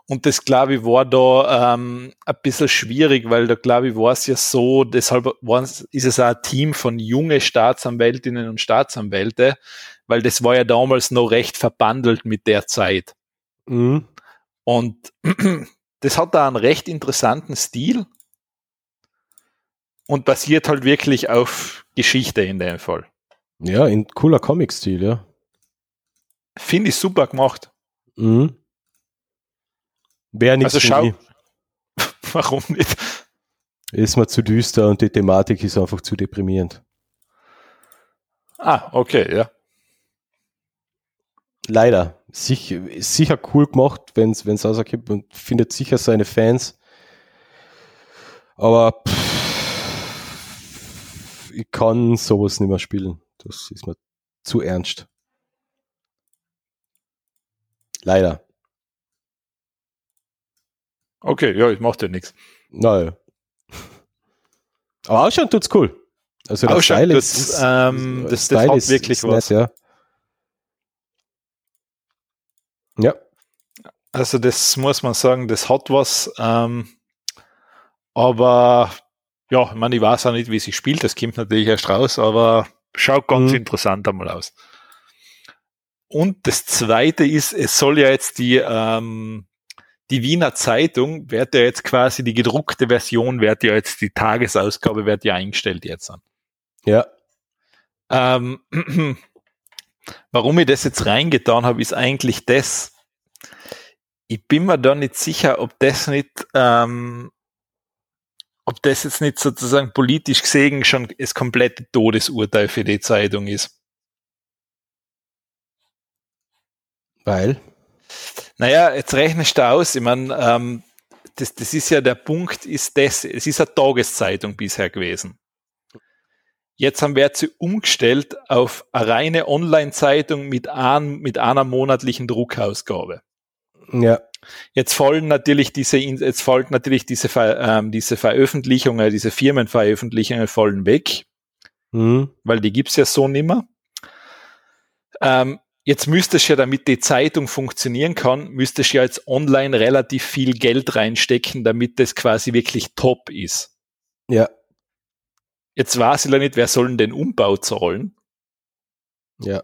Und das, glaube ich, war da ähm, ein bisschen schwierig, weil da, glaube ich, war es ja so, deshalb ist es auch ein Team von junge Staatsanwältinnen und Staatsanwälte, weil das war ja damals noch recht verbandelt mit der Zeit. Mhm. Und das hat da einen recht interessanten Stil und basiert halt wirklich auf Geschichte in dem Fall. Ja, in cooler Comic-Stil, ja. Finde ich super gemacht. Mhm. Wäre nichts also schau. Warum nicht? Ist mir zu düster und die Thematik ist einfach zu deprimierend. Ah, okay, ja. Leider. Sicher, sicher cool gemacht, wenn es rauskommt und findet sicher seine Fans. Aber pff, ich kann sowas nicht mehr spielen. Das ist mir zu ernst. Leider. Okay, ja, ich mach dir nichts. Naja. Aber ausschauen tut's cool. Also das Style ist, ähm, das, das hat wirklich was. Nett, ja. ja. Also das muss man sagen, das hat was. Ähm, aber ja, ich meine, ich weiß auch nicht, wie sie spielt. Das kommt natürlich erst raus, aber schaut ganz mhm. interessant einmal aus. Und das zweite ist, es soll ja jetzt die ähm, die Wiener Zeitung wird ja jetzt quasi die gedruckte Version, wird ja jetzt die Tagesausgabe wird ja eingestellt jetzt an. Ja. Ähm, warum ich das jetzt reingetan habe, ist eigentlich das. Ich bin mir da nicht sicher, ob das nicht, ähm, ob das jetzt nicht sozusagen politisch gesehen schon das komplette Todesurteil für die Zeitung ist. Weil? Naja, jetzt rechnest du aus, ich meine, ähm, das, das ist ja der Punkt, ist das, es ist eine Tageszeitung bisher gewesen. Jetzt haben wir sie umgestellt auf eine reine Online-Zeitung mit, ein, mit einer monatlichen Druckausgabe. Ja. Jetzt fallen natürlich diese, jetzt fallen natürlich diese, ähm, diese Veröffentlichungen, diese Firmenveröffentlichungen fallen weg, mhm. weil die gibt's ja so nimmer. Ähm, Jetzt müsstest du ja, damit die Zeitung funktionieren kann, müsstest du ja jetzt online relativ viel Geld reinstecken, damit das quasi wirklich top ist. Ja. Jetzt weiß ich ja nicht, wer soll denn den Umbau zahlen? Ja.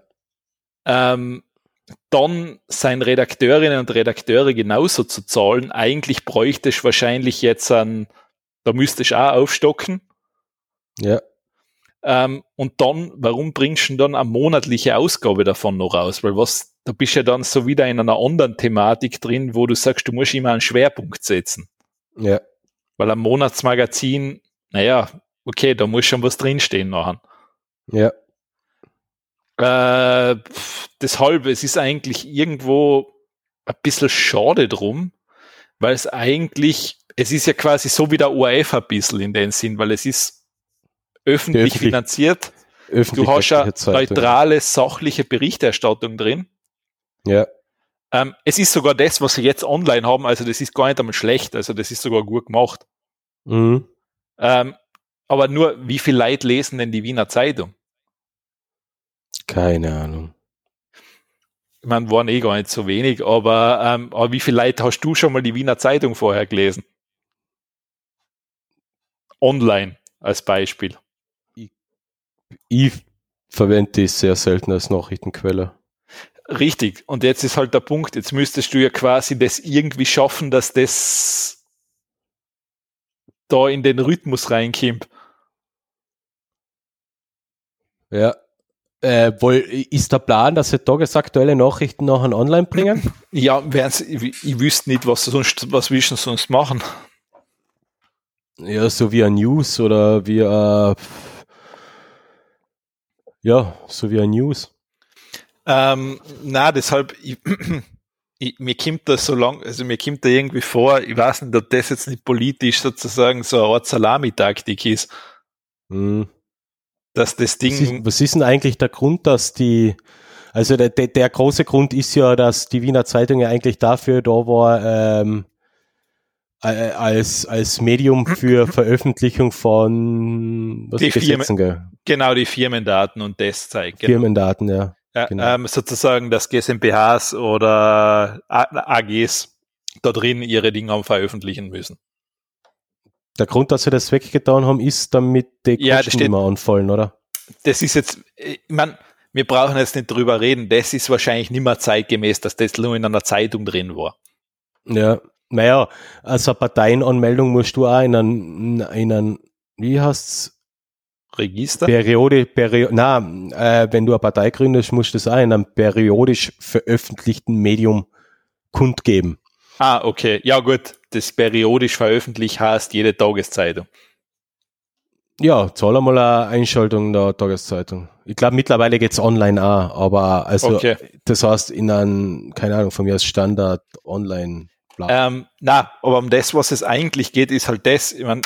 Ähm, dann sein Redakteurinnen und Redakteure genauso zu zahlen. Eigentlich bräuchte ich wahrscheinlich jetzt ein, da müsste ich auch aufstocken. Ja. Ähm, und dann, warum bringst du dann eine monatliche Ausgabe davon noch raus? Weil was, da bist du ja dann so wieder in einer anderen Thematik drin, wo du sagst, du musst immer einen Schwerpunkt setzen. Ja. Weil am Monatsmagazin, naja, okay, da muss schon was drinstehen nachher. Ja. Äh, deshalb, es ist eigentlich irgendwo ein bisschen schade drum, weil es eigentlich, es ist ja quasi so wie der ORF ein bisschen in dem Sinn, weil es ist öffentlich, öffentlich finanziert. Öffentlich du hast ja neutrale, sachliche Berichterstattung drin. Ja. Ähm, es ist sogar das, was sie jetzt online haben, also das ist gar nicht einmal schlecht, also das ist sogar gut gemacht. Mhm. Ähm, aber nur, wie viele Leute lesen denn die Wiener Zeitung? Keine Ahnung. Ich meine, waren eh gar nicht so wenig, aber, ähm, aber wie viele Leute hast du schon mal die Wiener Zeitung vorher gelesen? Online als Beispiel ich verwende ich sehr selten als Nachrichtenquelle. Richtig. Und jetzt ist halt der Punkt, jetzt müsstest du ja quasi das irgendwie schaffen, dass das da in den Rhythmus reinkommt. Ja. Äh, wohl, ist der Plan, dass sie tagesaktuelle Nachrichten nachher online bringen? Ja, ich, ich wüsste nicht, was sonst, was wir sonst machen. Ja, so wie ein News oder wie ein, ja, so wie ein News. Ähm, na, deshalb, ich, ich, mir kommt das so lang, also mir kommt da irgendwie vor, ich weiß nicht, ob das jetzt nicht politisch sozusagen so eine Art Salamitaktik ist. Hm. Dass das Ding. Was ist, was ist denn eigentlich der Grund, dass die, also der, der, der große Grund ist ja, dass die Wiener Zeitung ja eigentlich dafür da war, ähm, als, als Medium für Veröffentlichung von was die Gesetzen, Firmen, Genau, die Firmendaten und das Zeug. Genau. Firmendaten, ja. Ja, genau. ähm, sozusagen, dass GmbHs oder AGs da drin ihre Dinge veröffentlichen müssen. Der Grund, dass sie das weggetan haben, ist, damit die Kosten ja, steht, nicht mehr anfallen, oder? Das ist jetzt, ich meine, wir brauchen jetzt nicht drüber reden, das ist wahrscheinlich nicht mehr zeitgemäß, dass das nur in einer Zeitung drin war. Ja, naja, also Parteienanmeldung musst du auch in einen, in einen wie heißt's? Register? Periode, Perio, na, äh, wenn du eine Partei gründest, musst du das auch in einem periodisch veröffentlichten Medium kundgeben. Ah, okay. Ja, gut. Das periodisch veröffentlicht heißt jede Tageszeitung. Ja, zahl einmal eine Einschaltung der Tageszeitung. Ich glaube, mittlerweile geht's online auch, aber also, okay. das heißt in einem, keine Ahnung, von mir als Standard online. Ähm, na, aber um das, was es eigentlich geht, ist halt das, ich meine,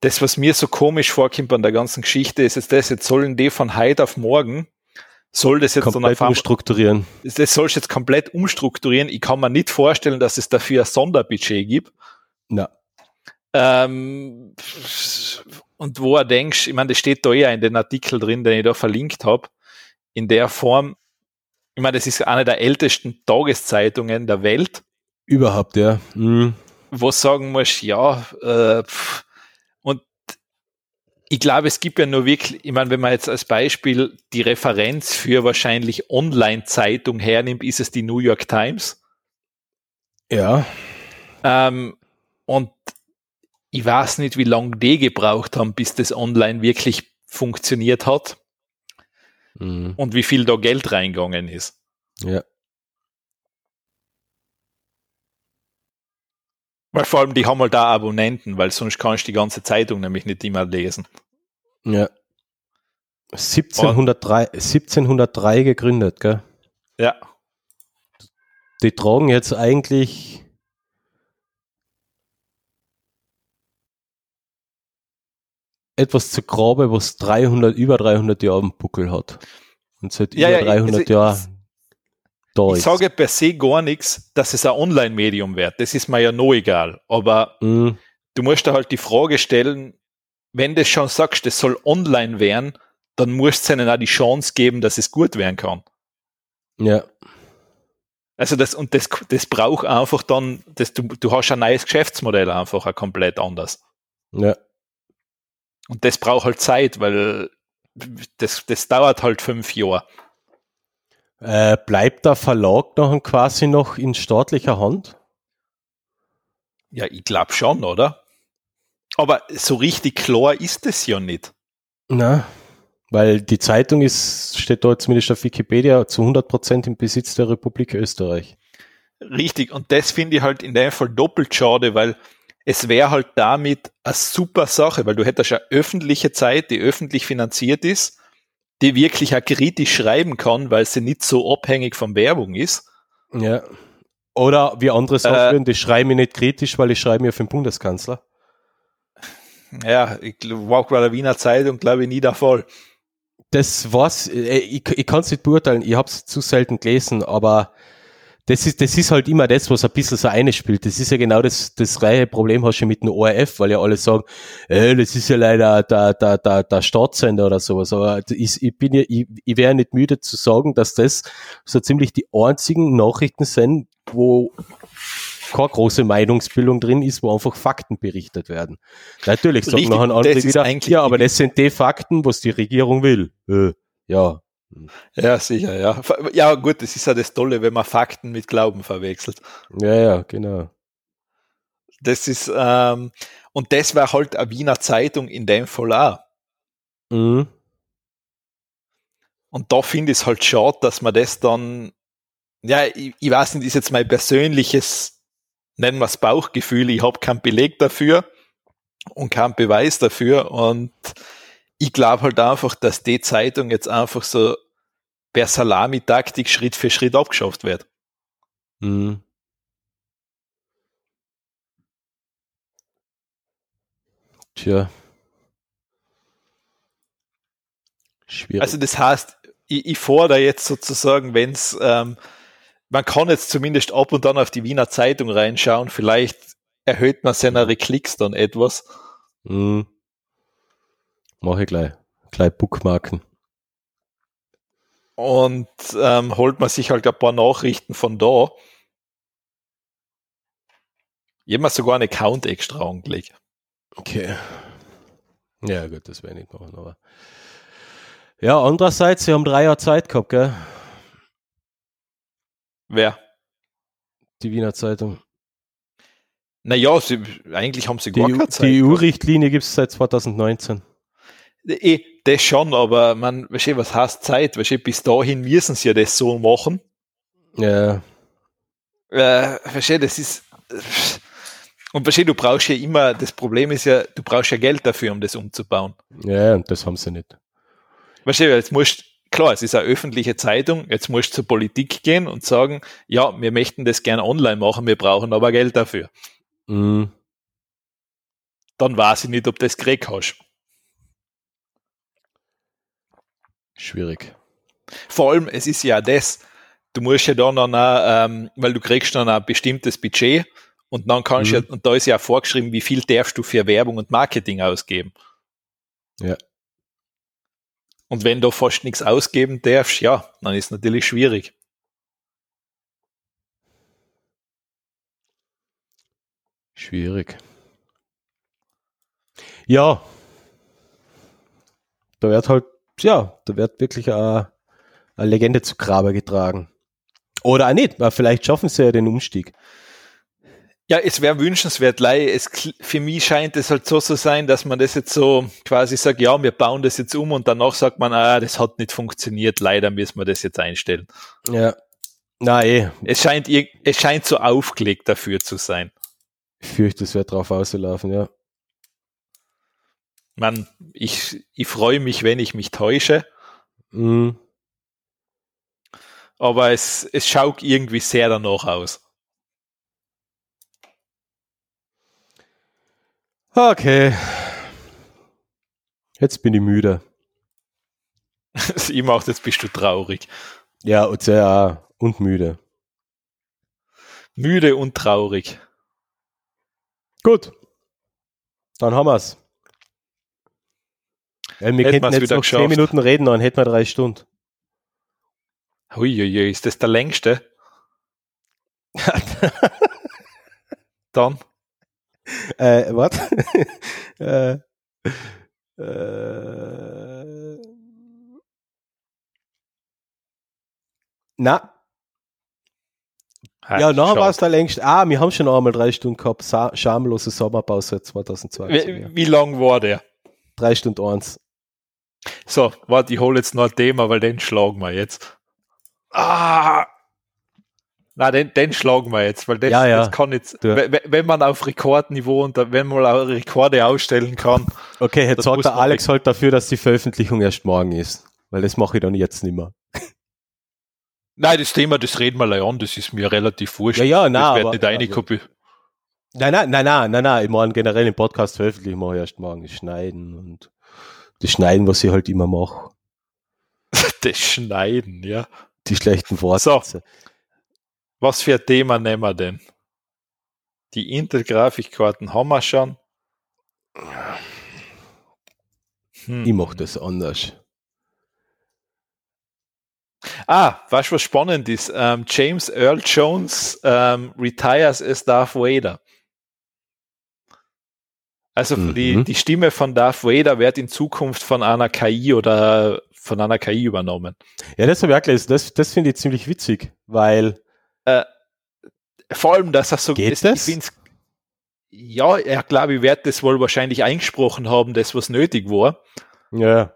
das, was mir so komisch vorkommt an der ganzen Geschichte, ist jetzt das, jetzt sollen die von heute auf morgen, soll das jetzt komplett dann umstrukturieren. Das soll jetzt komplett umstrukturieren. Ich kann mir nicht vorstellen, dass es dafür ein Sonderbudget gibt. Ja. Ähm, und wo er denkst, ich meine, das steht da ja in den Artikel drin, den ich da verlinkt habe, in der Form, ich meine, das ist eine der ältesten Tageszeitungen der Welt. Überhaupt, ja. Mhm. Wo sagen muss, ja, äh, pff, ich glaube, es gibt ja nur wirklich, ich meine, wenn man jetzt als Beispiel die Referenz für wahrscheinlich Online-Zeitung hernimmt, ist es die New York Times. Ja. Ähm, und ich weiß nicht, wie lange die gebraucht haben, bis das online wirklich funktioniert hat. Mhm. Und wie viel da Geld reingegangen ist. Ja. Weil vor allem die haben halt da Abonnenten, weil sonst kannst du die ganze Zeitung nämlich nicht immer lesen. Ja. 1703, 1703 gegründet, gell? Ja. Die tragen jetzt eigentlich etwas zu Grabe, was 300, über 300 Jahre im Buckel hat. Und seit ja, über ja, 300 also Jahren da ich ist. Sage per se gar nichts, dass es ein Online-Medium wird. Das ist mir ja noch egal. Aber mm. du musst da halt die Frage stellen, wenn du schon sagst, das soll online werden, dann musst du ihnen auch die Chance geben, dass es gut werden kann. Ja. Also das, und das, das braucht einfach dann, das, du, du hast ein neues Geschäftsmodell einfach ein komplett anders. Ja. Und das braucht halt Zeit, weil das, das dauert halt fünf Jahre. Äh, bleibt der Verlag noch quasi noch in staatlicher Hand? Ja, ich glaube schon, oder? Aber so richtig klar ist es ja nicht. Na, weil die Zeitung ist, steht dort zumindest auf Wikipedia, zu 100 Prozent im Besitz der Republik Österreich. Richtig, und das finde ich halt in dem Fall doppelt schade, weil es wäre halt damit eine super Sache, weil du hättest ja öffentliche Zeit, die öffentlich finanziert ist, die wirklich auch kritisch schreiben kann, weil sie nicht so abhängig von Werbung ist. Ja. Oder wie andere sagen, äh, die schreiben mich nicht kritisch, weil ich schreibe mir für den Bundeskanzler. Ja, ich war bei der Wiener Zeitung, glaube ich, nie der Fall. Das war's. Äh, ich, ich kann es nicht beurteilen, ich habe es zu selten gelesen, aber das ist, das ist halt immer das, was ein bisschen so einspielt. Das ist ja genau das, das reihe Problem hast du mit dem ORF, weil ja alle sagen, äh, das ist ja leider der, der, der, der Staatssender oder sowas. Aber ich, ich bin ja, ich, ich wäre nicht müde zu sagen, dass das so ziemlich die einzigen Nachrichten sind, wo keine große Meinungsbildung drin ist, wo einfach Fakten berichtet werden. Natürlich sagen nachher andere wieder, ja, aber das sind die Fakten, was die Regierung will. Äh, ja. Ja, sicher, ja. Ja, gut, das ist ja das Tolle, wenn man Fakten mit Glauben verwechselt. Ja, ja, genau. Das ist, ähm, und das war halt eine Wiener Zeitung in dem Fall auch. Mhm. Und da finde ich es halt schade, dass man das dann, ja, ich, ich weiß nicht, ist jetzt mein persönliches, nennen wir es Bauchgefühl, ich habe keinen Beleg dafür und keinen Beweis dafür und ich glaube halt einfach, dass die Zeitung jetzt einfach so per Salami-Taktik Schritt für Schritt abgeschafft wird. Mhm. Tja. Schwierig. Also das heißt, ich, ich fordere jetzt sozusagen, wenn es, ähm, man kann jetzt zumindest ab und an auf die Wiener Zeitung reinschauen, vielleicht erhöht man seine Klicks dann etwas. Mhm. Mach ich gleich. Gleich Bookmarken. Und ähm, holt man sich halt ein paar Nachrichten von da. Jemand sogar einen Account extra angelegt. Okay. Ja, gut, das werde ich machen, aber. Ja, andererseits, sie haben drei Jahre Zeit gehabt, gell? Wer? Die Wiener Zeitung. Naja, sie, eigentlich haben sie gar Die, keine EU Zeit. die EU-Richtlinie gibt es seit 2019. Das schon, aber man, weißt du, was heißt Zeit? Weißt du, bis dahin müssen sie ja das so machen. Ja, Äh, weißt du, das ist. Und weißt du, du brauchst ja immer, das Problem ist ja, du brauchst ja Geld dafür, um das umzubauen. ja, und das haben sie nicht. Weißt du, jetzt musst, klar, es ist eine öffentliche Zeitung, jetzt musst du zur Politik gehen und sagen, ja, wir möchten das gern online machen, wir brauchen aber Geld dafür. Mhm. Dann weiß ich nicht, ob das gekriegt hast. Schwierig. Vor allem, es ist ja das, du musst ja dann, dann auch, ähm, weil du kriegst dann ein bestimmtes Budget und dann kannst Mhm. ja, und da ist ja vorgeschrieben, wie viel darfst du für Werbung und Marketing ausgeben. Ja. Und wenn du fast nichts ausgeben darfst, ja, dann ist natürlich schwierig. Schwierig. Ja. Da wird halt, ja, da wird wirklich eine, eine Legende zu Grabe getragen. Oder auch nicht, weil vielleicht schaffen sie ja den Umstieg. Ja, es wäre wünschenswert, Lei. Es, für mich scheint es halt so zu sein, dass man das jetzt so quasi sagt, ja, wir bauen das jetzt um und danach sagt man, ah, das hat nicht funktioniert, leider müssen wir das jetzt einstellen. Ja. Na eh, Es scheint, es scheint so aufgelegt dafür zu sein. ich fürchte, es wird drauf auslaufen, ja. Man, ich, ich freue mich, wenn ich mich täusche, Mhm. aber es, es schaut irgendwie sehr danach aus. Okay. Jetzt bin ich müde. ich mache, jetzt bist du traurig. Ja, und sehr auch. und müde. Müde und traurig. Gut. Dann haben wir's. Ja, wir Hätten jetzt noch geschafft. Minuten reden, dann hätten wir drei Stunden. Huiuiui, ist das der längste? Dann? Äh, was? äh, äh, na, ja, nachher war es der längst. Ah, wir haben schon einmal drei Stunden gehabt. Sa schamlose Sommerpause 2020. ja. Wie, wie lang war der? Drei Stunden eins. So, warte, ich hole jetzt noch ein Thema, weil den schlagen wir jetzt. Ah! Na, den, den schlagen wir jetzt, weil das, Ja, ja. das kann jetzt, wenn, man auf Rekordniveau und wenn man auch Rekorde ausstellen kann. Okay, jetzt sorgt der Alex halt dafür, dass die Veröffentlichung erst morgen ist. Weil das mache ich dann jetzt nicht mehr. Nein, das Thema, das reden wir gleich an, das ist mir relativ wurscht. Ja, ja, nein, das wird aber- nicht eine also- Kopie. Nein, nein, nein, nein, nein, nein. Ich meine generell im Podcast veröffentlichen ich erst morgen. Schneiden und das Schneiden, was ich halt immer mache. Das Schneiden, ja. Die schlechten Wortsätze. Was für ein Thema nehmen wir denn? Die Intel-Grafikkarten haben wir schon. Hm. Ich mache das anders. Ah, weißt du, was spannend ist? Ähm, James Earl Jones ähm, retires as Darth Vader. Also Mhm. die, die Stimme von Darth Vader wird in Zukunft von einer KI oder von einer KI übernommen. Ja, das habe ich auch gelesen. Das, das finde ich ziemlich witzig, weil. Äh, vor allem, dass er so. Geht es, das? Ja, er glaube ich, wird das wohl wahrscheinlich eingesprochen haben, das was nötig war. Ja.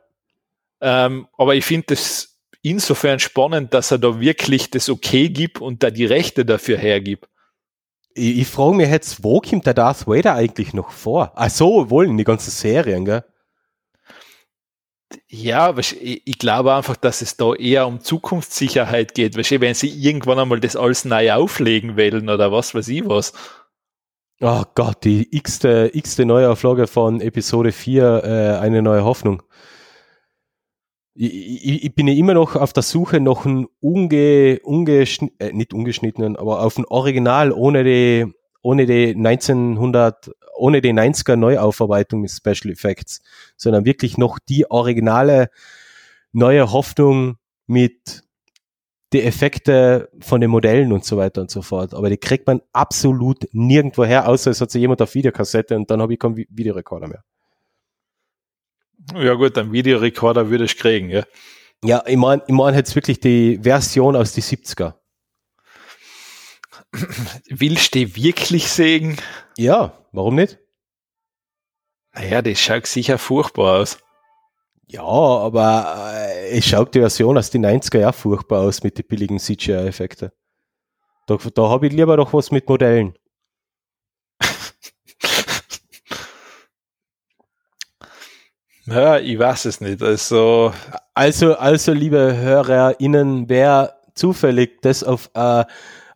Ähm, aber ich finde das insofern spannend, dass er da wirklich das Okay gibt und da die Rechte dafür hergibt. Ich, ich frage mich jetzt, wo kommt der Darth Vader eigentlich noch vor? Ach so, wohl in die ganzen Serien, gell? Ja, ich, ich glaube einfach, dass es da eher um Zukunftssicherheit geht. Weißt, du, wenn sie irgendwann einmal das alles neu auflegen wollen oder was weiß ich was. Oh Gott, die x-te, x-te Neuauflage von Episode 4, äh, eine neue Hoffnung. Ich, ich, bin ja immer noch auf der Suche nach einem unge, ungeschn äh, nicht ungeschnittenen, aber auf ein Original ohne die, ohne die 1900, ohne die 90er Neuaufarbeitung mit Special Effects, sondern wirklich noch die originale neue Hoffnung mit die Effekte von den Modellen und so weiter und so fort. Aber die kriegt man absolut nirgendwo her, außer es hat sich jemand auf Videokassette und dann habe ich keinen Vi- Videorekorder mehr. Ja gut, einen Videorekorder würde ich kriegen, ja. Ja, ich meine ich mein jetzt wirklich die Version aus die 70er. Willst du die wirklich sehen? Ja, warum nicht? Naja, das schaut sicher furchtbar aus. Ja, aber äh, es schaut die Version aus den 90er ja furchtbar aus mit den billigen CGI-Effekten. Da, da habe ich lieber doch was mit Modellen. Ja, ich weiß es nicht. Also, Also, also liebe HörerInnen, wer zufällig das auf äh,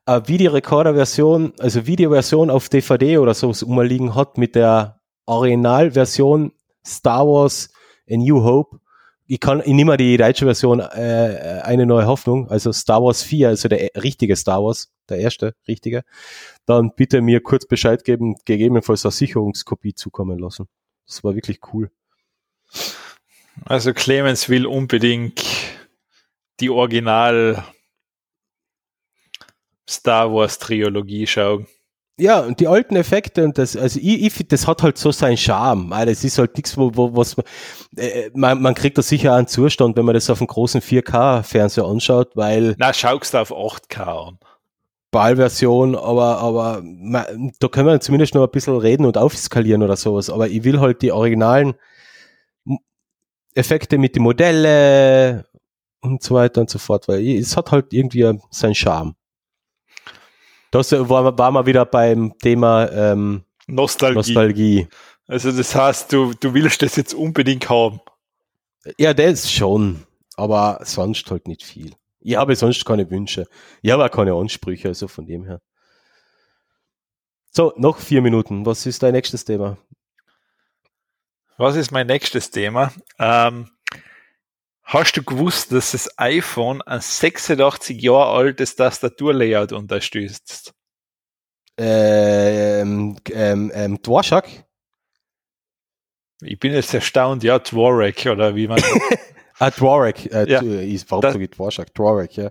eine Videorekorder-Version, also Videoversion auf DVD oder so umliegen hat mit der Originalversion Star Wars A New Hope, ich kann, ich nehme die deutsche Version äh, eine neue Hoffnung, also Star Wars 4, also der richtige Star Wars, der erste richtige, dann bitte mir kurz Bescheid geben, gegebenenfalls eine Sicherungskopie zukommen lassen. Das war wirklich cool. Also Clemens will unbedingt die Original Star Wars Trilogie schauen. Ja, und die alten Effekte und das, also ich, ich das hat halt so seinen Charme. weil Das ist halt nichts, wo, wo, was man, äh, man, man kriegt da sicher einen Zustand, wenn man das auf einem großen 4K-Fernseher anschaut, weil Na, schaust du auf 8K an. Ballversion, aber, aber man, da können wir zumindest noch ein bisschen reden und aufskalieren oder sowas. Aber ich will halt die originalen Effekte mit den Modelle und so weiter und so fort, weil es hat halt irgendwie seinen Charme. Das war, war mal wieder beim Thema ähm, Nostalgie. Nostalgie. Also das heißt, du, du willst das jetzt unbedingt haben. Ja, das schon, aber sonst halt nicht viel. Ich habe sonst keine Wünsche. Ich habe auch keine Ansprüche, also von dem her. So, noch vier Minuten. Was ist dein nächstes Thema? Was ist mein nächstes Thema? Ähm, hast du gewusst, dass das iPhone ein 86 Jahre altes Tastaturlayout unterstützt? Ähm, ähm, ähm, Dvorak? Ich bin jetzt erstaunt, ja, Dvorak oder wie man. Ah, Dvorak. Äh, Ja. Ich, warum sage ich Dvorak? Dvorak, ja.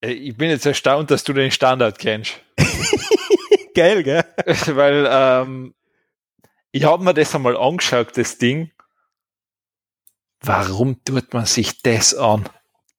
Äh, ich bin jetzt erstaunt, dass du den Standard kennst. Geil, gell? Weil ähm, ich habe mir das einmal angeschaut, das Ding. Warum tut man sich das an?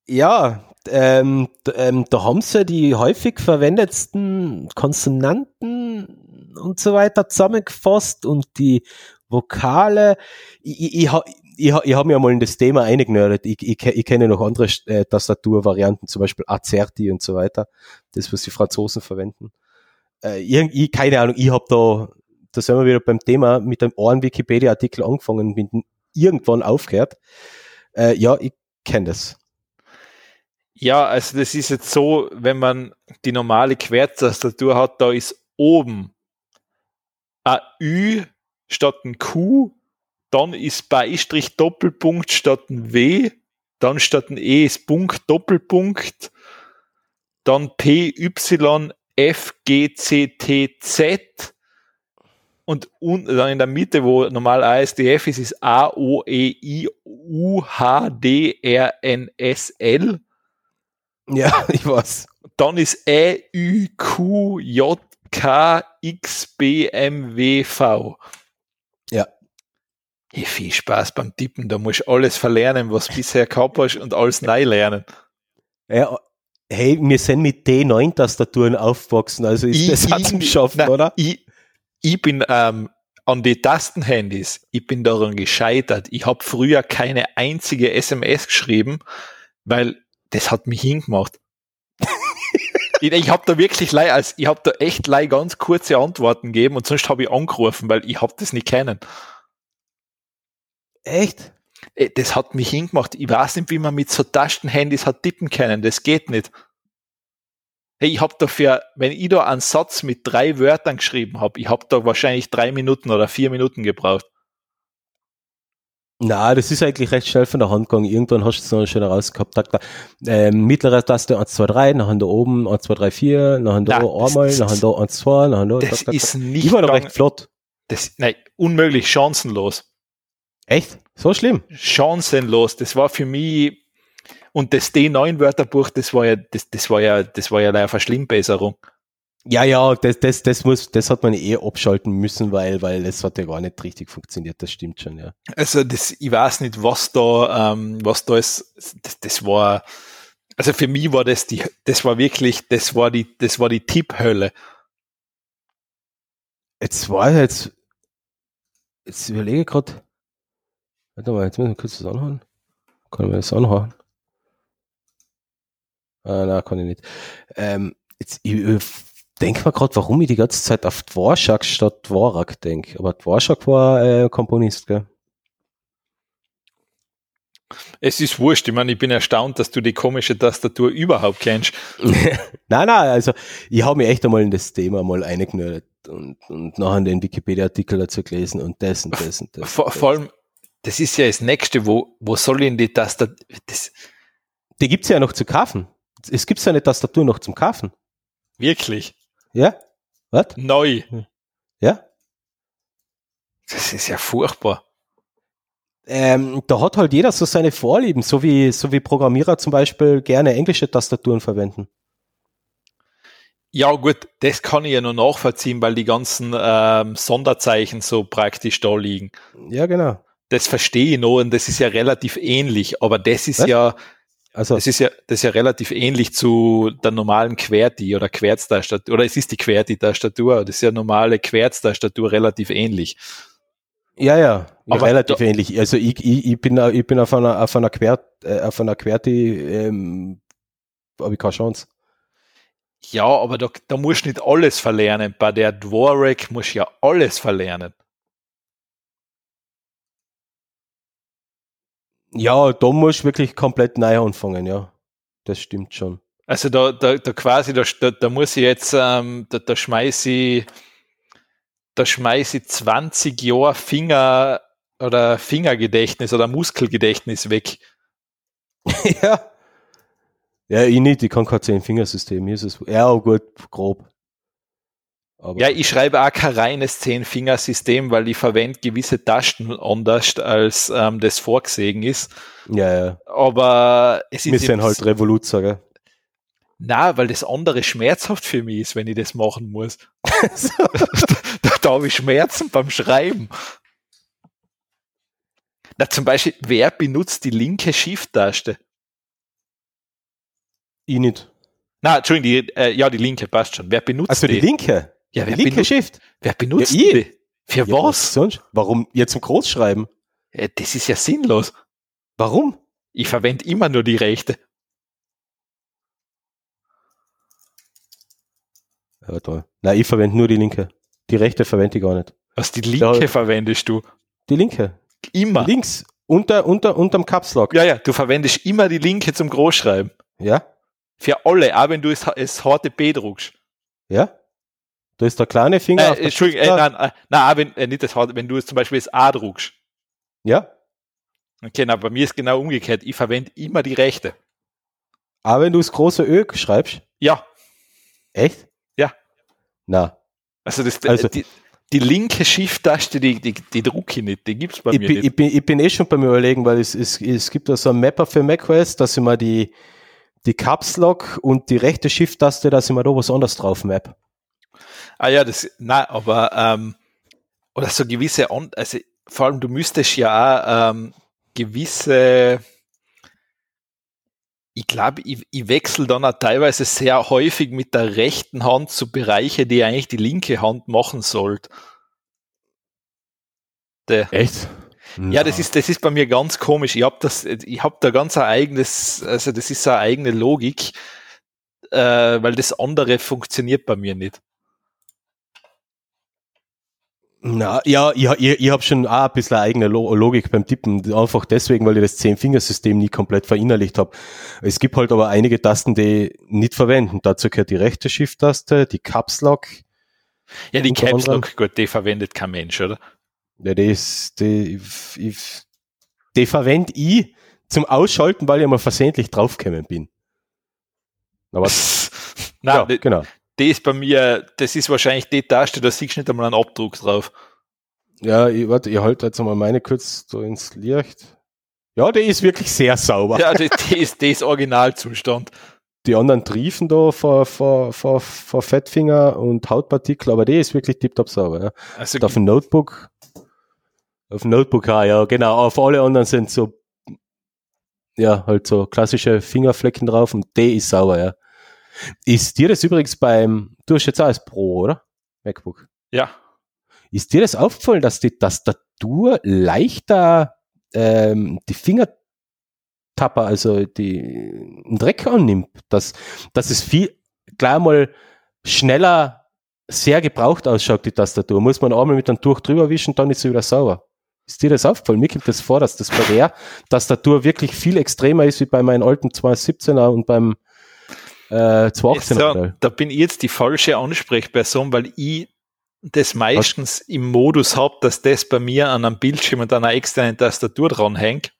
Ja, ähm, ähm, da haben sie die häufig verwendetsten Konsonanten und so weiter zusammengefasst und die Vokale. Ich, ich, ich, ich, ha- ich habe mir mal in das Thema eingenördet. Ich, ich, ich kenne noch andere äh, Tastaturvarianten, zum Beispiel Azerti und so weiter. Das, was die Franzosen verwenden. Äh, irgendwie, keine Ahnung, ich habe da, da sind wir wieder beim Thema mit dem einen Wikipedia-Artikel angefangen, mit irgendwann aufgehört. Äh, ja, ich kenne das. Ja, also das ist jetzt so, wenn man die normale Querztastatur hat, da ist oben ein Ü statt ein Q, dann ist Beistrich Doppelpunkt statt ein W, dann statt ein E ist Punkt Doppelpunkt, dann P, Y, F, G, C, T, Z und un, dann in der Mitte, wo normal ASDF ist, ist A, O, E, I, U, H, D, R, N, S, L. Ja, ich weiß. Dann ist E, Ü, Q, J, K, X, B, M, W, V. Ja. Hey, viel Spaß beim Tippen, da musst du alles verlernen, was du bisher gehabt hast und alles neu lernen. Ja, hey, wir sind mit D9-Tastaturen aufgewachsen, also ist Ich- das ich- zum Schaffen, Nein, oder? Ich, ich bin ähm, an die Tastenhandys, ich bin daran gescheitert. Ich habe früher keine einzige SMS geschrieben, weil das hat mich hingemacht. ich ich habe da wirklich lei, also ich habe da echt lei ganz kurze Antworten gegeben und sonst habe ich angerufen, weil ich habe das nicht kennen. Echt? Äh, Das hat mich hingemacht. Ich weiß nicht, wie man mit so Tastenhandys hat tippen können. Das geht nicht. Hey, ich habe dafür, wenn ich da einen Satz mit drei Wörtern geschrieben habe, ich habe da wahrscheinlich drei Minuten oder vier Minuten gebraucht. Na, das ist eigentlich recht schnell von der Hand gegangen. Irgendwann hast du es noch schön rausgehabt. Da, da, ähm, mittlere Taste 1, 2, 3, nachher da oben 1, 2, 3, 4, nachher da einmal, nachher da 1, 2, nachher da. Das tak, tak, ist nicht Ich war noch recht flott. Das, nein, unmöglich, chancenlos. Echt? So schlimm? Chancenlos. Das war für mich, und das D9-Wörterbuch, das war ja, das, das war ja, das war ja leider eine Verschlimmbesserung. Ja, ja, das, das, das muss, das hat man eh abschalten müssen, weil, weil das hat ja gar nicht richtig funktioniert. Das stimmt schon, ja. Also das, ich weiß nicht, was da, ähm, was da ist. Das, das war, also für mich war das die, das war wirklich, das war die, das war die Tipphölle. Jetzt war jetzt, jetzt überlege ich gerade, warte mal, jetzt müssen wir kurz das anhauen. Kann man das anhauen? Ah, nein, kann ich nicht. Ähm, jetzt, ich, ich denke mal gerade, warum ich die ganze Zeit auf Dvorak statt Dvorak denke. Aber Dvorak war äh, Komponist, gell? Es ist wurscht. Ich meine, ich bin erstaunt, dass du die komische Tastatur überhaupt kennst. nein, nein, also ich habe mich echt einmal in das Thema mal eingenördet und, und nachher den Wikipedia-Artikel dazu gelesen und das und das und das. Vor, und das. vor allem, das ist ja das Nächste, wo, wo soll ich in die Tastatur, das, Die gibt's ja noch zu kaufen. Es gibt ja eine Tastatur noch zum Kaufen. wirklich, Ja? Was? neu. Ja? Das ist ja furchtbar. Ähm, da hat halt jeder so seine Vorlieben, so wie, so wie Programmierer zum Beispiel gerne englische Tastaturen verwenden. Ja, gut, das kann ich ja noch nachvollziehen, weil die ganzen ähm, Sonderzeichen so praktisch da liegen. Ja, genau. Das verstehe ich noch und das ist ja relativ ähnlich, aber das ist Was? ja, Also, das ist ja, das ist ja relativ ähnlich zu der normalen QWERTY oder Querztastatur, oder es ist die QWERTY-Tastatur, das ist ja normale Querztastatur relativ ähnlich. ja, ja, Aber relativ da- ähnlich. Also ich, ich, ich bin, ich bin auf einer, auf einer Quert, äh, auf einer Querti, ähm, habe ich keine Chance. Ja, aber da, da musst du nicht alles verlernen. Bei der Dvorak musst du ja alles verlernen. Ja, da muss ich wirklich komplett neu anfangen, ja. Das stimmt schon. Also da, da, da quasi, da, da, muss ich jetzt, ähm, da, da schmeiß ich, da schmeiß ich 20 Jahre Finger oder Fingergedächtnis oder Muskelgedächtnis weg. ja. Ja, ich nicht, ich kann kein Zehn-Fingersystem. Hier ist es, ja, gut, grob. Aber, Ja, ich schreibe auch kein reines Zehn-Finger-System, weil ich verwende gewisse Tasten anders, als ähm, das vorgesehen ist. ja, ja. Aber es Wir ist sind im- halt Revolut, sage Na, weil das andere schmerzhaft für mich ist, wenn ich das machen muss. da, da habe ich Schmerzen beim Schreiben. Na, zum Beispiel, wer benutzt die linke Shift-Taste? Ich nicht. Na, Entschuldigung, die, äh, ja, die linke passt schon. Wer benutzt Also die die? linke. Ja, wer, linke benutzt, Shift. wer benutzt Ja, die? Für Ja, was? sonst? Warum jetzt zum Großschreiben? Äh, Das ist ja sinnlos. Warum? Ich verwende immer nur die rechte. Ja, mal. Nein, ich verwende nur die linke. Die rechte verwende ich gar nicht. Was die linke Ja. verwendest du? Die linke. Immer. Links. Unter, unter, unterm Caps Lock. Ja, ja, du verwendest immer die linke zum Großschreiben. Ja? Für alle, auch wenn du es, es HTP druckst. Ja? Da ist der kleine Finger auf Äh, der Entschuldigung, äh, nein, äh, nein, auch wenn, äh, nicht das HTP, wenn du es zum Beispiel das A druckst. Ja? Okay, na, bei mir ist genau umgekehrt. Ich verwende immer die rechte. Aber wenn du das große Ö schreibst, Ja, echt? Ja. Na. also, das, Also- die, die linke Shift-Taste, die, die, die drucke ich nicht, die gibt's bei Ich mir bin, nicht. ich, bin, ich bin eh schon beim Überlegen, weil es, es, es gibt da so einen Mapper für macOS, dass ich mal die, die Caps Lock und die rechte Shift-Taste, dass ich mal da was anderes drauf map. Ah ja, das, nein, aber, ähm, oder so gewisse, also vor allem du müsstest ja auch ähm, gewisse, ich glaube, ich, ich wechsle dann auch teilweise sehr häufig mit der rechten Hand zu Bereiche, die eigentlich die linke Hand machen sollte. Echt? Ja, das ist, das ist bei mir ganz komisch. Ich habe das, ich habe da ganz ein eigenes, also das ist eine eigene Logik, äh, weil das andere funktioniert bei mir nicht. Na, ja, ich, ich, ich habe schon auch ein bisschen eigene Logik beim Tippen, einfach deswegen, weil ich das Zehn-Fingersystem nie komplett verinnerlicht habe. Es gibt halt aber einige Tasten, die nicht verwenden. Dazu gehört die rechte Shift-Taste, die Caps Lock. Ja, die Caps Lock, gut, die verwendet kein Mensch, oder? Ja, die, die, die verwende ich zum Ausschalten, weil ich mal versehentlich draufgekommen bin. Aber Nein, ja, genau die ist bei mir, das ist wahrscheinlich die Taste, da siehst du nicht einmal einen Abdruck drauf. Ja, ich, warte, ich halte jetzt einmal meine kurz so ins Licht. Ja, der ist wirklich sehr sauber. Ja, die, die ist, die ist Originalzustand. Die anderen triefen da vor, vor, vor, vor Fettfinger und Hautpartikel, aber die ist wirklich tiptop sauber. Ja. Also, auf dem Notebook, auf dem Notebook, ah, ja, genau. Auf alle anderen sind so, ja, halt so klassische Fingerflecken drauf und die ist sauber, ja. Ist dir das übrigens beim, du hast jetzt auch als Pro, oder? MacBook. Ja. Ist dir das aufgefallen, dass die Tastatur leichter ähm, die Fingertapper, also die Dreck annimmt? Dass, dass es viel, klar mal schneller sehr gebraucht ausschaut, die Tastatur. Muss man einmal mit einem Tuch drüber wischen, dann ist sie wieder sauber. Ist dir das aufgefallen? Mir kommt das vor, dass das bei der Tastatur wirklich viel extremer ist wie bei meinen alten 217er und beim äh, 2018 so, Da bin ich jetzt die falsche Ansprechperson, weil ich das meistens Was? im Modus habe, dass das bei mir an einem Bildschirm und einer externen Tastatur dranhängt.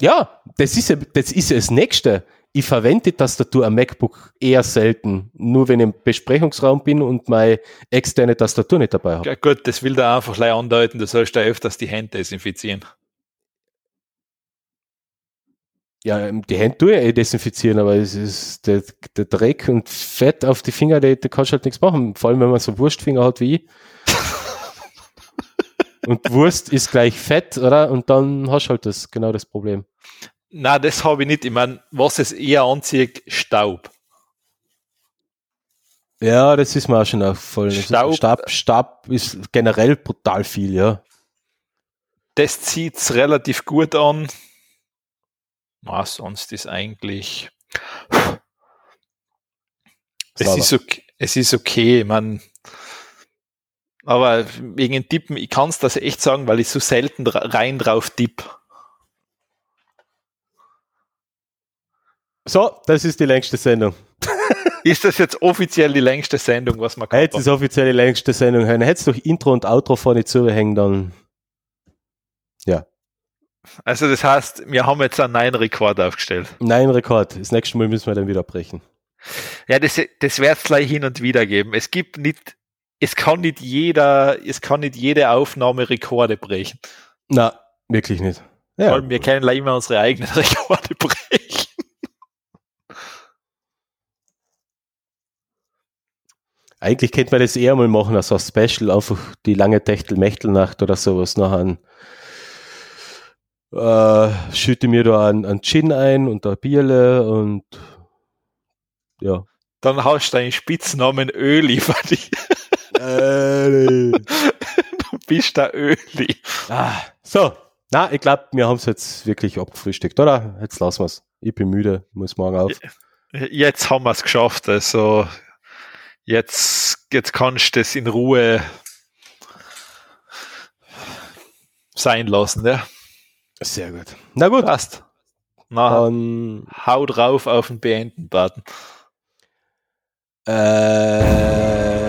Ja, das ist ja das, ist das Nächste. Ich verwende die Tastatur am MacBook eher selten, nur wenn ich im Besprechungsraum bin und meine externe Tastatur nicht dabei habe. Ja, gut, das will da einfach gleich andeuten, du sollst da öfters die Hände desinfizieren. Ja, die Hände tue ich eh desinfizieren, aber es ist der, der Dreck und Fett auf die Finger, da kannst du halt nichts machen. Vor allem, wenn man so Wurstfinger hat wie ich. und Wurst ist gleich Fett, oder? Und dann hast du halt das, genau das Problem. Na, das habe ich nicht. Ich meine, was es eher anzieht, Staub. Ja, das ist mir auch schon aufgefallen. Staub, Stab, Stab ist generell brutal viel, ja. Das zieht es relativ gut an. Na, sonst ist eigentlich. Es ist, okay, es ist okay, man. Aber wegen Tippen, ich kann es das echt sagen, weil ich so selten rein drauf tipp. So, das ist die längste Sendung. ist das jetzt offiziell die längste Sendung, was man kann? Jetzt ist offiziell die längste Sendung. Hättest du Intro und Outro vorne zuhängen, dann. Also das heißt, wir haben jetzt einen neuen Rekord aufgestellt. Nein Rekord. Das nächste Mal müssen wir dann wieder brechen. Ja, das, das wird es gleich hin und wieder geben. Es gibt nicht, es kann nicht jeder, es kann nicht jede Aufnahme Rekorde brechen. Na, wirklich nicht. Ja. Vor wir können immer unsere eigenen Rekorde brechen. Eigentlich könnte man das eher mal machen als ein Special, einfach die lange Techtel-Mechtel-Nacht oder sowas nachher äh, schütte mir da einen, einen Gin ein und ein Bierle und ja. Dann hast du deinen Spitznamen Öli für dich. Öli. du bist der Öli. Ah, so, na, ich glaube, wir haben es jetzt wirklich abgefrühstückt, oder? Jetzt lassen wir es. Ich bin müde, muss morgen auf. Jetzt haben wir es geschafft, also jetzt, jetzt kannst du es in Ruhe sein lassen, ja. Sehr gut. Na gut. Passt. Na, um, hau drauf auf den Beenden-Button. Äh.